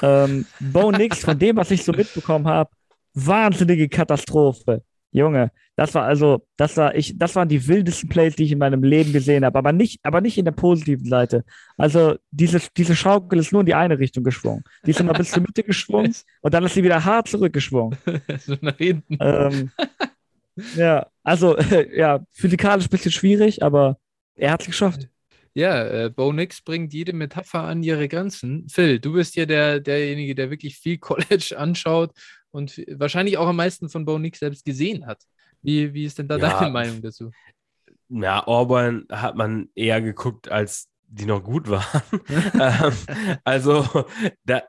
Speaker 3: Ähm, Bo Nix, von dem, was ich so mitbekommen habe, wahnsinnige Katastrophe. Junge, das war also, das war ich, das waren die wildesten Plays, die ich in meinem Leben gesehen habe, aber nicht, aber nicht in der positiven Seite. Also diese, diese Schaukel ist nur in die eine Richtung geschwungen. Die ist immer bis zur Mitte geschwungen und dann ist sie wieder hart zurückgeschwungen. so nach hinten. Ähm, ja, also ja, physikalisch ein bisschen schwierig, aber er hat es geschafft.
Speaker 1: Ja, äh, Bo Nix bringt jede Metapher an ihre Grenzen. Phil, du bist ja der, derjenige, der wirklich viel College anschaut und wahrscheinlich auch am meisten von Bo Nix selbst gesehen hat. Wie, wie ist denn da ja, deine Meinung dazu?
Speaker 2: Ja, Auburn hat man eher geguckt, als die noch gut waren. ähm, also, da,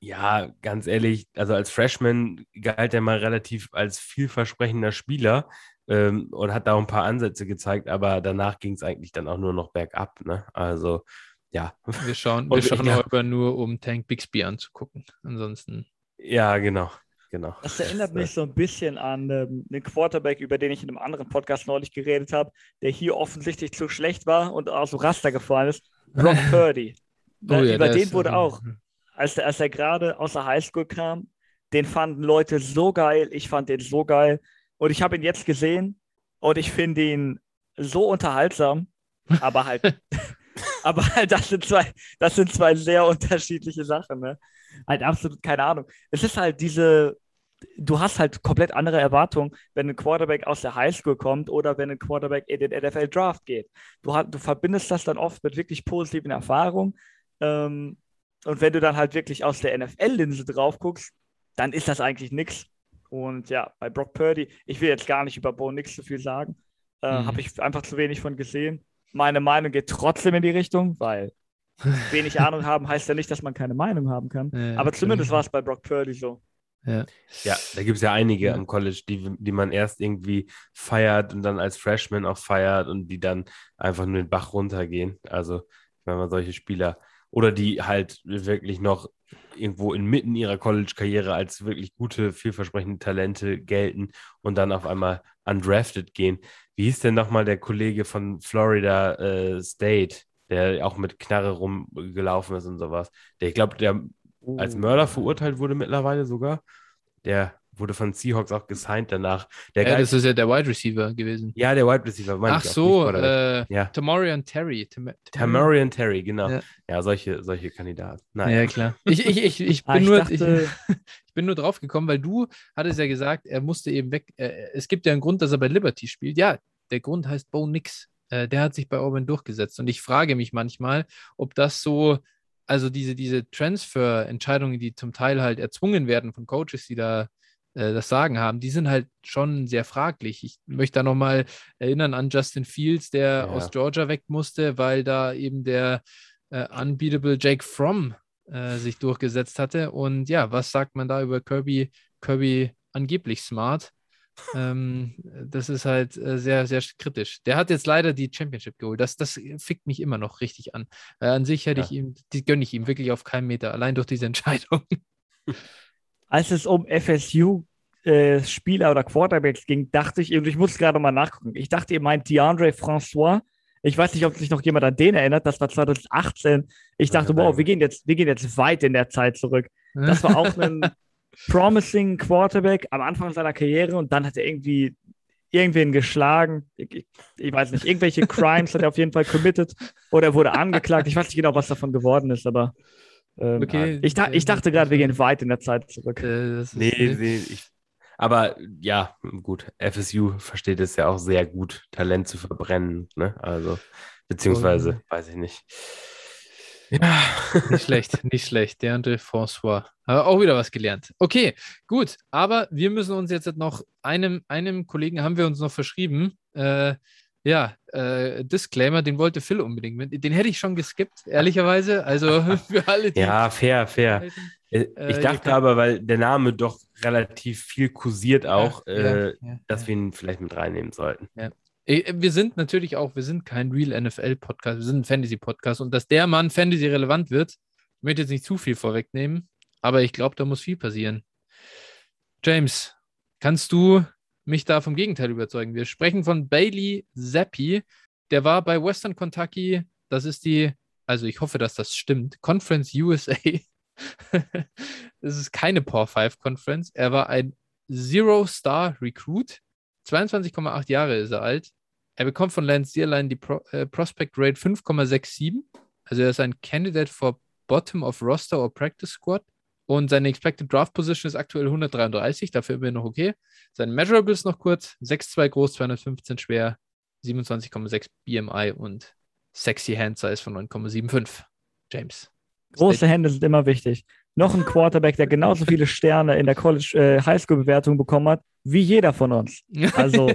Speaker 2: ja, ganz ehrlich, also als Freshman galt er mal relativ als vielversprechender Spieler ähm, und hat da auch ein paar Ansätze gezeigt, aber danach ging es eigentlich dann auch nur noch bergab. Ne? Also, ja.
Speaker 1: Wir schauen, wir schauen ja, nur, um Tank Bixby anzugucken. Ansonsten.
Speaker 2: Ja, genau. Genau.
Speaker 3: Das erinnert mich so ein bisschen an ähm, einen Quarterback, über den ich in einem anderen Podcast neulich geredet habe, der hier offensichtlich zu schlecht war und aus dem Raster gefallen ist. Brock Purdy. oh, ja, über den wurde auch als, als er gerade aus der Highschool kam, den fanden Leute so geil. Ich fand den so geil. Und ich habe ihn jetzt gesehen und ich finde ihn so unterhaltsam, aber halt, aber halt, das sind zwei, das sind zwei sehr unterschiedliche Sachen, ne? Halt absolut keine Ahnung. Es ist halt diese, du hast halt komplett andere Erwartungen, wenn ein Quarterback aus der Highschool kommt oder wenn ein Quarterback in den NFL Draft geht. Du, du verbindest das dann oft mit wirklich positiven Erfahrungen. Ähm, und wenn du dann halt wirklich aus der NFL-Linse drauf guckst, dann ist das eigentlich nichts. Und ja, bei Brock Purdy, ich will jetzt gar nicht über Bo nix so viel sagen. Äh, mhm. Habe ich einfach zu wenig von gesehen. Meine Meinung geht trotzdem in die Richtung, weil wenig Ahnung haben heißt ja nicht, dass man keine Meinung haben kann. Ja, Aber zumindest war es bei Brock Purdy so.
Speaker 2: Ja, ja da gibt es ja einige ja. am College, die, die man erst irgendwie feiert und dann als Freshman auch feiert und die dann einfach nur den Bach runtergehen. Also, wenn man solche Spieler oder die halt wirklich noch irgendwo inmitten ihrer College-Karriere als wirklich gute, vielversprechende Talente gelten und dann auf einmal undrafted gehen. Wie hieß denn nochmal der Kollege von Florida äh, State, der auch mit Knarre rumgelaufen ist und sowas? Der, ich glaube, der als Mörder verurteilt wurde mittlerweile sogar. Der wurde von Seahawks auch gesigned danach.
Speaker 1: Der ja, das ist ja der Wide Receiver gewesen.
Speaker 2: Ja, der Wide Receiver.
Speaker 1: Ach so, äh, ja. Tamorian Terry. Tam
Speaker 2: Tamorian Terry, genau. Ja, ja solche, solche Kandidaten.
Speaker 1: Nein. Ja, klar. Ich, ich, ich, ich bin, ah, ich nur, dachte... ich, ich, bin nur drauf gekommen, weil du hattest ja gesagt, er musste eben weg. Äh, es gibt ja einen Grund, dass er bei Liberty spielt. Ja, der Grund heißt Bo Nix. Äh, der hat sich bei Auburn durchgesetzt. Und ich frage mich manchmal, ob das so also diese, diese Transfer-Entscheidungen, die zum Teil halt erzwungen werden von Coaches, die da äh, das Sagen haben, die sind halt schon sehr fraglich. Ich möchte da nochmal erinnern an Justin Fields, der ja. aus Georgia weg musste, weil da eben der äh, unbeatable Jake Fromm äh, sich durchgesetzt hatte. Und ja, was sagt man da über Kirby? Kirby angeblich smart. Ähm, das ist halt äh, sehr, sehr kritisch. Der hat jetzt leider die Championship geholt. Das, das fickt mich immer noch richtig an. Äh, an sich hätte ja. ich ihm, die gönne ich ihm wirklich auf keinen Meter, allein durch diese Entscheidung.
Speaker 3: als es um FSU äh, Spieler oder Quarterbacks ging, dachte ich, ich muss gerade mal nachgucken. Ich dachte, ihr meint DeAndre François. Ich weiß nicht, ob sich noch jemand an den erinnert. Das war 2018. Ich dachte, wow, wir gehen jetzt, wir gehen jetzt weit in der Zeit zurück. Das war auch ein promising Quarterback am Anfang seiner Karriere und dann hat er irgendwie irgendwen geschlagen. Ich, ich, weiß nicht, irgendwelche Crimes hat er auf jeden Fall committed oder wurde angeklagt. Ich weiß nicht genau, was davon geworden ist, aber ähm, okay. ich, ich, dachte gerade, wir gehen weit in der Zeit zurück.
Speaker 2: Äh, nee, nee ich, aber ja, gut, FSU versteht es ja auch sehr gut, Talent zu verbrennen. Ne? Also, beziehungsweise, oh, weiß ich nicht.
Speaker 1: Ja, nicht schlecht, nicht schlecht. Der Andre François. Habe auch wieder was gelernt. Okay, gut. Aber wir müssen uns jetzt noch einem, einem Kollegen haben wir uns noch verschrieben. Äh, ja, äh, Disclaimer, den wollte Phil unbedingt mit. Den hätte ich schon geskippt, ehrlicherweise. Also für alle,
Speaker 2: die. Ja, fair, fair. Äh, ich dachte aber, weil der Name doch relativ viel kursiert auch, ja, äh, ja, dass wir ihn vielleicht mit reinnehmen sollten.
Speaker 1: Ja. Äh, wir sind natürlich auch, wir sind kein Real NFL-Podcast, wir sind ein Fantasy-Podcast. Und dass der Mann Fantasy relevant wird, ich möchte jetzt nicht zu viel vorwegnehmen, aber ich glaube, da muss viel passieren. James, kannst du mich da vom Gegenteil überzeugen? Wir sprechen von Bailey Zappi. Der war bei Western Kentucky. Das ist die, also ich hoffe, dass das stimmt, Conference USA. das ist keine Power 5 Conference. Er war ein Zero-Star-Recruit. 22,8 Jahre ist er alt. Er bekommt von Lance Zierlein die Pro, äh, Prospect Rate 5,67. Also er ist ein Candidate for Bottom of Roster or Practice Squad. Und seine Expected Draft Position ist aktuell 133, dafür immer noch okay. Sein Measurable ist noch kurz, 6,2 groß, 215 schwer, 27,6 BMI und Sexy Hand Size von 9,75. James.
Speaker 3: Große Hände sind immer wichtig. Noch ein Quarterback, der genauso viele Sterne in der College äh, Highschool Bewertung bekommen hat, wie jeder von uns. Also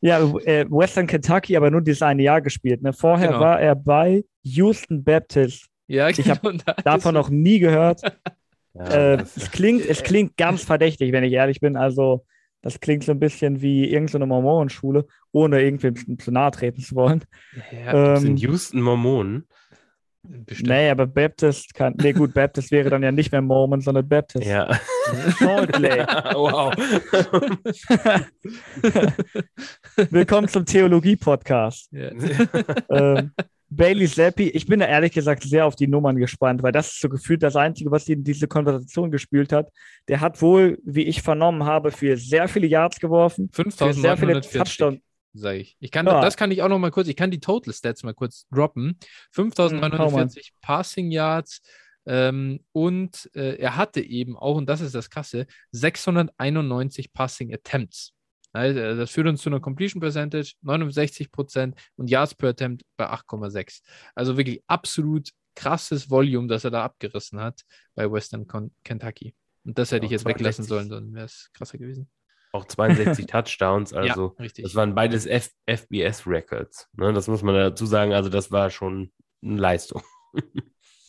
Speaker 3: ja, äh, Western Kentucky, aber nur dieses eine Jahr gespielt. Ne? Vorher genau. war er bei Houston Baptist. Ja, genau. Ich habe davon noch nie gehört. ja, äh, es, klingt, es klingt ganz verdächtig, wenn ich ehrlich bin. Also, das klingt so ein bisschen wie irgendeine Mormonenschule, ohne irgendwem zu nahe treten zu wollen.
Speaker 2: Ja, ähm, in Houston Mormonen?
Speaker 3: Bestimmt. Nee, aber Baptist kann. Nee, gut, Baptist wäre dann ja nicht mehr Mormon, sondern Baptist.
Speaker 2: Ja. Salt Lake. wow.
Speaker 3: Willkommen zum Theologie-Podcast. Yeah. ähm, Bailey Zappi, ich bin da ehrlich gesagt sehr auf die Nummern gespannt, weil das ist so gefühlt das Einzige, was ihn in diese Konversation gespielt hat. Der hat wohl, wie ich vernommen habe, für sehr viele Yards geworfen, für sehr viele Touchdowns
Speaker 1: sage ich. ich kann, ja. Das kann ich auch noch mal kurz, ich kann die Total Stats mal kurz droppen. 5940 hm, Passing Yards ähm, und äh, er hatte eben auch, und das ist das Krasse, 691 Passing Attempts. Also, das führt uns zu einer Completion Percentage, 69% und Yards per Attempt bei 8,6. Also wirklich absolut krasses Volume, das er da abgerissen hat bei Western Kentucky. Und das hätte ja, ich jetzt weglassen sollen, dann wäre es krasser gewesen
Speaker 2: auch 62 Touchdowns. Also ja, das waren beides F FBS-Records. Ne? Das muss man dazu sagen. Also das war schon eine Leistung.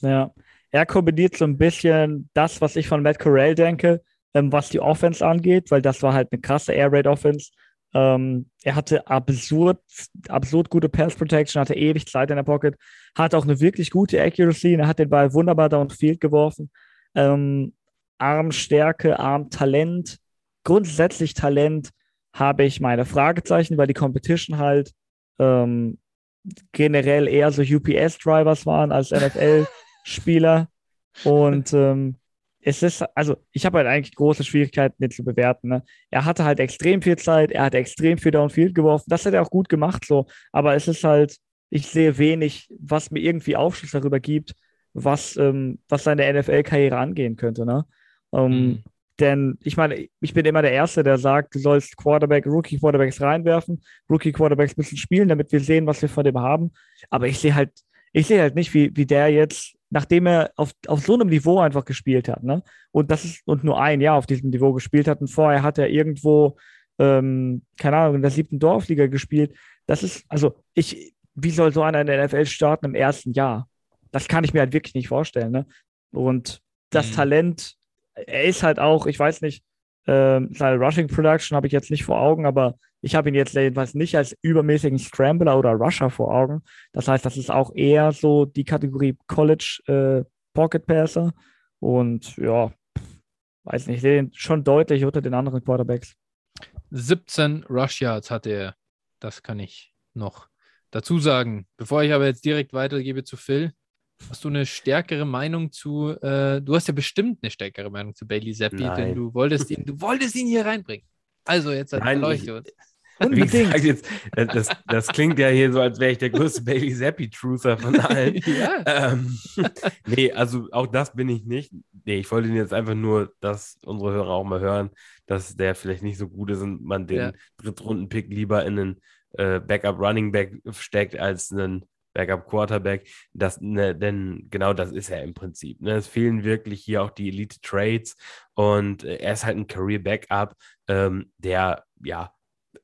Speaker 3: ja, er kombiniert so ein bisschen das, was ich von Matt Corral denke, ähm, was die Offense angeht, weil das war halt eine krasse Air Raid Offense. Ähm, er hatte absurd, absurd gute Pass Protection, hatte ewig Zeit in der Pocket, hatte auch eine wirklich gute Accuracy, er hat den Ball wunderbar downfield geworfen. Ähm, Armstärke, Armtalent, grundsätzlich Talent habe ich meine Fragezeichen, weil die Competition halt ähm, generell eher so UPS-Drivers waren als NFL-Spieler. Und ähm, es ist, also ich habe halt eigentlich große Schwierigkeiten, den zu bewerten. Ne? Er hatte halt extrem viel Zeit, er hat extrem viel Downfield geworfen. Das hat er auch gut gemacht, so. Aber es ist halt, ich sehe wenig, was mir irgendwie Aufschluss darüber gibt, was, ähm, was seine NFL-Karriere angehen könnte. Ne? Ähm, mhm. Denn ich meine, ich bin immer der Erste, der sagt, du sollst Quarterback, Rookie-Quarterbacks reinwerfen, Rookie-Quarterbacks müssen spielen, damit wir sehen, was wir von dem haben. Aber ich sehe halt, ich sehe halt nicht, wie, wie der jetzt, nachdem er auf, auf so einem Niveau einfach gespielt hat, ne? Und das ist, und nur ein Jahr auf diesem Niveau gespielt hat, und vorher hat er irgendwo, ähm, keine Ahnung, in der siebten Dorfliga gespielt. Das ist, also ich, wie soll so einer in der NFL starten im ersten Jahr? Das kann ich mir halt wirklich nicht vorstellen, ne? Und das mhm. Talent er ist halt auch, ich weiß nicht, äh, seine Rushing Production habe ich jetzt nicht vor Augen, aber ich habe ihn jetzt jedenfalls nicht als übermäßigen Scrambler oder Rusher vor Augen. Das heißt, das ist auch eher so die Kategorie College äh, Pocket Passer. Und ja, weiß nicht, ich sehe ihn schon deutlich unter den anderen Quarterbacks.
Speaker 1: 17 Rush Yards hatte er. Das kann ich noch dazu sagen. Bevor ich aber jetzt direkt weitergebe zu Phil, Hast du eine stärkere Meinung zu, äh, du hast ja bestimmt eine stärkere Meinung zu Bailey Zappi,
Speaker 2: Nein.
Speaker 1: denn du wolltest ihn, du wolltest ihn hier reinbringen. Also jetzt erleuchte uns.
Speaker 2: Wie gesagt, jetzt, äh, das, das klingt ja hier so, als wäre ich der größte Bailey Zappi-Truther von allen.
Speaker 1: ja.
Speaker 2: ähm, nee, also auch das bin ich nicht. Nee, ich wollte jetzt einfach nur, dass unsere Hörer auch mal hören, dass der vielleicht nicht so gut ist und man den
Speaker 1: Ja.
Speaker 2: Drittrunden-Pick lieber in einen äh, Backup-Running-Back steckt als einen Backup-Quarterback. Das, ne, denn genau das ist er im Prinzip. Ne? Es fehlen wirklich hier auch die Elite-Trades und äh, er ist halt ein Career-Backup, ähm, der, ja,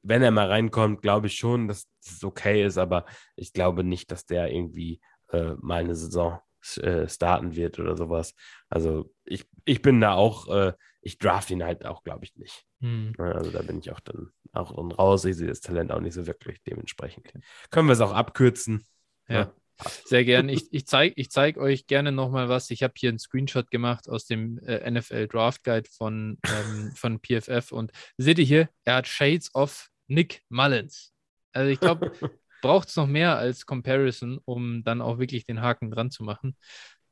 Speaker 2: wenn er mal reinkommt, glaube ich schon, dass es okay ist, aber ich glaube nicht, dass der irgendwie äh, mal eine Saison äh, starten wird oder sowas. Also ich, ich bin da auch, äh, ich draft ihn halt auch, glaube ich, nicht.
Speaker 1: Hm.
Speaker 2: Also da bin ich auch dann auch dann raus. Ich sehe das Talent auch nicht so wirklich dementsprechend. Können wir es auch abkürzen?
Speaker 1: Ja. Sehr gern. Ich, ich zeige ich zeig euch gerne nochmal was. Ich habe hier einen Screenshot gemacht aus dem äh, NFL Draft Guide von, ähm, von PFF und seht ihr hier, er hat Shades of Nick Mullins. Also ich glaube, braucht es noch mehr als Comparison, um dann auch wirklich den Haken dran zu machen.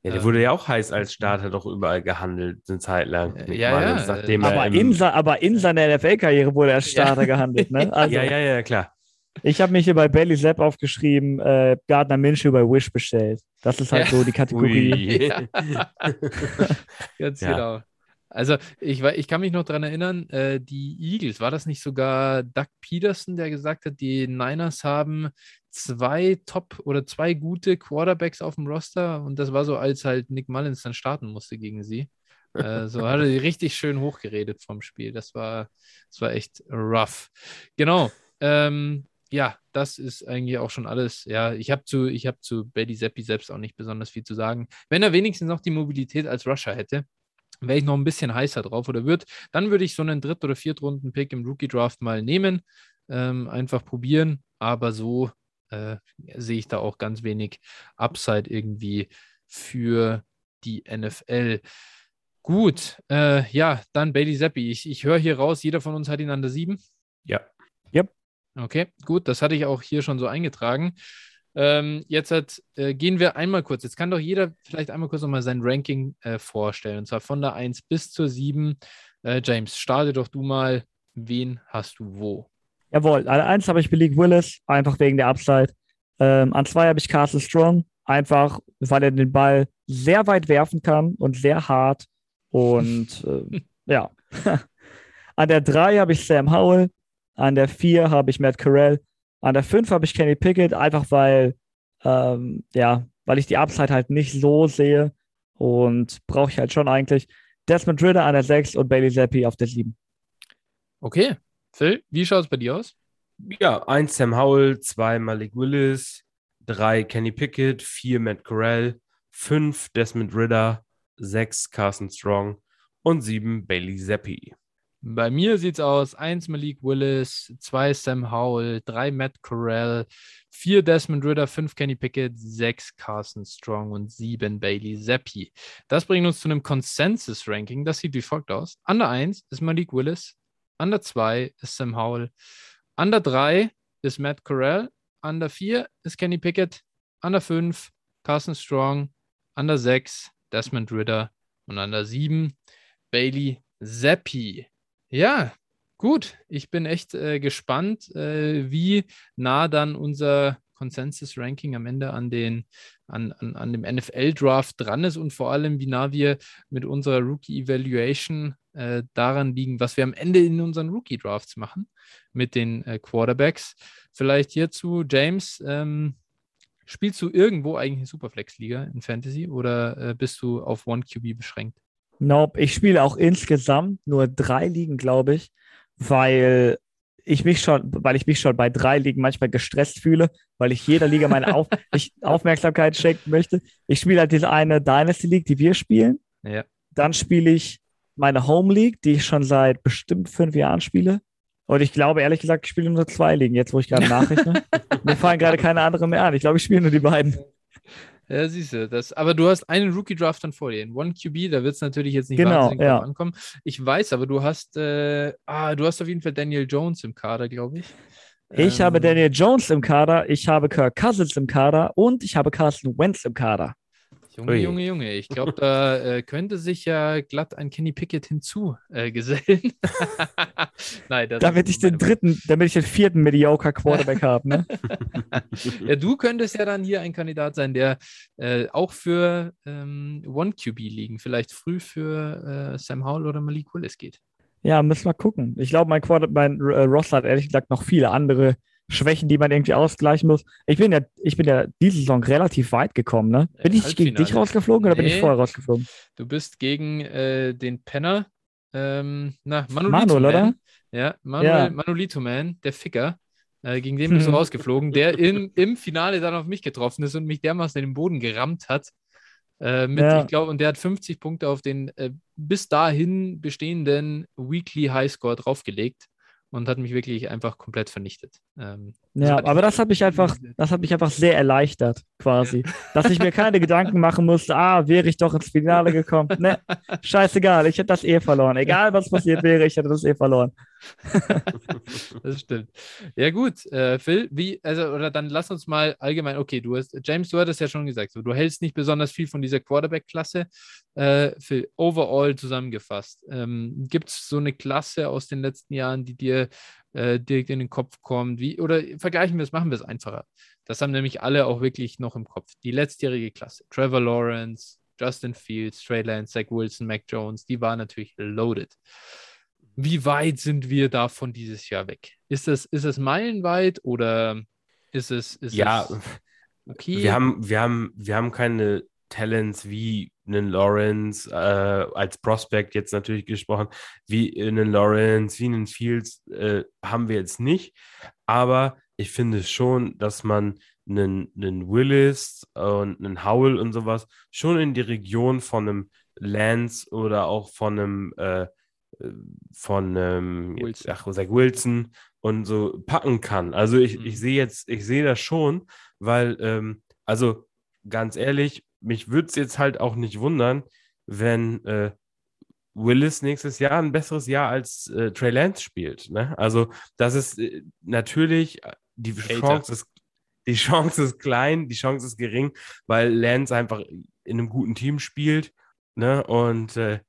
Speaker 2: Ja, der
Speaker 1: Ähm,
Speaker 2: wurde ja auch heiß als Starter doch überall gehandelt, eine Zeit lang.
Speaker 1: Äh,
Speaker 2: Nick
Speaker 1: ja,
Speaker 2: Mullins,
Speaker 1: ja,
Speaker 2: nachdem
Speaker 1: äh,
Speaker 2: er
Speaker 3: Aber
Speaker 2: im,
Speaker 3: in, aber in seiner NFL-Karriere wurde er Starter gehandelt. Ne? Also,
Speaker 2: ja, ja, ja, klar.
Speaker 3: Ich habe mich hier bei Bailey Zapp aufgeschrieben, äh, Gardner Minshew bei Wish bestellt. Das ist halt
Speaker 1: Ja.
Speaker 3: so die Kategorie.
Speaker 1: Ganz
Speaker 2: Ja.
Speaker 1: genau. Also ich, ich kann mich noch daran erinnern, äh, die Eagles, war das nicht sogar Doug Peterson, der gesagt hat, die Niners haben zwei Top oder zwei gute Quarterbacks auf dem Roster und das war so, als halt Nick Mullins dann starten musste gegen sie. Äh, so hat er die richtig schön hochgeredet vom Spiel. Das war, das war echt rough. Genau. Ähm, ja, das ist eigentlich auch schon alles. Ja, ich habe zu, ich hab zu Bailey Zappi selbst auch nicht besonders viel zu sagen. Wenn er wenigstens noch die Mobilität als Rusher hätte, wäre ich noch ein bisschen heißer drauf oder wird, dann würde ich so einen Dritt- oder Viertrunden-Pick im Rookie-Draft mal nehmen, ähm, einfach probieren, aber so äh, sehe ich da auch ganz wenig Upside irgendwie für die NFL. Gut, äh, ja, dann Bailey Zappi. Ich, ich höre hier raus, jeder von uns hat ihn an der 7.
Speaker 2: Ja.
Speaker 1: Okay, gut, das hatte ich auch hier schon so eingetragen. Ähm, jetzt hat, äh, gehen wir einmal kurz. Jetzt kann doch jeder vielleicht einmal kurz nochmal sein Ranking äh, vorstellen. Und zwar von der 1 bis zur 7. Äh, James, starte doch du mal. Wen hast du wo?
Speaker 3: Jawohl, an eins habe ich Malik Willis, einfach wegen der Upside. Ähm, an zwei habe ich Castle Strong, einfach weil er den Ball sehr weit werfen kann und sehr hart. Und äh, ja. an der drei habe ich Sam Howell, an der vier habe ich Matt Carell, an der fünf habe ich Kenny Pickett, einfach weil, ähm, ja, weil ich die Upside halt nicht so sehe und brauche ich halt schon eigentlich. Desmond Ritter an der sechs und Bailey Zappi auf der sieben.
Speaker 1: Okay, Phil, wie schaut es bei dir aus?
Speaker 2: Ja, eins Sam Howell, zwei Malik Willis, drei Kenny Pickett, vier Matt Corral, fünf Desmond Ritter, sechs Carson Strong und sieben Bailey Zappi.
Speaker 1: Bei mir sieht es aus: 1 Malik Willis, 2 Sam Howell, 3 Matt Corral, 4 Desmond Ritter, 5 Kenny Pickett, 6 Carson Strong und 7 Bailey Zappi. Das bringt uns zu einem Consensus-Ranking. Das sieht wie folgt aus: An der 1 ist Malik Willis, an der 2 ist Sam Howell, an der 3 ist Matt Corral, an der 4 ist Kenny Pickett, an der 5 Carson Strong, an der 6 Desmond Ritter und an der 7 Bailey Zappi. Ja, gut. Ich bin echt äh, gespannt, äh, wie nah dann unser Consensus-Ranking am Ende an, den, an, an, an dem NFL-Draft dran ist und vor allem, wie nah wir mit unserer Rookie-Evaluation äh, daran liegen, was wir am Ende in unseren Rookie-Drafts machen mit den äh, Quarterbacks. Vielleicht hierzu, James, ähm, spielst du irgendwo eigentlich eine Superflex-Liga in Fantasy oder äh, bist du auf One QB beschränkt?
Speaker 3: Nope, ich spiele auch insgesamt nur drei Ligen, glaube ich, weil ich mich schon, weil ich mich schon bei drei Ligen manchmal gestresst fühle, weil ich jeder Liga meine Auf ich Aufmerksamkeit schenken möchte. Ich spiele halt diese eine Dynasty League, die wir spielen.
Speaker 1: Ja.
Speaker 3: Dann spiele ich meine Home League, die ich schon seit bestimmt fünf Jahren spiele. Und ich glaube, ehrlich gesagt, ich spiele nur zwei Ligen, jetzt wo ich gerade nachrechne. Mir fallen gerade keine anderen mehr an. Ich glaube, ich spiele nur die beiden.
Speaker 1: Ja, siehst du, das, aber du hast einen Rookie-Draft dann vor dir. In One QB, da wird es natürlich jetzt nicht
Speaker 3: Genau,
Speaker 1: wahnsinnig
Speaker 3: ja.
Speaker 1: ankommen. Ich weiß, aber du hast, äh, ah, du hast auf jeden Fall Daniel Jones im Kader, glaube ich.
Speaker 3: Ich
Speaker 1: Ähm,
Speaker 3: habe Daniel Jones im Kader, ich habe Kirk Cousins im Kader und ich habe Carson Wentz im Kader.
Speaker 1: Junge, Ui. Junge, Junge. Ich glaube, da äh, könnte sich ja glatt ein Kenny Pickett hinzugesellen. Äh,
Speaker 3: Nein, damit ich den dritten, damit ich den vierten Mediocre Quarterback habe, ne?
Speaker 1: ja, du könntest ja dann hier ein Kandidat sein, der äh, auch für ähm, One QB liegen, vielleicht früh für äh, Sam Howell oder Malik Willis geht.
Speaker 3: Ja, müssen wir gucken. Ich glaube, mein, Quarter mein äh, Roster hat ehrlich gesagt noch viele andere Schwächen, die man irgendwie ausgleichen muss. Ich bin ja, ich bin ja diese Saison relativ weit gekommen, ne? Bin ich gegen dich rausgeflogen oder nee, bin ich vorher rausgeflogen?
Speaker 1: Du bist gegen äh, den Penner, ähm, na,
Speaker 3: Manolito Manuel, Man. oder?
Speaker 1: Ja, Manuel, ja. Manolito Man, der Ficker. Äh, gegen den bist du rausgeflogen, der in, im Finale dann auf mich getroffen ist und mich dermaßen in den Boden gerammt hat. Äh, mit, ja. ich glaube, und der hat 50 Punkte auf den äh, bis dahin bestehenden Weekly Highscore draufgelegt und hat mich wirklich einfach komplett vernichtet.
Speaker 3: Ähm, ja, aber das hat mich einfach, das hat mich einfach sehr erleichtert, quasi. Ja. Dass ich mir keine Gedanken machen musste, ah, wäre ich doch ins Finale gekommen. Ne, scheißegal, ich hätte das eh verloren. Egal was passiert wäre, ich hätte das eh verloren.
Speaker 1: das stimmt. Ja, gut, äh, Phil, wie, also, oder dann lass uns mal allgemein, okay, du hast, James, du hattest ja schon gesagt, so, du hältst nicht besonders viel von dieser Quarterback-Klasse. Äh, Phil, overall zusammengefasst, ähm, gibt es so eine Klasse aus den letzten Jahren, die dir äh, direkt in den Kopf kommt? Wie, oder vergleichen wir es, machen wir es einfacher. Das haben nämlich alle auch wirklich noch im Kopf. Die letztjährige Klasse. Trevor Lawrence, Justin Fields, Trey Lance, Zach Wilson, Mac Jones, die war natürlich loaded. Wie weit sind wir davon dieses Jahr weg? Ist es, ist es meilenweit oder ist es. Ist
Speaker 2: ja, es okay? Wir haben, wir, haben, wir haben keine Talents wie einen Lawrence, äh, als Prospect jetzt natürlich gesprochen, wie einen Lawrence, wie einen Fields äh, haben wir jetzt nicht. Aber ich finde schon, dass man einen, einen Willis und einen Howell und sowas schon in die Region von einem Lance oder auch von einem äh, von ähm, Wilson. Ach, Zach Wilson und so packen kann. Also ich, mhm. ich sehe jetzt, ich sehe das schon, weil, ähm, also ganz ehrlich, mich würde es jetzt halt auch nicht wundern, wenn äh, Willis nächstes Jahr ein besseres Jahr als äh, Trey Lance spielt. Ne? Also, das ist äh, natürlich, äh, die Chance ist, die Chance ist klein, die Chance ist gering, weil Lance einfach in einem guten Team spielt. Ne? Und äh,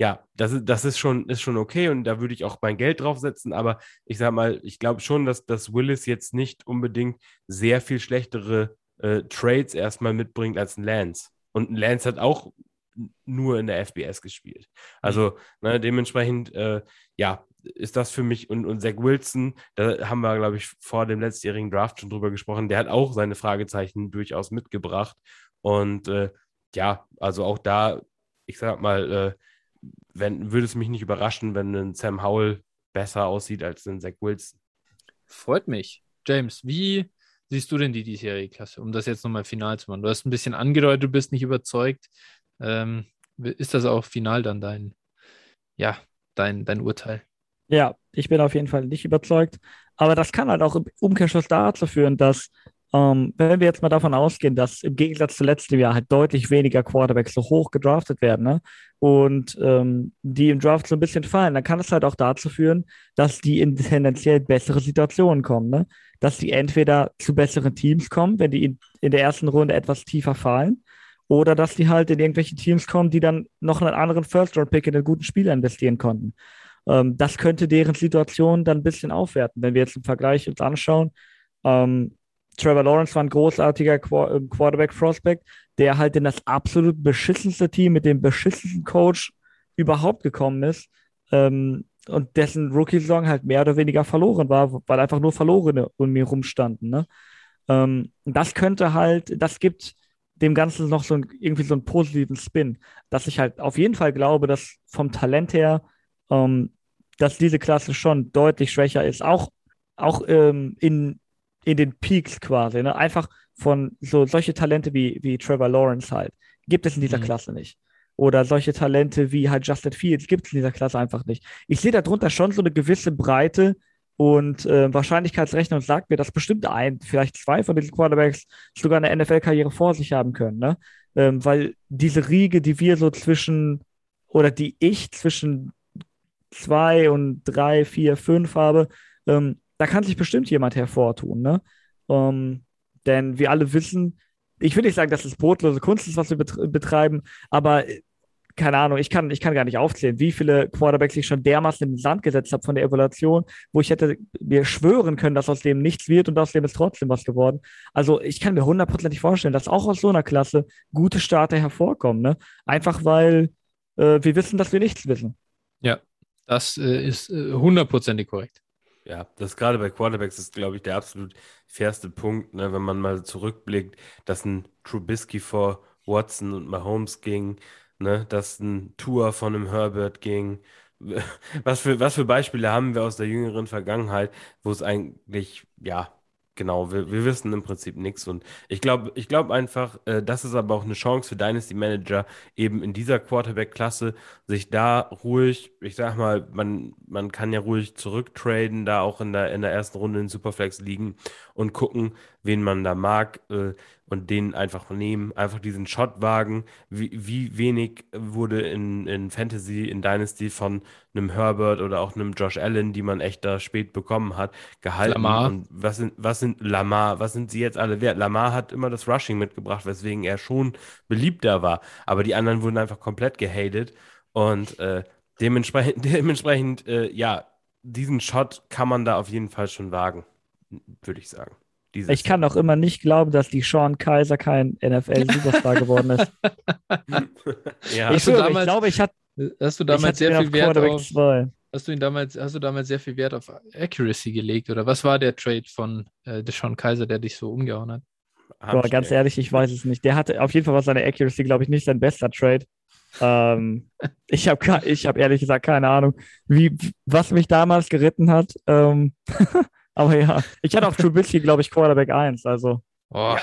Speaker 2: ja, das, ist, das ist, schon, ist schon okay und da würde ich auch mein Geld draufsetzen. Aber ich sag mal, ich glaube schon, dass, dass Willis jetzt nicht unbedingt sehr viel schlechtere äh, Trades erstmal mitbringt als ein Lance. Und ein Lance hat auch nur in der FBS gespielt. Also mhm. ne, dementsprechend, äh, ja, ist das für mich und, und Zach Wilson, da haben wir, glaube ich, vor dem letztjährigen Draft schon drüber gesprochen, der hat auch seine Fragezeichen durchaus mitgebracht. Und äh, ja, also auch da, ich sag mal, äh, wenn, würde es mich nicht überraschen, wenn ein Sam Howell besser aussieht als ein Zach Wilson.
Speaker 1: Freut mich. James, wie siehst du denn die diesjährige Klasse, um das jetzt nochmal final zu machen? Du hast ein bisschen angedeutet, du bist nicht überzeugt. Ähm, ist das auch final dann dein, ja, dein, dein Urteil?
Speaker 3: Ja, ich bin auf jeden Fall nicht überzeugt. Aber das kann halt auch im Umkehrschluss dazu führen, dass, ähm, wenn wir jetzt mal davon ausgehen, dass im Gegensatz zu letztem Jahr halt deutlich weniger Quarterbacks so hoch gedraftet werden ne? und ähm, die im Draft so ein bisschen fallen, dann kann es halt auch dazu führen, dass die in tendenziell bessere Situationen kommen. Ne? dass die entweder zu besseren Teams kommen, wenn die in, in der ersten Runde etwas tiefer fallen, oder dass die halt in irgendwelche Teams kommen, die dann noch einen anderen First-Round-Pick in einen guten Spieler investieren konnten. Ähm, das könnte deren Situation dann ein bisschen aufwerten, wenn wir jetzt im Vergleich uns anschauen. Ähm, Trevor Lawrence war ein großartiger ähm, Quarterback-Prospect, der halt in das absolut beschissenste Team mit dem beschissensten Coach überhaupt gekommen ist. Ähm, und dessen Rookie-Saison halt mehr oder weniger verloren war, weil einfach nur Verlorene um mir rumstanden. Ne? Ähm, das könnte halt, das gibt dem Ganzen noch so ein, irgendwie so einen positiven Spin, dass ich halt auf jeden Fall glaube, dass vom Talent her, ähm, dass diese Klasse schon deutlich schwächer ist, auch, auch ähm, in, in den Peaks quasi. Ne? Einfach von so solche Talente wie, wie Trevor Lawrence halt, gibt es in dieser mhm. Klasse nicht. Oder solche Talente wie halt Justin Fields gibt es in dieser Klasse einfach nicht. Ich sehe darunter schon so eine gewisse Breite und äh, Wahrscheinlichkeitsrechnung sagt mir, dass bestimmt ein, vielleicht zwei von diesen Quarterbacks sogar eine NFL-Karriere vor sich haben können. Ne? Ähm, weil diese Riege, die wir so zwischen, oder die ich zwischen zwei und drei, vier, fünf habe, ähm, da kann sich bestimmt jemand hervortun. Ne? Ähm, denn wir alle wissen, ich will nicht sagen, dass es brotlose Kunst ist, was wir betreiben, aber äh, keine Ahnung, ich kann, ich kann gar nicht aufzählen, wie viele Quarterbacks ich schon dermaßen in den Sand gesetzt habe von der Evaluation, wo ich hätte mir schwören können, dass aus dem nichts wird und aus dem ist trotzdem was geworden. Also ich kann mir hundertprozentig vorstellen, dass auch aus so einer Klasse gute Starter hervorkommen. Ne? Einfach weil äh, wir wissen, dass wir nichts wissen.
Speaker 1: Ja, das äh, ist äh, hundertprozentig korrekt.
Speaker 2: Ja, das gerade bei Quarterbacks ist, glaube ich, der absolut fairste Punkt, ne, wenn man mal zurückblickt, dass ein Trubisky vor Watson und Mahomes ging, ne, dass ein Tour von einem Herbert ging. Was für, was für Beispiele haben wir aus der jüngeren Vergangenheit, wo es eigentlich, ja, Genau, wir, wir wissen im Prinzip nichts. Und ich glaube ich glaub einfach, äh, das ist aber auch eine Chance für Dynasty Manager, eben in dieser Quarterback-Klasse sich da ruhig, ich sag mal, man, man kann ja ruhig zurücktraden, da auch in der, in der ersten Runde in Superflex liegen und gucken, wen man da mag. Äh, und den einfach nehmen, einfach diesen Shot wagen. Wie, wie wenig wurde in, in Fantasy, in Dynasty von einem Herbert oder auch einem Josh Allen, die man echt da spät bekommen hat, gehalten. Lamar. Und was sind, was sind Lamar, was sind sie jetzt alle wert? Lamar hat immer das Rushing mitgebracht, weswegen er schon beliebter war. Aber die anderen wurden einfach komplett gehatet. Und äh, dementsprechend, dementsprechend äh, ja, diesen Shot kann man da auf jeden Fall schon wagen, würde ich sagen.
Speaker 3: Dieses ich kann auch immer nicht glauben, dass die Sean Kaiser kein NFL-Superstar geworden ist. ja. Ich, schwöre, damals, ich glaube, ich hatte.
Speaker 1: Hast du damals sehr viel Wert auf. Hast du ihn damals, hast du damals sehr viel Wert auf Accuracy gelegt oder was war der Trade von äh, Sean Kaiser, der dich so umgehauen hat?
Speaker 3: Boah, ganz ehrlich, ich weiß es nicht. Der hatte auf jeden Fall was seine Accuracy, glaube ich, nicht sein bester Trade. ähm, ich habe ich hab ehrlich gesagt keine Ahnung, wie, was mich damals geritten hat. Ähm, Aber ja, ich hatte auf Trubisky, glaube ich, Quarterback 1. Also,
Speaker 2: oh. ja,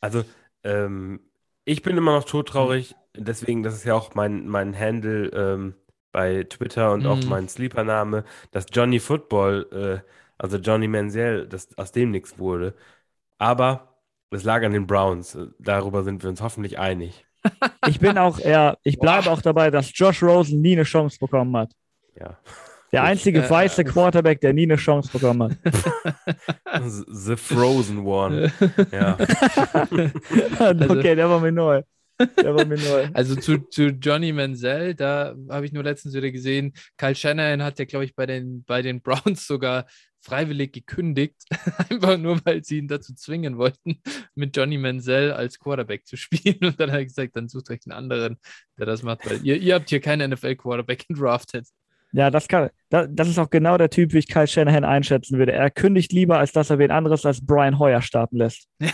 Speaker 2: also ähm, ich bin immer noch todtraurig. Deswegen, das ist ja auch mein, mein Handle ähm, bei Twitter und mm. auch mhm. mein Sleeper-Name, dass Johnny Football, äh, also Johnny Manziel, dass aus dem nichts wurde. Aber es lag an den Browns. Darüber sind wir uns hoffentlich einig.
Speaker 3: Ich bin auch, ja, ich bleibe auch dabei, dass Josh Rosen nie eine Chance bekommen hat.
Speaker 2: Ja.
Speaker 3: Der einzige äh, weiße Quarterback, der nie eine Chance bekommen
Speaker 2: hat. The Frozen One. Ja.
Speaker 3: Also okay, der war mir neu. Der war mir neu.
Speaker 1: Also zu, zu Johnny Manziel, da habe ich nur letztens wieder gesehen, Kyle Shanahan hat ja, glaube ich, bei den, bei den Browns sogar freiwillig gekündigt, einfach nur, weil sie ihn dazu zwingen wollten, mit Johnny Manziel als Quarterback zu spielen. Und dann hat er gesagt, dann sucht euch einen anderen, der das macht, weil ihr, ihr habt hier keinen NFL-Quarterback gedraftet.
Speaker 3: Ja, das kann, das, das ist auch genau der Typ, wie ich Kyle Shanahan einschätzen würde. Er kündigt lieber, als dass er wen anderes als Brian Hoyer starten lässt.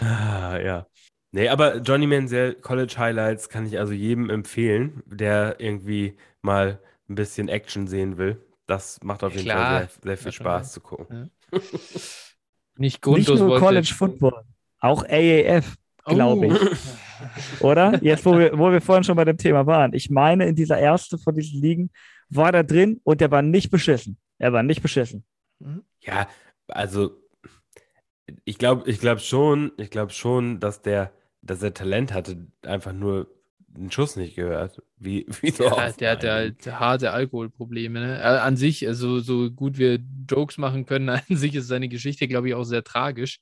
Speaker 2: ah, ja. Nee, aber Johnny Manziel College Highlights kann ich also jedem empfehlen, der irgendwie mal ein bisschen Action sehen will. Das macht auf jeden Klar. Fall sehr, sehr viel Spaß zu gucken.
Speaker 3: Ja. Nicht, Nicht nur College Football, auch AAF glaube oh. ich. Oder? Jetzt, wo wir, wo wir vorhin schon bei dem Thema waren. Ich meine, in dieser erste von diesen Ligen war da drin und der war nicht beschissen. Er war nicht beschissen.
Speaker 2: Mhm. Ja, also ich glaube ich glaub schon, ich glaube schon, dass der, dass er Talent hatte, einfach nur den Schuss nicht gehört. Wie, wie so
Speaker 1: ja, der hat halt harte Alkoholprobleme. Ne? Äh, an sich, also so gut wir Jokes machen können, an sich ist seine Geschichte, glaube ich, auch sehr tragisch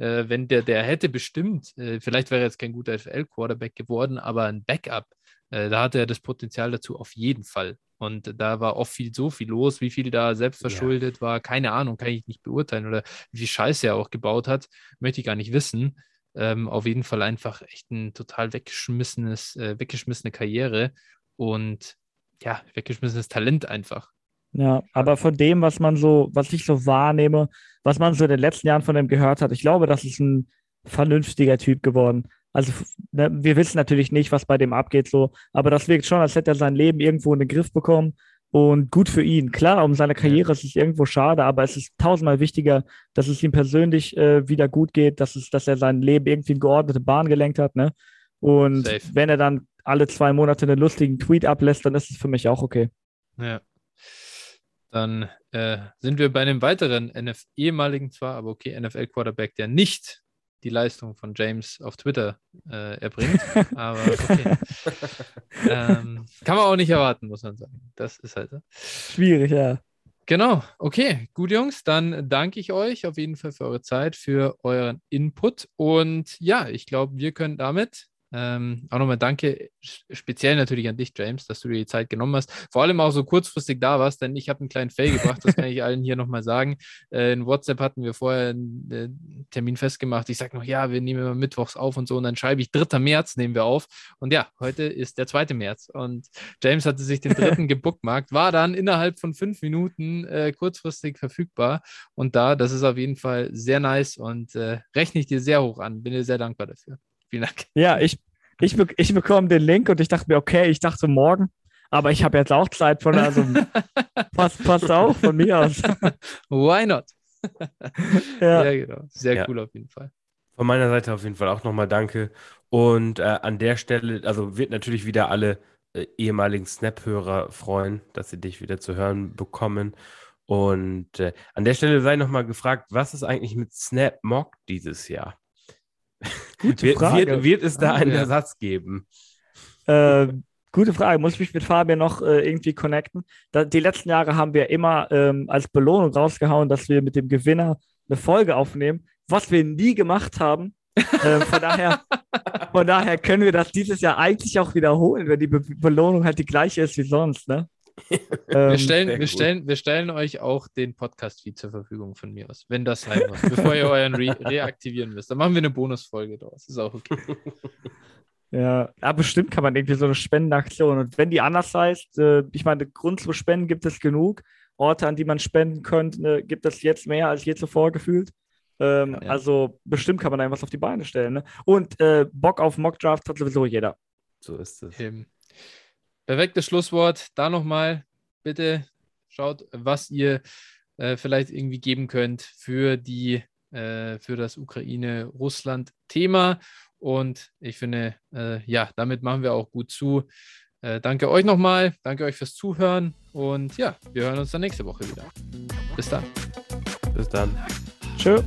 Speaker 1: äh, wenn der, der hätte bestimmt, äh, vielleicht wäre er jetzt kein guter FL-Quarterback geworden, aber ein Backup, äh, da hatte er das Potenzial dazu auf jeden Fall. Und da war oft viel, so viel los, wie viel da selbst verschuldet ja. war, keine Ahnung, kann ich nicht beurteilen. Oder wie viel Scheiße er auch gebaut hat, möchte ich gar nicht wissen. Ähm, auf jeden Fall einfach echt ein total weggeschmissenes, äh, weggeschmissene Karriere und ja, weggeschmissenes Talent einfach.
Speaker 3: Ja, aber von dem, was man so, was ich so wahrnehme, was man so in den letzten Jahren von ihm gehört hat, ich glaube, das ist ein vernünftiger Typ geworden. Also, ne, wir wissen natürlich nicht, was bei dem abgeht, so, aber das wirkt schon, als hätte er sein Leben irgendwo in den Griff bekommen und gut für ihn. Klar, um seine Karriere ist es irgendwo schade, aber es ist tausendmal wichtiger, dass es ihm persönlich äh, wieder gut geht, dass, es, dass er sein Leben irgendwie in geordnete Bahn gelenkt hat, ne? Und Safe. wenn er dann alle zwei Monate einen lustigen Tweet ablässt, dann ist es für mich auch okay.
Speaker 1: Ja. Dann äh, sind wir bei einem weiteren NF ehemaligen zwar, aber okay, NFL-Quarterback, der nicht die Leistung von James auf Twitter äh, erbringt. aber okay. ähm, kann man auch nicht erwarten, muss man sagen. Das ist halt so.
Speaker 3: Schwierig, ja.
Speaker 1: Genau, okay, gut Jungs, dann danke ich euch auf jeden Fall für eure Zeit, für euren Input und ja, ich glaube, wir können damit ähm, auch nochmal danke, speziell natürlich an dich, James, dass du dir die Zeit genommen hast. Vor allem auch so kurzfristig da warst, denn ich habe einen kleinen Fail gebracht, das kann ich allen hier nochmal sagen. Äh, in WhatsApp hatten wir vorher einen äh, Termin festgemacht. Ich sage noch, ja, wir nehmen immer mittwochs auf und so. Und dann schreibe ich 3. März nehmen wir auf. Und ja, heute ist der 2. März. Und James hatte sich den dritten gebookmarkt, war dann innerhalb von fünf Minuten äh, kurzfristig verfügbar. Und da, das ist auf jeden Fall sehr nice und äh, rechne ich dir sehr hoch an. Bin dir sehr dankbar dafür. Vielen Dank.
Speaker 3: Ja, ich, ich, ich bekomme den Link und ich dachte mir, okay, ich dachte morgen, aber ich habe jetzt auch Zeit von, also passt, passt auch von mir aus.
Speaker 1: Why not? ja. ja, genau. Sehr ja. cool auf jeden Fall.
Speaker 2: Von meiner Seite auf jeden Fall auch nochmal danke. Und äh, an der Stelle, also wird natürlich wieder alle äh, ehemaligen Snap-Hörer freuen, dass sie dich wieder zu hören bekommen. Und äh, an der Stelle sei nochmal gefragt, was ist eigentlich mit Snap Mock dieses Jahr? Gute Frage. Wird, wird es da einen Ersatz geben?
Speaker 3: Äh, gute Frage. Muss ich mich mit Fabian noch äh, irgendwie connecten? Da, die letzten Jahre haben wir immer ähm, als Belohnung rausgehauen, dass wir mit dem Gewinner eine Folge aufnehmen, was wir nie gemacht haben. äh, von, daher, von daher können wir das dieses Jahr eigentlich auch wiederholen, wenn die Be Belohnung halt die gleiche ist wie sonst. Ne?
Speaker 1: Wir, ähm, stellen, wir, stellen, wir stellen euch auch den Podcast-Feed zur Verfügung von mir aus, wenn das sein muss, bevor ihr euren Re reaktivieren müsst. Dann machen wir eine Bonusfolge draus. Ist auch okay.
Speaker 3: Ja, ja, bestimmt kann man irgendwie so eine Spendenaktion. Und wenn die anders heißt, äh, ich meine, Grund zu spenden gibt es genug. Orte, an die man spenden könnte, ne, gibt es jetzt mehr als je zuvor gefühlt. Ähm, ja, ja. Also bestimmt kann man da irgendwas auf die Beine stellen. Ne? Und äh, Bock auf Mockdraft hat sowieso jeder.
Speaker 2: So ist es.
Speaker 1: Eben. Perfektes Schlusswort. Da nochmal bitte schaut, was ihr äh, vielleicht irgendwie geben könnt für die äh, für das Ukraine-Russland-Thema. Und ich finde, äh, ja, damit machen wir auch gut zu. Äh, danke euch nochmal, danke euch fürs Zuhören und ja, wir hören uns dann nächste Woche wieder. Bis dann.
Speaker 2: Bis dann.
Speaker 3: Tschö.